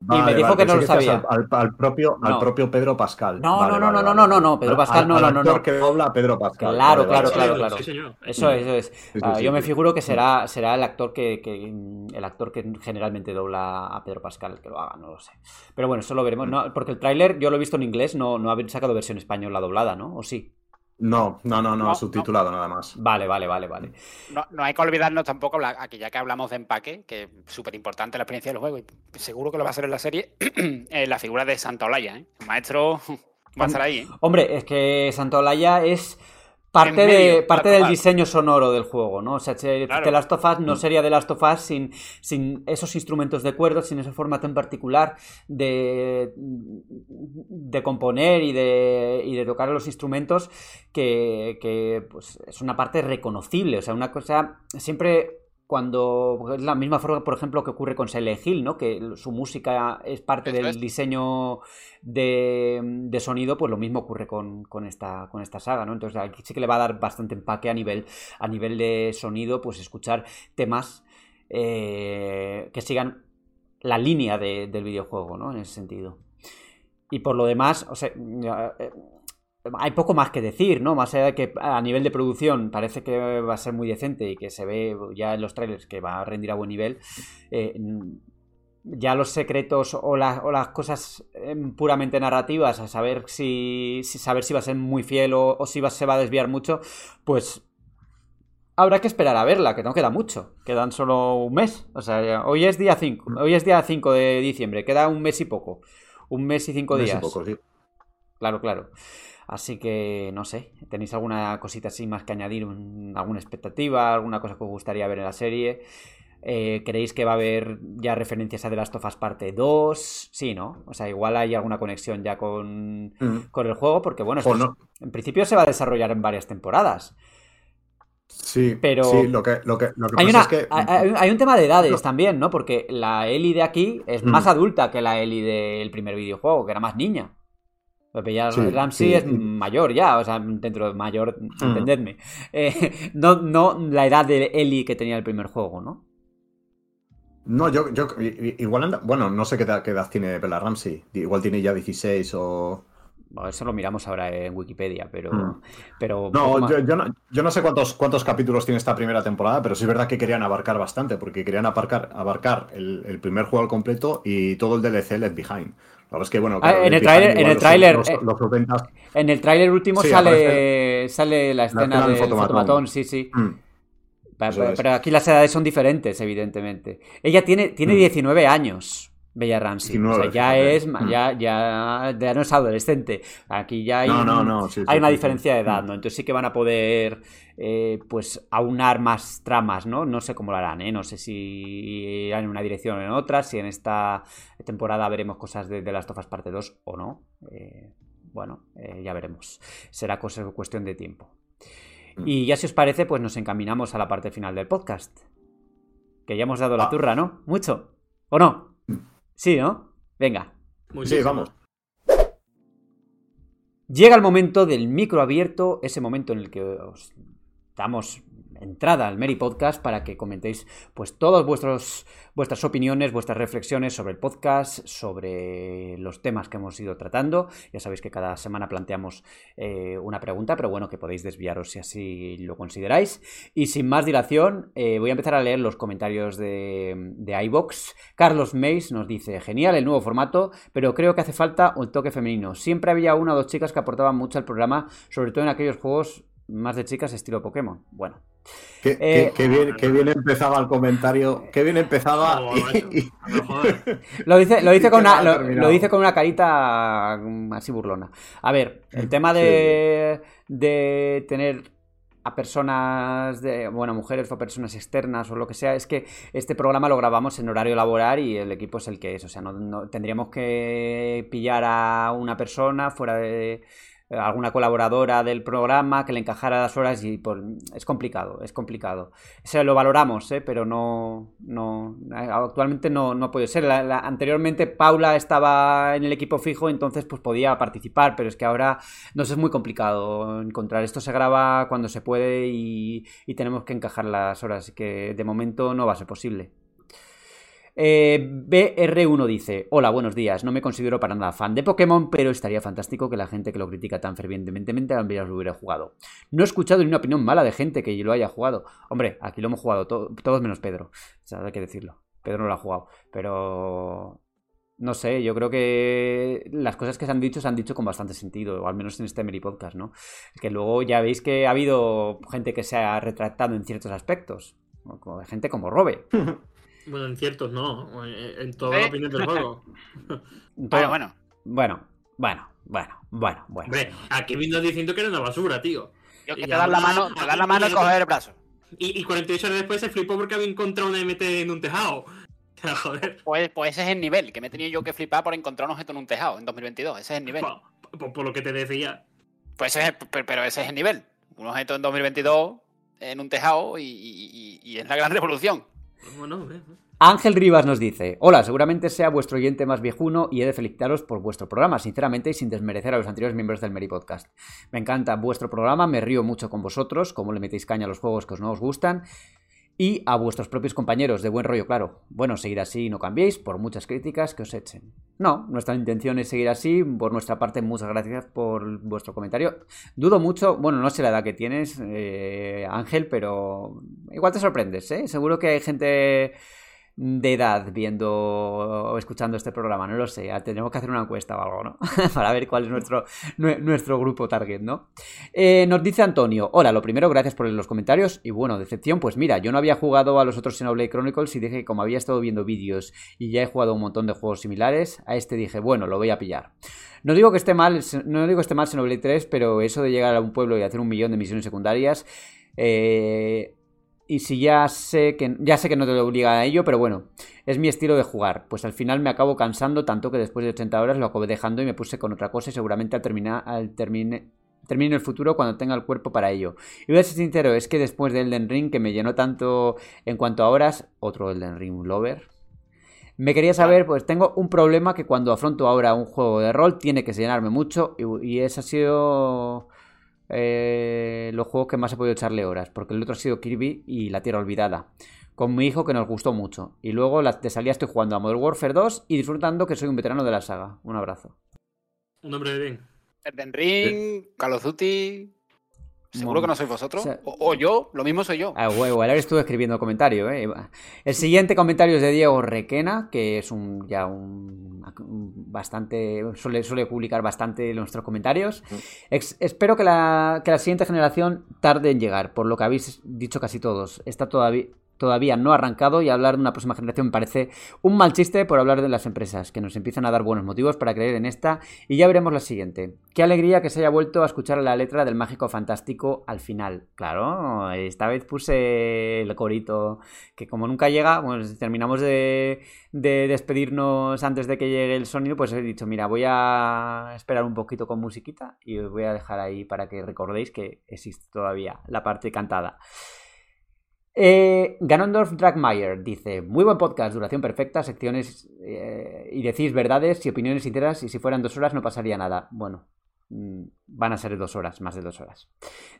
Vale, me dijo vale, que no lo sabía. Al, al propio, al propio Pedro Pascal. No, Vale, no, no, vale, no, no, no, no, Pedro Al- Pascal, al- no, al no, no, actor no. que dobla a Pedro Pascal. Claro, Vale, claro, claro, claro. Sí, señor. Eso es, eso es. sí, Ah, sí, yo me figuro que será, será el actor que, que- el actor que generalmente dobla a Pedro Pascal el que lo haga, no lo sé. Pero bueno, eso lo veremos. No, porque el tráiler yo lo he visto en inglés, no, no ha sacado versión española doblada, ¿no? ¿O sí? No, no, no, no, No, subtitulado nada más. Vale, vale, vale, vale. No, no hay que olvidarnos tampoco, la- aquí ya que hablamos de empaque, que es súper importante la experiencia del juego, y seguro que lo va a ser en la serie, eh, la figura de Santa Olaya. ¿eh? El maestro va a estar ahí. ¿eh? Hombre, es que Santa Olaya es parte, En medio, de, parte del diseño sonoro del juego, ¿no? O sea, Claro. The Last of Us no Mm. sería The Last of Us sin, sin esos instrumentos de cuerda, sin ese formato en particular de, de componer y de, y de tocar los instrumentos que, que, pues, es una parte reconocible. O sea, una cosa siempre cuando es la misma forma, por ejemplo, que ocurre con Silent Hill, ¿no? Que su música es parte del es. diseño de, de sonido, pues lo mismo ocurre con, con esta, con esta saga, ¿no? Entonces aquí sí que le va a dar bastante empaque a nivel, a nivel de sonido, pues escuchar temas eh, que sigan la línea de- del videojuego, ¿no? En ese sentido. Y por lo demás, o sea, eh, hay poco más que decir, ¿no? Más allá de que a nivel de producción parece que va a ser muy decente y que se ve ya en los trailers que va a rendir a buen nivel. eh, ya los secretos o, la- o las cosas em, puramente narrativas, a saber si, si- saber si va a ser muy fiel o, o si va, se va a desviar mucho, pues habrá que esperar a verla, que no queda mucho. Quedan solo un mes. O sea, hoy es día 5, hoy es día 5 de diciembre, queda un mes y poco. Un mes y cinco Un mes y días. poco, sí. Claro, claro. Así que no sé, ¿tenéis alguna cosita así más que añadir? Un- ¿Alguna expectativa? ¿Alguna cosa que os gustaría ver en la serie? Eh, ¿Creéis que va a haber ya referencias a The Last of Us parte 2? Sí, ¿no? O sea, igual hay alguna conexión ya con, Mm. con el juego, porque bueno, esto es- en principio se va a desarrollar en varias temporadas. Sí, Pero- sí, lo que, lo que, lo que Hay, pasa una, es que. hay, hay- hay un tema de edades No. también, ¿no? Porque la Ellie de aquí es Mm. más adulta que la Ellie del primer videojuego, que era más niña. Bella Sí, Ramsey sí, es sí. mayor ya, o sea, dentro de mayor, entendedme. Eh, no, no la edad de Ellie que tenía el primer juego, ¿no? No, yo, yo igual anda. Bueno, no sé qué edad, qué edad tiene Bella Ramsey. Igual tiene ya 16 o. Bueno, eso lo miramos ahora en Wikipedia, pero. Mm. pero No, yo, yo no, yo no sé cuántos, cuántos capítulos tiene esta primera temporada, pero sí es verdad que querían abarcar bastante, porque querían abarcar, abarcar el, el primer juego al completo y todo el DLC Left Behind. La verdad es que, bueno, Ah, claro, en el Behind en el los- tráiler, Los, eh. los 90, En el tráiler último Sí, sale, sale la escena del del fotomatón. fotomatón, sí, sí. mm. Pero aquí las edades son diferentes, evidentemente. Ella tiene, tiene Mm. 19 años, Bella Ramsey. o 19, sea, ya es, Mm. ya, ya, ya no es adolescente. Aquí ya hay, No, no, un- no, sí, hay sí, una sí, diferencia de edad, Mm. ¿no? Entonces sí que van a poder, eh, pues, aunar más tramas, ¿no? No sé cómo lo harán, ¿eh? No sé si irán en una dirección o en otra, si en esta temporada veremos cosas de, of Us parte 2 o no. Eh, bueno, eh, ya veremos. Será cosa, cuestión de tiempo. Mm. Y ya si os parece, pues nos encaminamos a la parte final del podcast. Que ya hemos dado la Ah. turra, ¿no? ¿Mucho? ¿O no? Sí, ¿no? Venga. Sí, Muchísimo. vamos. Llega el momento del micro abierto, ese momento en el que os damos entrada al Mary Podcast para que comentéis pues todas vuestras opiniones, vuestras reflexiones sobre el podcast, sobre los temas que hemos ido tratando. Ya sabéis que cada semana planteamos eh, una pregunta, pero bueno, que podéis desviaros si así lo consideráis. Y sin más dilación, eh, voy a empezar a leer los comentarios de, de iVox. Carlos Mays nos dice, genial el nuevo formato, pero creo que hace falta un toque femenino. Siempre había una o dos chicas que aportaban mucho al programa, sobre todo en aquellos juegos más de chicas estilo Pokémon. Bueno, Qué, Eh, qué- qué bien, qué bien empezaba el comentario. Qué bien empezaba. Oh, y- y- lo dice, lo dice, con, una, lo, lo dice con una carita mm, así burlona. A ver, el tema de, de tener a personas, de, bueno, mujeres o personas externas o lo que sea, es que este programa lo grabamos en horario laboral y el equipo es el que es. O sea, no, no- tendríamos que pillar a una persona fuera de alguna colaboradora del programa que le encajara las horas y por, es complicado, es complicado. Se lo valoramos, ¿eh? pero no, no actualmente no, no puede ser. La- la- anteriormente Paula estaba en el equipo fijo, entonces pues podía participar, pero es que ahora nos es muy complicado encontrar. Esto se graba cuando se puede y, y tenemos que encajar las horas, así que de momento no va a ser posible. Eh, BR1 dice: Hola, buenos días. No me considero para nada fan de Pokémon, pero estaría fantástico que la gente que lo critica tan fervientemente también lo hubiera jugado. No he escuchado ni una opinión mala de gente que lo haya jugado. Hombre, aquí lo hemos jugado to- todos menos Pedro. O sea, hay que decirlo. Pedro no lo ha jugado. Pero. No sé, yo creo que las cosas que se han dicho se han dicho con bastante sentido, o al menos en este Meri Podcast, ¿no? Que luego ya veis que ha habido gente que se ha retractado en ciertos aspectos. Como gente como Robe. Bueno, en ciertos no. En en toda ¿Eh? la opinión del juego. Bueno, bueno. Bueno, bueno, bueno, bueno, bueno. Hombre, aquí vino diciendo que era una basura, tío. Yo que Y te das la mano, te la mano y coger el brazo. Y, y 48 horas después se flipó porque había encontrado una MT en un tejado. Joder. Pues, pues ese es el nivel que me he tenido yo que flipar por encontrar un objeto en un tejado en 2022. Ese es el nivel. Por, por- por lo que te decía. Pues ese es pero, pero ese es el nivel. Un objeto en 2022 en un tejado y, y- y- y es la gran revolución. Bueno, eh, Ángel Rivas nos dice, hola, seguramente sea vuestro oyente más viejuno y he de felicitaros por vuestro programa, sinceramente y sin desmerecer a los anteriores miembros del Meri Podcast. Me encanta vuestro programa, me río mucho con vosotros, cómo le metéis caña a los juegos que os no os gustan, y a vuestros propios compañeros, de buen rollo, claro. Bueno, seguir así y no cambiéis, por muchas críticas que os echen. No, nuestra intención es seguir así, por nuestra parte, muchas gracias por vuestro comentario. Dudo mucho, bueno, no sé la edad que tienes, eh, Ángel, pero igual te sorprendes, ¿eh? Seguro que hay gente de edad viendo o escuchando este programa, no lo sé, tendremos que hacer una encuesta o algo, ¿no? Para ver cuál es nuestro, nue- nuestro grupo target, ¿no? Eh, nos dice Antonio, hola, lo primero, gracias por los comentarios y bueno, decepción, pues mira, yo no había jugado a los otros Xenoblade Chronicles y dije que como había estado viendo vídeos y ya he jugado un montón de juegos similares, a este dije, bueno, lo voy a pillar. No digo que esté mal, no digo que esté mal Xenoblade 3, pero eso de llegar a un pueblo y hacer un millón de misiones secundarias, eh, y si ya sé que ya sé que no te lo obliga a ello, pero bueno, es mi estilo de jugar. Pues al final me acabo cansando tanto que después de 80 horas lo acabé dejando y me puse con otra cosa y seguramente al terminar al termine termine el futuro cuando tenga el cuerpo para ello. Y voy a ser sincero, es que después de Elden Ring que me llenó tanto en cuanto a horas, otro Elden Ring lover. Me quería saber, pues tengo un problema que cuando afronto ahora un juego de rol tiene que llenarme mucho y, y ese ha sido eh, los juegos que más he podido echarle horas, porque el otro ha sido Kirby y La Tierra Olvidada, con mi hijo que nos gustó mucho. Y luego de salida estoy jugando a Modern Warfare 2 y disfrutando que soy un veterano de la saga. Un abrazo. Un nombre de bien. Elden Ring, Call of Duty, ¿Seguro que no sois vosotros? O, yo, lo mismo soy yo. Ah, huevo, ahora estuve escribiendo comentario, ¿eh? El siguiente comentario es de Diego Requena, que es un ya un, bastante. Suele, suele, publicar bastante nuestros comentarios. Espero que la, que la siguiente generación tarde en llegar, por lo que habéis dicho casi todos. Está todavía todavía no ha arrancado y hablar de una próxima generación me parece un mal chiste por hablar de las empresas, que nos empiezan a dar buenos motivos para creer en esta y ya veremos la siguiente. Qué alegría que se haya vuelto a escuchar la letra del mágico fantástico al final. Claro, esta vez puse el corito que como nunca llega, pues terminamos de, de despedirnos antes de que llegue el sonido, pues he dicho, mira, voy a esperar un poquito con musiquita y os voy a dejar ahí para que recordéis que existe todavía la parte cantada. Eh, Ganondorf Dragmeyer dice: Muy buen podcast, duración perfecta, secciones eh, y decís verdades y opiniones sinceras. Y si fueran dos horas no pasaría nada. Bueno, mm, van a ser dos horas, más de dos horas.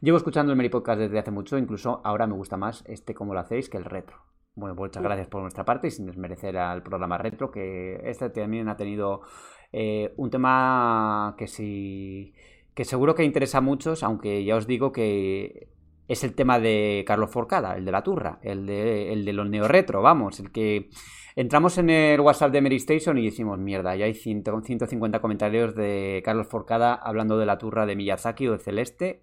Llevo escuchando el Meri Podcast desde hace mucho, incluso ahora me gusta más este como lo hacéis que el retro. Bueno, muchas gracias por nuestra parte y sin desmerecer al programa retro, que este también ha tenido eh, un tema que sí. que seguro que interesa a muchos, aunque ya os digo que es el tema de Carlos Forcada, el de la turra, el de, el de los neo-retro, vamos, el que entramos en el WhatsApp de Mary Station y decimos, mierda, ya hay 150 comentarios de Carlos Forcada hablando de la turra de Miyazaki o de Celeste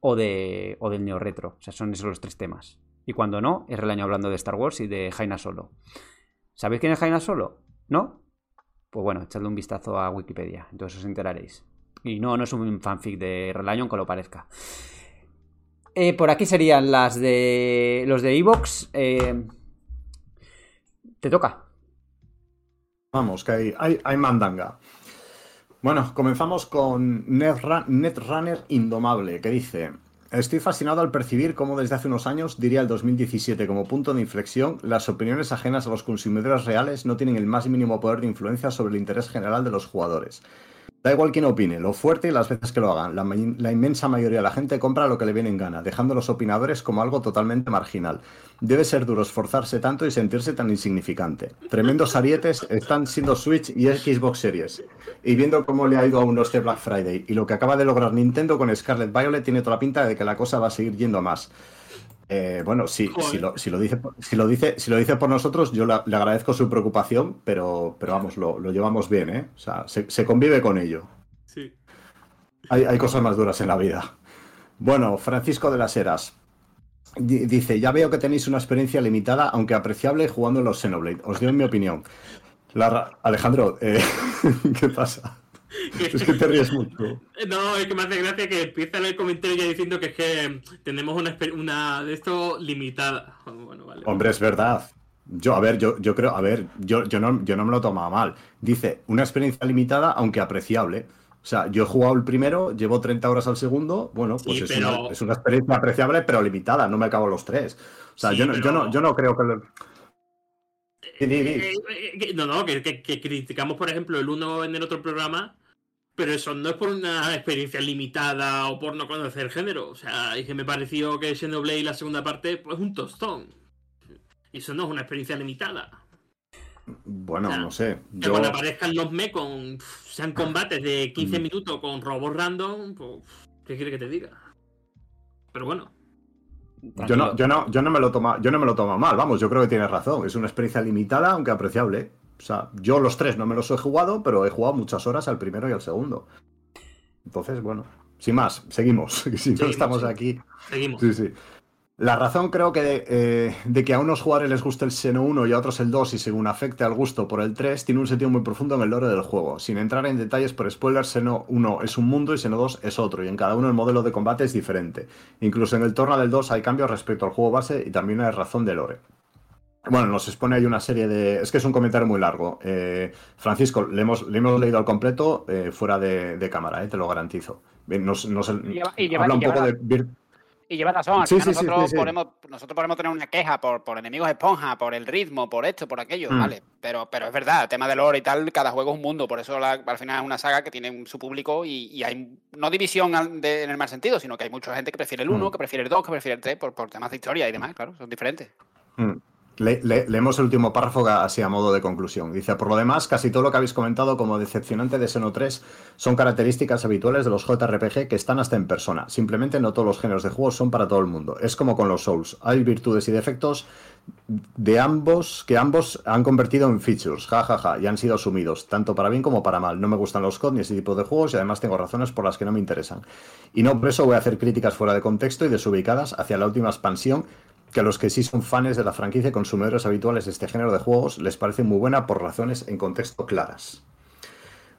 o, de, o del neo-retro. O sea, son esos los tres temas. Y cuando no, es el año hablando de Star Wars y de Jaina Solo. ¿Sabéis quién es Jaina Solo? ¿No? Pues bueno, echadle un vistazo a Wikipedia, entonces os enteraréis. Y no, no es un fanfic de Relayon, aunque lo parezca. Eh, por aquí serían las de los de Evox. Eh, te toca. Vamos, que hay, hay, mandanga. Bueno, comenzamos con Netrunner Indomable, que dice: Estoy fascinado al percibir cómo desde hace unos años, diría el 2017 como punto de inflexión, las opiniones ajenas a los consumidores reales no tienen el más mínimo poder de influencia sobre el interés general de los jugadores. Da igual quién opine, lo fuerte y las veces que lo hagan. La, inmensa mayoría de la gente compra lo que le viene en gana, dejando a los opinadores como algo totalmente marginal. Debe ser duro esforzarse tanto y sentirse tan insignificante. Tremendos arietes están siendo Switch y Xbox Series. Y viendo cómo le ha ido a uno este Black Friday y lo que acaba de lograr Nintendo con Scarlet Violet, tiene toda la pinta de que la cosa va a seguir yendo a más. Eh, bueno, sí, si lo, dice, si, lo dice, si lo dice por nosotros, yo le, agradezco su preocupación, pero, pero vamos, lo, llevamos bien, ¿eh? O sea, se, convive con ello. Sí. Hay, cosas más duras en la vida. Bueno, Francisco de las Heras. Dice, ya veo que tenéis una experiencia limitada, aunque apreciable, jugando en los Xenoblade. Os doy mi opinión. Alejandro, eh, ¿qué pasa? Es que te ríes mucho. No, es que me hace gracia que empieza el comentario ya diciendo que es que tenemos una, una de esto limitada. Hombre, es verdad. Yo, a ver, yo, yo creo, a ver, yo, yo, no, yo no me lo tomaba mal. Dice, una experiencia limitada, aunque apreciable. O sea, yo he jugado el primero, llevo 30 horas al segundo, bueno, pues es, una, es, una, experiencia apreciable, pero limitada, no me acabo los tres. O sea, yo, no, yo, no, yo no creo que... Eh, eh, no, no, que, que, criticamos, por ejemplo, el uno en el otro programa pero eso no es por una experiencia limitada o por no conocer el género. O sea, es que me pareció que Xenoblade la segunda parte, pues un tostón. Y eso no es una experiencia limitada. Bueno, no sé. Que cuando aparezcan los con sean combates de 15 mm. minutos con robots random, pues, ¿qué quiere que te diga? Pero bueno. Yo no, yo no, yo no me lo toma, yo no me lo tomo mal, vamos, yo creo que tienes razón. Es una experiencia limitada, aunque apreciable. O sea, yo los tres no me los he jugado, pero he jugado muchas horas al primero y al segundo. Entonces, bueno, sin más, seguimos. si no estamos aquí. Seguimos. Sí, sí. La razón creo que eh, de, que a unos jugadores les guste el Seno 1 y a otros el 2 y según afecte al gusto por el 3 tiene un sentido muy profundo en el lore del juego. Sin entrar en detalles por spoilers, Seno 1 es un mundo y Seno 2 es otro y en cada uno el modelo de combate es diferente. Incluso en el torno del 2 hay cambios respecto al juego base y también hay razón de lore. Bueno, nos expone ahí una serie de. Es que es un comentario muy largo. Eh, Francisco, le hemos, le hemos leído al completo eh, fuera de, cámara, eh, te lo garantizo. Nos, habla un poco de. Y lleva razón, Sí, sí, sí, nosotros, sí. Podemos, nosotros podemos tener una queja por, por enemigos esponja, por el ritmo, por esto, por aquello, Mm. vale. Pero, pero es verdad, el tema de lore y tal, cada juego es un mundo, por eso la- al final es una saga que tiene su público y, y hay no división de- en el mal sentido, sino que hay mucha gente que prefiere el 1, Mm. que prefiere el 2, que prefiere el 3, por, por temas de historia y demás, claro, son diferentes. Mm. Le- le- leemos el último párrafo así a modo de conclusión. Dice, por lo demás, casi todo lo que habéis comentado como decepcionante de Xeno 3 son características habituales de los JRPG que están hasta en persona. Simplemente no todos los géneros de juegos son para todo el mundo. Es como con los Souls. Hay virtudes y defectos de ambos que ambos han convertido en features, jajaja, y han sido asumidos, tanto para bien como para mal. No me gustan los COD ni ese tipo de juegos y además tengo razones por las que no me interesan. Y no por eso voy a hacer críticas fuera de contexto y desubicadas hacia la última expansión que a los que sí son fans de la franquicia y consumidores habituales de este género de juegos les parece muy buena por razones en contexto claras.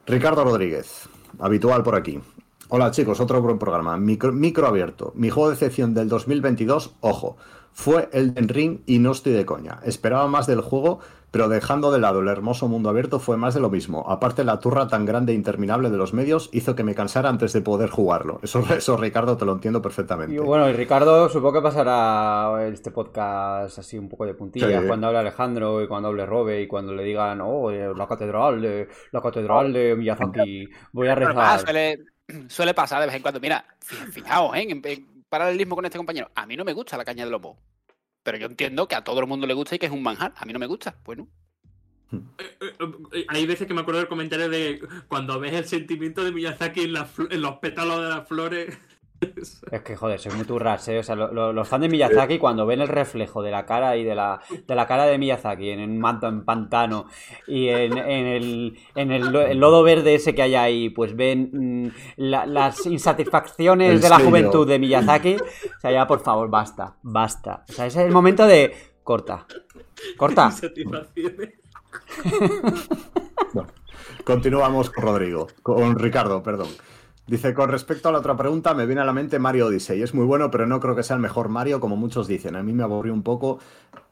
Ricardo Rodríguez, habitual por aquí. Hola chicos, otro buen programa. Micro, micro abierto. Mi juego de excepción del 2022, ojo, fue Elden Ring y no estoy de coña. Esperaba más del juego, pero dejando de lado el hermoso mundo abierto fue más de lo mismo. Aparte la turra tan grande e interminable de los medios hizo que me cansara antes de poder jugarlo. Eso, eso Ricardo, te lo entiendo perfectamente. Y bueno, y Ricardo, supongo que pasará este podcast así un poco de puntillas Sí. cuando hable Alejandro y cuando hable Robe y cuando le digan, oh, eh, la catedral de la catedral de Miyazaki, voy a rezar. suele, suele pasar de vez en cuando. Mira, fi- fijaos, ¿eh? Paralelismo con este compañero. A mí no me gusta la caña de lobo. Pero yo entiendo que a todo el mundo le gusta y que es un manjar. A mí no me gusta. Bueno, Eh, eh, Hay veces que me acuerdo del comentario de cuando ves el sentimiento de Miyazaki en, las fl- en los pétalos de las flores. Es que joder, soy muy turras, ¿eh? O sea, lo- lo- los fans de Miyazaki cuando ven el reflejo de la cara y de la, de la cara de Miyazaki en un manto en pantano y en, en el, en el, lo- el lodo verde ese que hay ahí, pues ven mm, la- las insatisfacciones El de la sello. juventud de Miyazaki. O sea, ya por favor, basta, basta. O sea, ese es el momento de corta, corta. Continuamos con Rodrigo, con Ricardo, perdón. Dice, con respecto a la otra pregunta, me viene a la mente Mario Odyssey. Es muy bueno, pero no creo que sea el mejor Mario, como muchos dicen. A mí me aburrió un poco.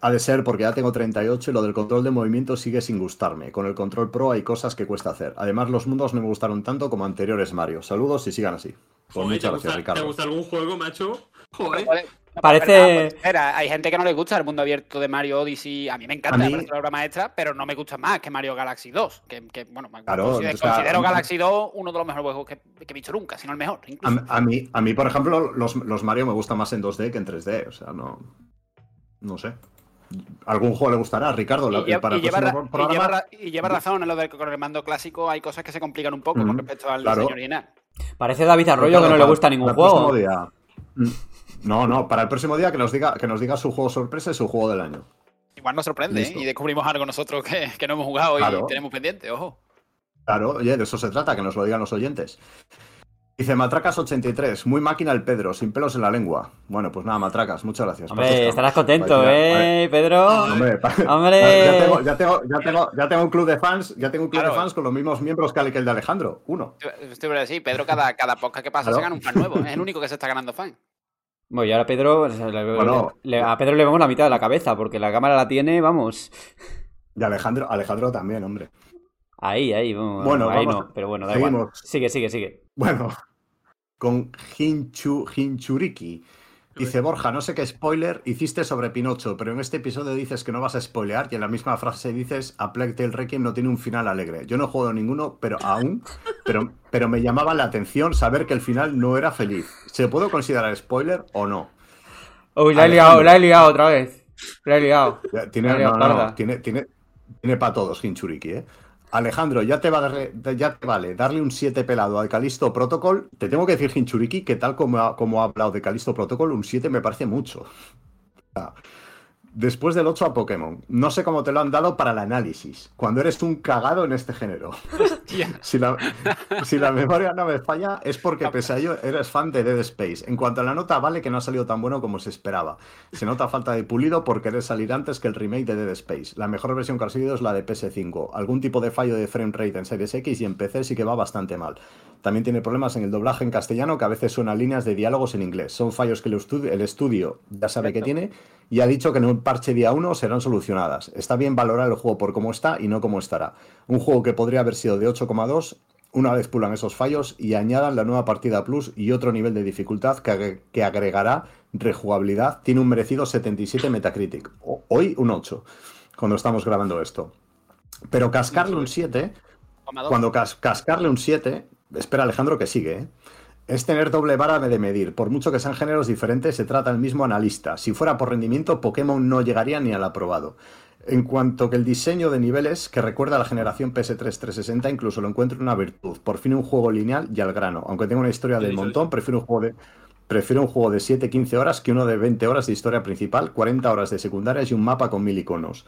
Ha de ser porque ya tengo 38 y lo del control de movimiento sigue sin gustarme. Con el control pro hay cosas que cuesta hacer. Además, los mundos no me gustaron tanto como anteriores Mario. Saludos y sigan así. Pues Joder, muchas ¿te, gracias, gusta, Ricardo. ¿Te gusta algún juego, macho? Joder. Parece- pues, espera, hay gente que no le gusta el mundo abierto de Mario Odyssey. A mí me encanta, A mí- me una obra maestra, pero no me gusta más que Mario Galaxy 2. Que, que, bueno, Claro, considero, o sea, considero Galaxy 2 uno de los mejores juegos que, que he visto nunca, si no el mejor. Incluso. A, a mí, a mí, por ejemplo, los, los Mario me gustan más en 2D que en 3D. O sea, no. No sé. ¿Algún juego le gustará? Ricardo, la- Y, lleva- para y lleva, y y razón en lo del con el mando clásico. Hay cosas que se complican un poco con Ujú, respecto al claro. diseño original. Parece David Arroyo Ricardo, que no le gusta ningún juego. día. No, no, para el próximo día que nos diga, que nos diga su juego sorpresa y su juego del año. Igual nos sorprende ¿eh? Y descubrimos algo nosotros que, que no hemos jugado Claro. y tenemos pendiente, ojo. Claro, oye, de eso se trata, que nos lo digan los oyentes. Dice Matracas83, muy máquina el Pedro, sin pelos en la lengua. Bueno, pues nada, Matracas, muchas gracias. Hombre, estarás contento, ¿eh, Pedro? Hombre, Hombre. Ya tengo, ya, tengo, ya, tengo, ya tengo un club de fans, ya tengo un club Claro. de fans con los mismos miembros que el que el de Alejandro. Uno. Estoy por decir, Pedro, cada, cada podcast que pasa Claro. se gana un fan nuevo. ¿eh? Es el único que se está ganando fan. Bueno, y ahora Pedro, le- Bueno. le- a Pedro le vemos la mitad de la cabeza, porque la cámara la tiene, vamos. Y Alejandro, Alejandro también, hombre. Ahí, ahí, vamos, Bueno, ahí vamos, no, pero bueno, da igual. seguimos. Sigue, sigue, sigue. Bueno, con Hinchu, Hinchuriki. Dice Borja, no sé qué spoiler hiciste sobre Pinocho, pero en este episodio dices que no vas a spoilear y en la misma frase dices A Plague Tale Requiem no tiene un final alegre. Yo no juego ninguno, pero aún, pero, pero me llamaba la atención saber que el final no era feliz. ¿Se puede considerar spoiler o no? Uy, la he liado, la he liado otra vez. La he liado. Tiene, no, no, tiene, tiene, tiene para todos Hinchuriki, ¿eh? Alejandro, ya te, va a darle- ya te vale darle un 7 pelado al Calisto Protocol. Te tengo que decir, Hinchuriki, que tal como ha, como ha hablado de Calisto Protocol, un 7 me parece mucho. Después del 8 a Pokémon. No sé cómo te lo han dado para el análisis. Cuando eres un cagado en este género. Si la, si la memoria no me falla, es porque pese a ello eres fan de Dead Space. En cuanto a la nota, vale que no ha salido tan bueno como se esperaba. Se nota falta de pulido por querer salir antes que el remake de Dead Space. La mejor versión que ha salido es la de PS5. Algún tipo de fallo de frame rate en Series X y en PC sí que va bastante mal. También tiene problemas en el doblaje en castellano, que a veces suenan líneas de diálogos en inglés. Son fallos que el estudio ya sabe que tiene y ha dicho que en un parche día 1 serán solucionadas. Está bien valorar el juego por cómo está y no cómo estará. Un juego que podría haber sido de 8,2 una vez pulan esos fallos y añadan la nueva partida plus y otro nivel de dificultad que, agre- que agregará rejugabilidad, tiene un merecido 77 Metacritic. Hoy un 8, cuando estamos grabando esto. Pero cascarle un 7, cuando cascarle un 7, espera Alejandro que sigue, ¿eh? Es tener doble vara de medir. Por mucho que sean géneros diferentes, se trata del mismo analista. Si fuera por rendimiento, Pokémon no llegaría ni al aprobado. En cuanto que el diseño de niveles, que recuerda a la generación PS3 360, incluso lo encuentro una virtud. Por fin un juego lineal y al grano. Aunque tenga una historia del montón, prefiero un juego de Prefiero un juego de 7-15 horas que uno de 20 horas de historia principal, 40 horas de secundarias y un mapa con mil iconos.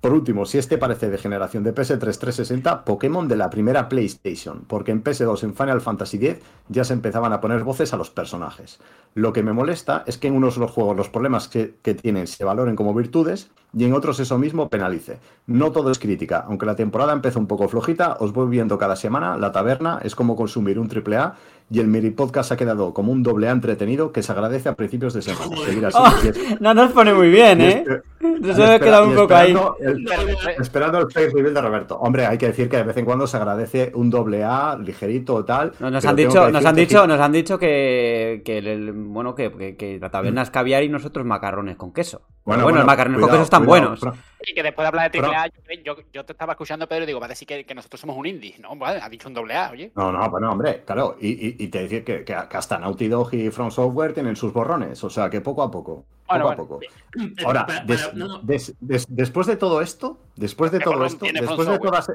Por último, si este parece de generación de PS3 360, Pokémon de la primera PlayStation, porque en PS2 en Final Fantasy X ya se empezaban a poner voces a los personajes. Lo que me molesta es que en unos de los juegos los problemas que, que tienen se valoren como virtudes y en otros eso mismo penalice. No todo es crítica, aunque la temporada empezó un poco flojita, os voy viendo cada semana, la taberna es como consumir un triple A y el Miri Podcast ha quedado como un doble A entretenido que se agradece a principios de semana. Seguir así, Oh, no nos pone muy bien, ¿eh? Nos hemos quedado un poco ahí. El, esperando el face reveal de Roberto. Hombre, hay que decir que de vez en cuando se agradece un doble A ligerito o tal. No, nos, han dicho, nos, han dicho, que... nos han dicho que, que el, bueno, que, que, que, la taberna es caviar y nosotros macarrones con queso. Bueno, bueno, bueno los macarrones cuidado, con queso están cuidado, buenos. Pero... Y que después de hablar de triple A, yo, yo, te estaba escuchando, Pedro, y digo, va a decir que, que nosotros somos un indie. No, vale, ha dicho un doble A, oye. No, no, bueno, hombre, claro. Y, y, y te decir que, que, hasta Naughty Dog y From Software tienen sus borrones. O sea, que poco a poco. Bueno, poco a poco. Ahora, para, para, des, no, no. Des, des, después de todo esto, después de todo esto, después de todas,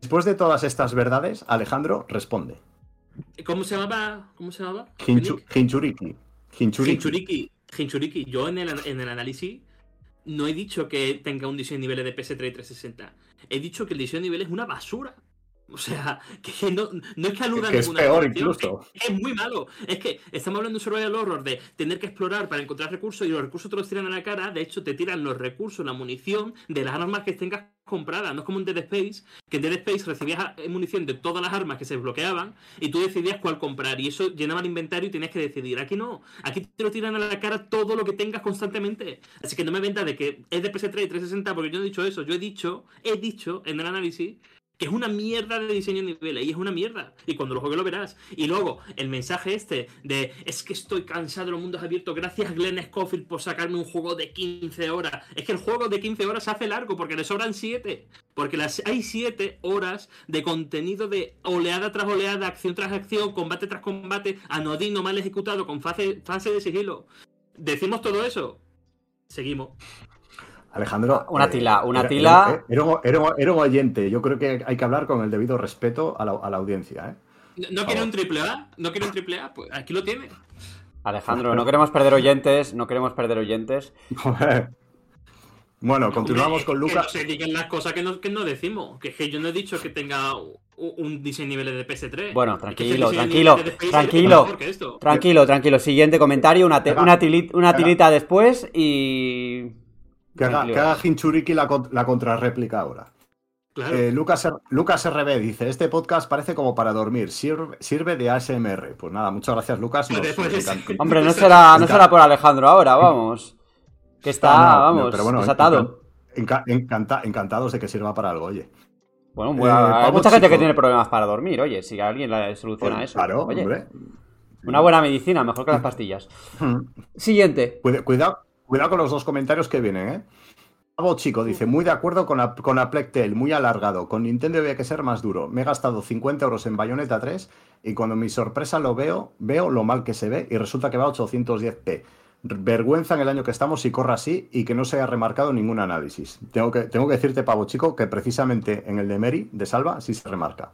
después de todas estas verdades, Alejandro responde. ¿Cómo se llamaba? ¿Cómo se llamaba? Hinchu, Hinchuriki. Hinchuriki. Hinchuriki. Hinchuriki. Yo en el, en el análisis no he dicho que tenga un diseño de niveles de PS3 y 360. He dicho que el diseño de niveles es una basura. O sea, que no, no es que aluda que a ninguna es peor incluso. Es, es, muy malo. Es que estamos hablando de un survival horror de tener que explorar para encontrar recursos y los recursos te los tiran a la cara. De hecho, te tiran los recursos, la munición de las armas que tengas compradas. No es como en Dead Space, que en Dead Space recibías munición de todas las armas que se desbloqueaban y tú decidías cuál comprar. Y eso llenaba el inventario y tenías que decidir. Aquí no. Aquí te lo tiran a la cara todo lo que tengas constantemente. Así que no me vendas de que es de PS3 y 360 porque yo no he dicho eso. Yo he dicho, he dicho en el análisis que es una mierda de diseño de niveles y es una mierda. Y cuando lo juegues lo verás. Y luego, el mensaje este de es que estoy cansado de los mundos abiertos. Gracias Glenn Scofield por sacarme un juego de 15 horas. Es que el juego de 15 horas se hace largo porque le sobran 7. Porque las, hay 7 horas de contenido de oleada tras oleada, acción tras acción, combate tras combate, anodino, mal ejecutado, con fase, fase de sigilo. Decimos todo eso. Seguimos. Alejandro. Una tila, una era, tila. Era, era, era, era, un oyente. Yo creo que hay que hablar con el debido respeto a la, a la audiencia. ¿eh? ¿No, no quiere un triple A? ¿No quiere un triple A? Pues aquí lo tiene. Alejandro, no queremos perder oyentes, no queremos perder oyentes. bueno, continuamos con Lucas. Que no se digan las cosas que no, que no decimos. Que es que yo no he dicho que tenga un diseño nivel de PS3. Bueno, tranquilo, tranquilo, tranquilo, tranquilo, tranquilo. Siguiente comentario, una, te, una, tilita, una tilita después y... Que haga, que haga Hinchuriki la, la contrarréplica ahora. Claro. Eh, Lucas, Lucas RB dice: Este podcast parece como para dormir, sirve, sirve de ASMR. Pues nada, muchas gracias, Lucas. Nos, pues, Hombre, no será, no será por Alejandro ahora, vamos. Que está, no, no, vamos, pero bueno, desatado. Enca encanta encantados de que sirva para algo, oye. Bueno, bueno eh, hay mucha gente que tiene problemas para dormir, oye, si alguien le soluciona pues, eso. Claro, oye, hombre. Una buena medicina, mejor que las pastillas. Siguiente. Cuidado, cuidado con los dos comentarios que vienen, ¿eh? Bravo chico, dice, muy de acuerdo con la, con la Plectel, muy alargado. Con Nintendo había que ser más duro. Me he gastado 50 euros en Bayonetta 3 y cuando mi sorpresa lo veo, veo lo mal que se ve y resulta que va a 810p. Vergüenza en el año que estamos si corra así y que no se haya remarcado ningún análisis. Tengo que, tengo que decirte, Pavo Chico, que precisamente en el de Meri, de Salva, sí se remarca.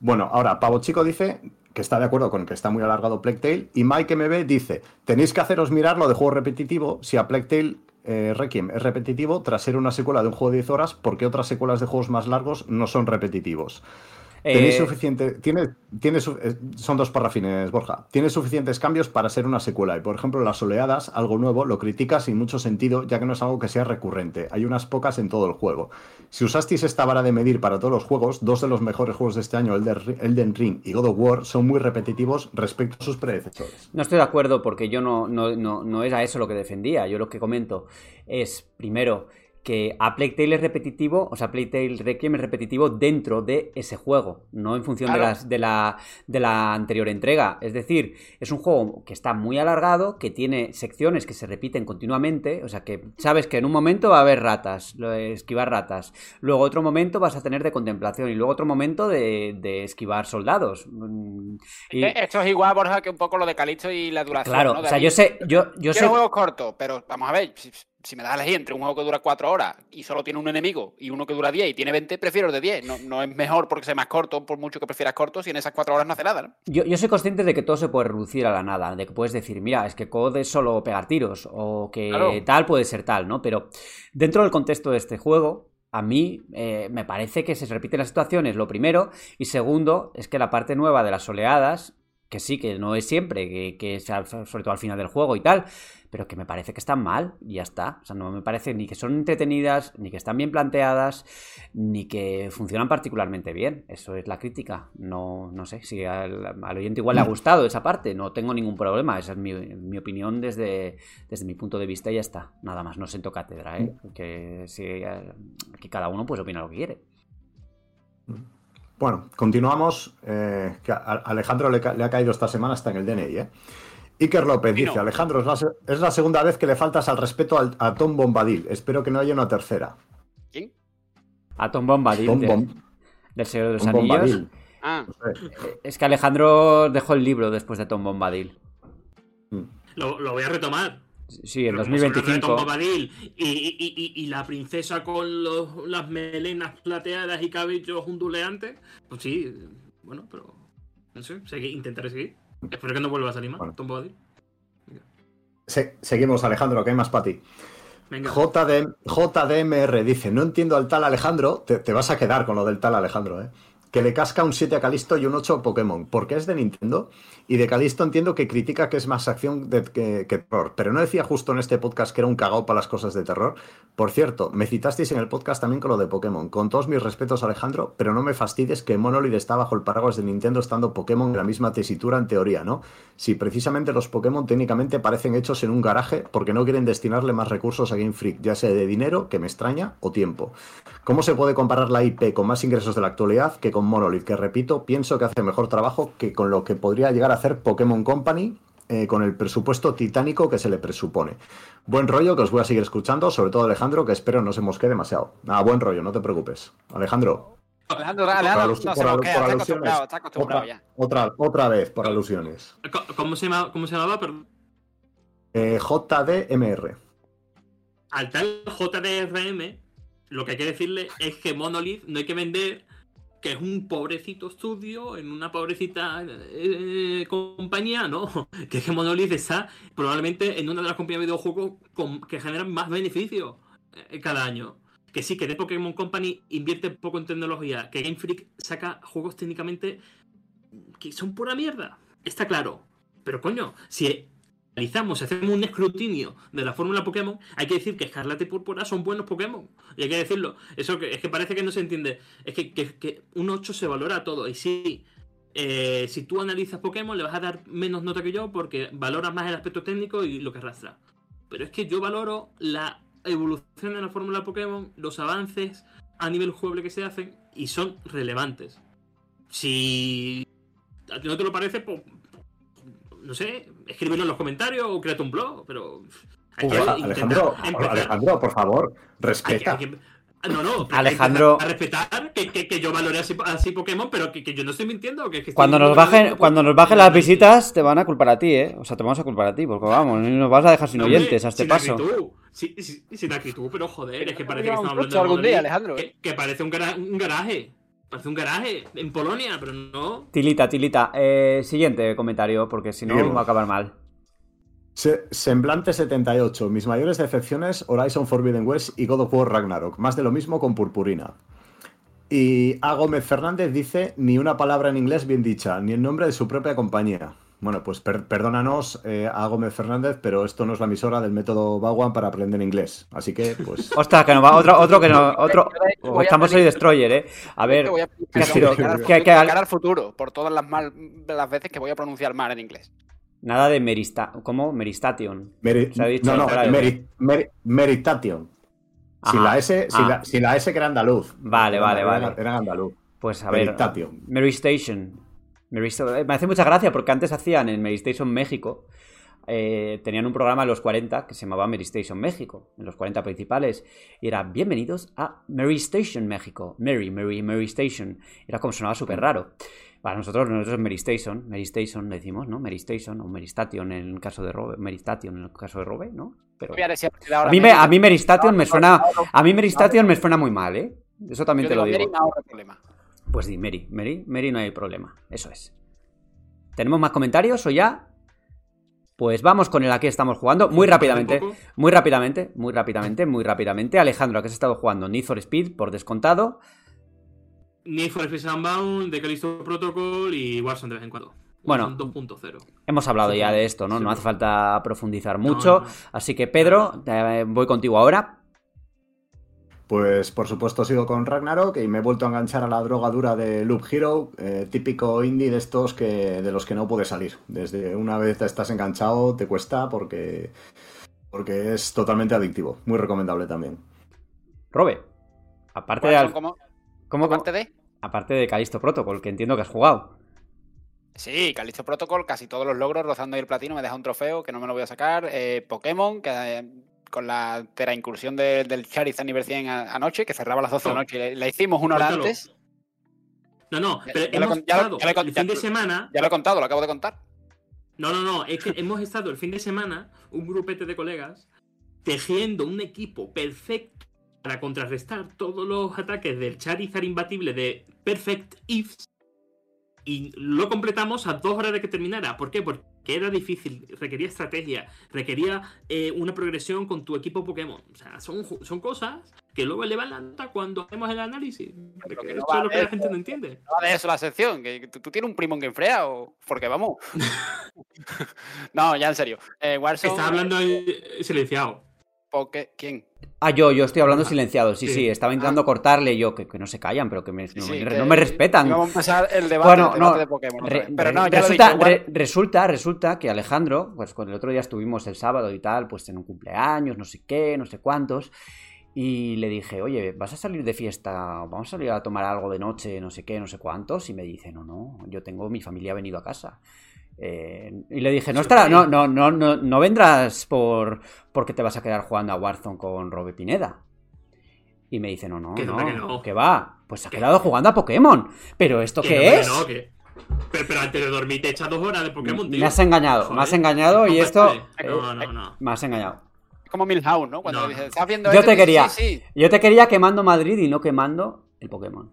Bueno, ahora, Pavo Chico dice que está de acuerdo con que está muy alargado Plectail y Mike MB dice, tenéis que haceros mirar lo de juego repetitivo si a Plectail eh, Requiem es repetitivo tras ser una secuela de un juego de 10 horas porque otras secuelas de juegos más largos no son repetitivos. Eh... Tenéis suficiente. Tiene, tiene, son dos parrafines, Borja. Tiene suficientes cambios para ser una secuela. Y por ejemplo, las oleadas, algo nuevo, lo critica sin mucho sentido, ya que no es algo que sea recurrente. Hay unas pocas en todo el juego. Si usasteis esta vara de medir para todos los juegos, dos de los mejores juegos de este año, Elden Ring y God of War, son muy repetitivos respecto a sus predecesores. No estoy de acuerdo porque yo no, no, no, no es a eso lo que defendía. Yo lo que comento es, primero, que a Plague Tale es repetitivo, o sea, Plague Tale Requiem es repetitivo dentro de ese juego, no en función de, las, de, la, de la anterior entrega. Es decir, es un juego que está muy alargado, que tiene secciones que se repiten continuamente, o sea, que sabes que en un momento va a haber ratas, esquivar ratas, luego otro momento vas a tener de contemplación y luego otro momento de, de esquivar soldados. Mm, y- Esto es igual, Borja, que un poco lo de Calixto y la duración. claro, ¿no? o sea, yo sé, yo, yo sé... Juegos cortos, pero vamos a ver, si, me das a elegir entre un juego que dura 4 horas y solo tiene un enemigo y uno que dura 10 y tiene 20, prefiero el de 10. No, no es mejor porque sea más corto, por mucho que prefieras corto, si en esas 4 horas no hace nada, ¿no? Yo, yo soy consciente de que todo se puede reducir a la nada, de que puedes decir, mira, es que COD es solo pegar tiros, o que Claro. tal puede ser tal, ¿no? Pero dentro del contexto de este juego, a mí eh, me parece que se repiten las situaciones, lo primero, y segundo, es que la parte nueva de las oleadas, que sí, que no es siempre, que, que sea sobre todo al final del juego y tal, pero que me parece que están mal y ya está. O sea, no me parece ni que son entretenidas, ni que están bien planteadas, ni que funcionan particularmente bien. Eso es la crítica. No, no sé, si al, al oyente igual le ha gustado esa parte, no tengo ningún problema. Esa es mi, mi opinión desde, desde mi punto de vista y ya está. Nada más, no siento cátedra, ¿eh? Que si, eh, aquí cada uno pues opina lo que quiere. Bueno, continuamos. eh, que a Alejandro le, ca- le ha caído esta semana hasta en el DNI. ¿eh? Iker López dice: Alejandro, es la, se- es la segunda vez que le faltas al respeto al- a Tom Bombadil. Espero que no haya una tercera. ¿Quién? A Tom Bombadil Tom de- Bom- del Señor de los Tom Anillos. Bombadil. Ah, sé. Es que Alejandro dejó el libro después de Tom Bombadil. Lo, lo voy a retomar. Sí, en Pero como se trata de 2025. Tom Bombadil y, y- y- la princesa con los- las melenas plateadas y cabellos onduleantes, pues sí, bueno, pero no sé, segui- intentaré seguir. Espero que no vuelva a salir más, Bueno. Tom Bombadil. Se- seguimos, Alejandro, que hay más para ti. Venga. JD, JDMR dice: No entiendo al tal Alejandro. Te, te vas a quedar con lo del tal Alejandro, ¿eh? Que le casca un 7 a Calisto y un 8 a Pokémon. Porque es de Nintendo. Y de Calisto entiendo que critica que es más acción que terror. Pero no decía justo en este podcast que era un cagao para las cosas de terror. Por cierto, me citasteis en el podcast también con lo de Pokémon. Con todos mis respetos, Alejandro, pero no me fastidies que Monolith está bajo el paraguas de Nintendo estando Pokémon en la misma tesitura en teoría, ¿no? Si precisamente los Pokémon técnicamente parecen hechos en un garaje porque no quieren destinarle más recursos a Game Freak, ya sea de dinero, que me extraña, o tiempo. ¿Cómo se puede comparar la IP con más ingresos de la actualidad que con Monolith? Que repito, pienso que hace mejor trabajo que con lo que podría llegar a hacer Pokémon Company eh, con el presupuesto titánico que se le presupone. Buen rollo que os voy a seguir escuchando, sobre todo Alejandro, que espero no se mosquee demasiado. Nada, buen rollo, no te preocupes. Alejandro, Alejandro, por, Alejandro alus- no se por alu- bloquea, por está alusiones. acostumbrado, está acostumbrado Otra, ya. otra, otra vez, por alusiones. ¿Cómo se, llama, ¿Cómo se llamaba? Perdón. Eh, JDMR. Al tal JDRM, lo que hay que decirle es que Monolith no hay que vender que es un pobrecito estudio en una pobrecita eh, compañía, no. Que es que Monolith está probablemente en una de las compañías de videojuegos que generan más beneficios eh, cada año. Que sí, que de Pokémon Company invierte poco en tecnología, que Game Freak saca juegos técnicamente que son pura mierda. Está claro. Pero coño, si analizamos, hacemos un escrutinio de la fórmula Pokémon, hay que decir que Escarlata y Púrpura son buenos Pokémon. Y hay que decirlo. Eso que, es que parece que no se entiende. Es que, que- que un 8 se valora todo. Y sí, eh, si tú analizas Pokémon, le vas a dar menos nota que yo porque valoras más el aspecto técnico y lo que arrastra. Pero es que yo valoro la evolución de la fórmula Pokémon, los avances a nivel jugable que se hacen y son relevantes. Si a ti no te lo parece, pues, no sé, escríbelo en los comentarios o créate un blog, pero hay que Uy, intentar Alejandro, empezar. Alejandro, por favor, Hay que- respeta. hay que- no, no, pero Alejandro- hay que empezar A respetar que, que- que yo valore así, así Pokémon, pero que, que yo no estoy mintiendo. Que, que estoy Cuando nos bajen, cuando nos bajen las visitas, te van a culpar a ti, ¿eh? O sea, te vamos a culpar a ti, porque vamos, nos vas a dejar sin No, oyentes a este sin paso. actitud. Sí, sí, sin actitud, pero joder, es que parece que un estamos hablando algún día, Alejandro, ¿eh? Que, que parece un, gara- un garaje. Parece un garaje en Polonia, pero no. Tilita, Tilita. Eh, siguiente comentario, porque si no va a acabar mal. Se- Semblante 78. Mis mayores decepciones, Horizon Forbidden West y God of War Ragnarok. Más de lo mismo con Purpurina. Y A. Gómez Fernández dice, ni una palabra en inglés bien dicha, ni el nombre de su propia compañía. Bueno, pues per- perdónanos, eh, A. Gómez Fernández, pero esto no es la emisora del método Bauan para aprender inglés. Así que, pues... Ostras, que nos va otro, otro que no. Otro. A Estamos hoy Destroyer, ¿eh? A ver. Voy a pedir ¿qué ha perdón sido? de cara al ¿Qué- futuro- por todas las, mal, las veces que voy a pronunciar mal en inglés. Nada de Merista. ¿Cómo? Meristation. Meri- Se ha dicho, no, no. Meri- Meri- Meritation. Sin la S, sin, Ah. la, sin la S que era andaluz. Vale, vale, era- vale. Era andaluz. Pues a ver. Meristation. Eh, Me hace mucha gracia porque antes hacían en Mary Station México. eh, tenían un programa en los 40 que se llamaba Mary Station México, en los 40 principales, y era bienvenidos a Mary Station México. Mary, Mary, Mary Station. Era como sonaba súper raro. Para nosotros, nosotros Mary Station, Mary Station decimos, ¿no? Mary Station o Mary Station en el caso de Robe, Mary Station en el caso de Robe, ¿no? Pero a mí, me, a mí Mary Station me suena, a mí Mary Station me suena muy mal, ¿eh? Eso también te lo digo, Pues di, Mary, Mary, Mary no hay problema, eso es. ¿Tenemos más comentarios o ya? Pues vamos con el a qué estamos jugando, muy rápidamente, muy rápidamente, muy rápidamente, muy rápidamente. Alejandro, ¿a qué has estado jugando? Need for Speed, por descontado. Need for Speed Unbound, The Callisto Protocol y Warzone de vez en cuando. Bueno. Warzone 2.0. Hemos hablado ya de esto, ¿no? No hace falta profundizar No, mucho. no. Así que, Pedro, eh, voy contigo ahora. Pues por supuesto sigo con Ragnarok y me he vuelto a enganchar a la droga dura de Loop Hero, eh, típico indie de estos que de los que no puedes salir. Desde una vez te estás enganchado te cuesta porque porque es totalmente adictivo. Muy recomendable también. Robe, aparte de, al- como- ¿cómo- aparte de... aparte de Callisto Protocol, que entiendo que has jugado. Sí, Callisto Protocol, casi todos los logros, rozando ahí el platino, me deja un trofeo que no me lo voy a sacar. Eh, Pokémon, que eh, con la tera incursión de- del Charizard nivel 100 a- anoche, que cerraba a las 12 de la noche, la- hicimos una hora Cuéntalo. antes. No, no, pero ya lo hemos ya lo- estado ya lo con- el fin de semana. Ya lo he contado, lo acabo de contar. No, no, no, es que hemos estado el fin de semana, un grupete de colegas, tejiendo un equipo perfecto para contrarrestar todos los ataques del Charizard imbatible de Perfect Ifs. Y lo completamos a dos horas de que terminara. ¿Por qué? Porque era difícil, requería estrategia, requería eh, una progresión con tu equipo Pokémon. O sea, son, son cosas que luego elevan la nota cuando hacemos el análisis. Porque que eso es lo que la gente no entiende. No de eso la sección, que tú, tú tienes un primo en Game Freya o. Porque vamos. no, ya en serio. Eh, Warzone. Estás hablando eh, silenciado. Poké- ¿Quién? Ah, yo, yo estoy hablando silenciado. Sí, sí, Sí. estaba intentando cortarle yo, que, que no se callan, pero que me- no, Sí, me- que- no me respetan. Vamos a empezar el debate, Bueno, el debate no, de Pokémon. Re-. Pero no, resulta, dicho. re- resulta, resulta que Alejandro, pues cuando el otro día estuvimos el sábado y tal, pues en un cumpleaños, no sé qué, no sé cuántos, y le dije, oye, ¿vas a salir de fiesta? ¿Vamos a salir a tomar algo de noche, no sé qué, no sé cuántos? Y me dice, no, no, yo tengo, mi familia ha venido a casa. Eh, y le dije, no estará, no, no, no, no, no vendrás por porque te vas a quedar jugando a Warzone con Robe Pineda. Y me dice, no, no, Que no, no, que no. que va. Pues se ha quedado jugando a Pokémon. ¿Pero esto Que qué es? no, que- Pero, pero antes de dormir te echas dos horas de Pokémon, tío. Me has engañado, Joder. me has engañado y esto... No, no, no. Me has engañado. Como Milhouse, ¿no? Cuando dices. ¿estás viendo Yo esto? te quería. Sí, sí. Yo te quería quemando Madrid y no quemando el Pokémon.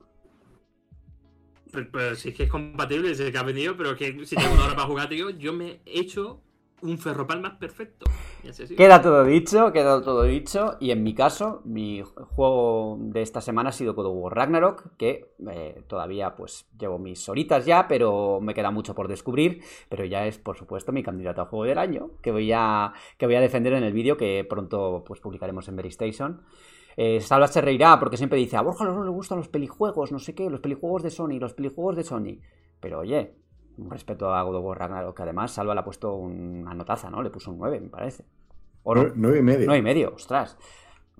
Si es que es compatible, si es que ha venido, pero que si tengo una hora para jugar, tío, yo me he hecho un ferropal más perfecto. Queda todo dicho, queda todo dicho. Y en mi caso, mi juego de esta semana ha sido God of Ragnarok, que eh, todavía pues llevo mis horitas ya, pero me queda mucho por descubrir. Pero ya es, por supuesto, mi candidato a juego del año, que voy a, que voy a defender en el vídeo que pronto pues publicaremos en Very Station. Eh, Salva se reirá porque siempre dice, a Borja no le gustan los pelijuegos, no sé qué, los pelijuegos de Sony, los pelijuegos de Sony. Pero oye, un respeto a God of War Ragnarok, que además Salva le ha puesto una notaza, ¿no? Le puso un 9, me parece. ¿O no? Nueve, nueve y medio. 9 y medio, ostras.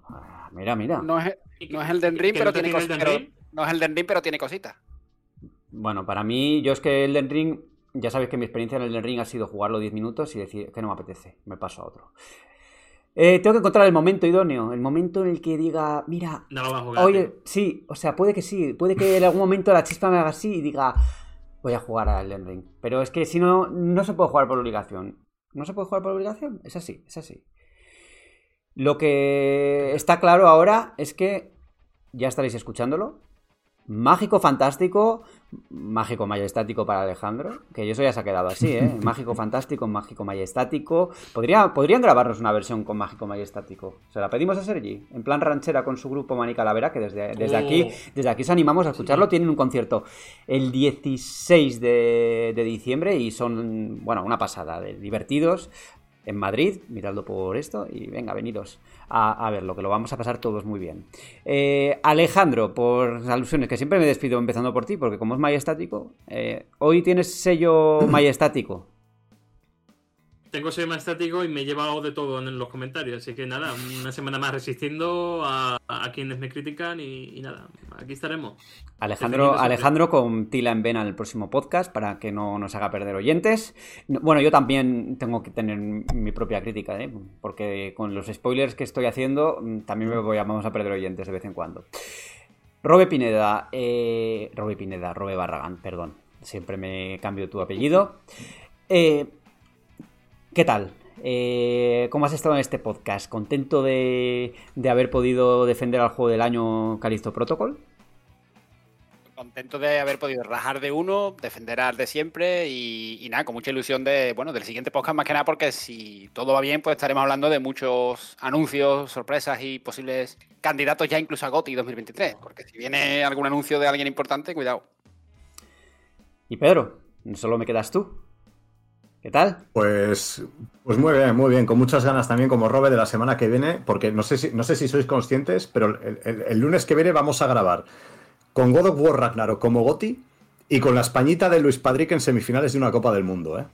Ah, Mira, mira. No es, no es el Den Ring, ¿Que pero tiene el cositas. Den? No es el Den Ring, pero tiene cositas. Bueno, para mí, yo es que Elden Ring, ya sabéis que mi experiencia en Elden Ring ha sido jugarlo 10 minutos y decir que no me apetece, me paso a otro. Eh, tengo que encontrar el momento idóneo, el momento en el que diga, mira, No lo vas a jugar. oye, tío. sí, o sea, puede que sí, puede que en algún momento la chispa me haga así y diga, voy a jugar a Elden Ring. Pero es que si no, no se puede jugar por obligación. No se puede jugar por obligación, es así, es así. Lo que está claro ahora es que ya estaréis escuchándolo. Mágico fantástico, mágico majestático para Alejandro, que eso ya se ha quedado así, ¿eh? Mágico fantástico, mágico majestático. Podría, podrían grabarnos una versión con mágico majestático. Se la pedimos a Sergi, en plan ranchera con su grupo Mani Calavera, que desde, desde Oh. aquí, desde aquí os animamos a escucharlo. Tienen un concierto el 16 de, de diciembre y son, bueno, una pasada de divertidos en Madrid, miradlo por esto y venga, venidos a, a verlo, que lo vamos a pasar todos muy bien. Eh, Alejandro, por alusiones, que siempre me despido empezando por ti, porque como es majestático, eh, hoy tienes sello majestático. Tengo ese más estático y me he llevado de todo en los comentarios. Así que nada, una semana más resistiendo a, quienes me critican y, nada, aquí estaremos. Alejandro, Alejandro con Tila en Vena en el próximo podcast para que no nos haga perder oyentes. Bueno, yo también tengo que tener mi propia crítica, ¿eh? porque con los spoilers que estoy haciendo mm, también me voy a, vamos a perder oyentes de vez en cuando. Robe Pineda, eh, Robe Pineda, Robe Barragán, perdón, siempre me cambio tu apellido. Eh, ¿Qué tal? Eh, ¿Cómo has estado en este podcast? ¿Contento de, haber podido defender al juego del año Calisto Protocol? Contento de haber podido rajar de uno, defender al de siempre y, nada, con mucha ilusión de, bueno, del siguiente podcast más que nada porque si todo va bien, pues estaremos hablando de muchos anuncios, sorpresas y posibles candidatos ya incluso a GOTI 2023. Porque si viene algún anuncio de alguien importante, cuidado. Y Pedro, solo me quedas tú. ¿Qué tal? Pues, pues muy bien, muy bien. Con muchas ganas también como Robe de la semana que viene, porque no sé si, no sé si sois conscientes, pero el, lunes que viene vamos a grabar con God of War Ragnarok como Goti y con la españita de Luis Padrick en semifinales de una Copa del Mundo, ¿eh?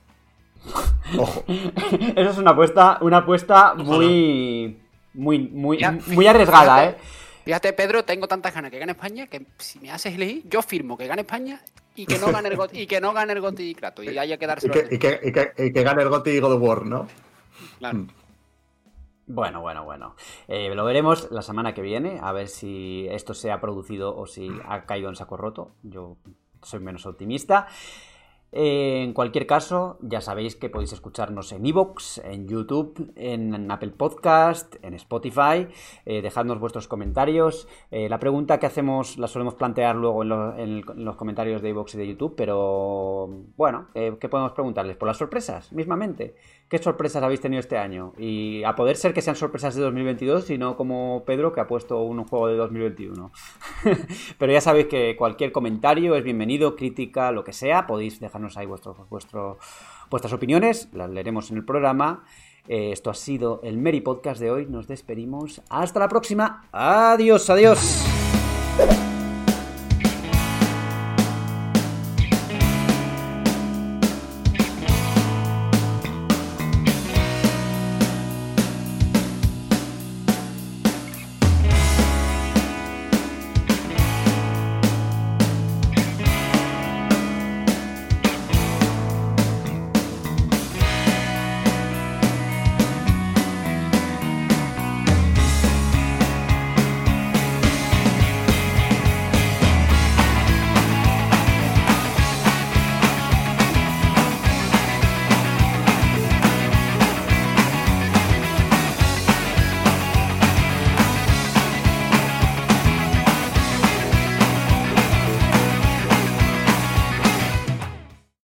Ojo. Eso es una apuesta, una apuesta muy, muy, muy, muy arriesgada, ¿eh? Fíjate, Pedro, tengo tantas ganas que gane España que si me haces elegir, yo firmo que gane España y que no gane el Goti, y que no gane el Goti y Kratos y haya que darse y que, y, que, y, que, gane el Goti y God of War, ¿no? Claro. Mm. Bueno, bueno, bueno. Eh, lo veremos la semana que viene, a ver si esto se ha producido o si ha caído en saco roto. Yo soy menos optimista. En cualquier caso, ya sabéis que podéis escucharnos en Evox, en YouTube, en Apple Podcast, en Spotify. Eh, dejadnos vuestros comentarios. Eh, la pregunta que hacemos la solemos plantear luego en, los comentarios de Evox y de YouTube, pero bueno, eh, ¿qué podemos preguntarles? ¿Por las sorpresas, mismamente? ¿Qué sorpresas habéis tenido este año? Y a poder ser que sean sorpresas de 2022 y no como Pedro que ha puesto un juego de 2021. pero ya sabéis que cualquier comentario es bienvenido, crítica, lo que sea, podéis dejarnos ahí vuestro, vuestro, vuestras opiniones, las leeremos en el programa. Eh, esto ha sido el Meri Podcast de hoy. Nos despedimos. Hasta la próxima. Adiós, adiós.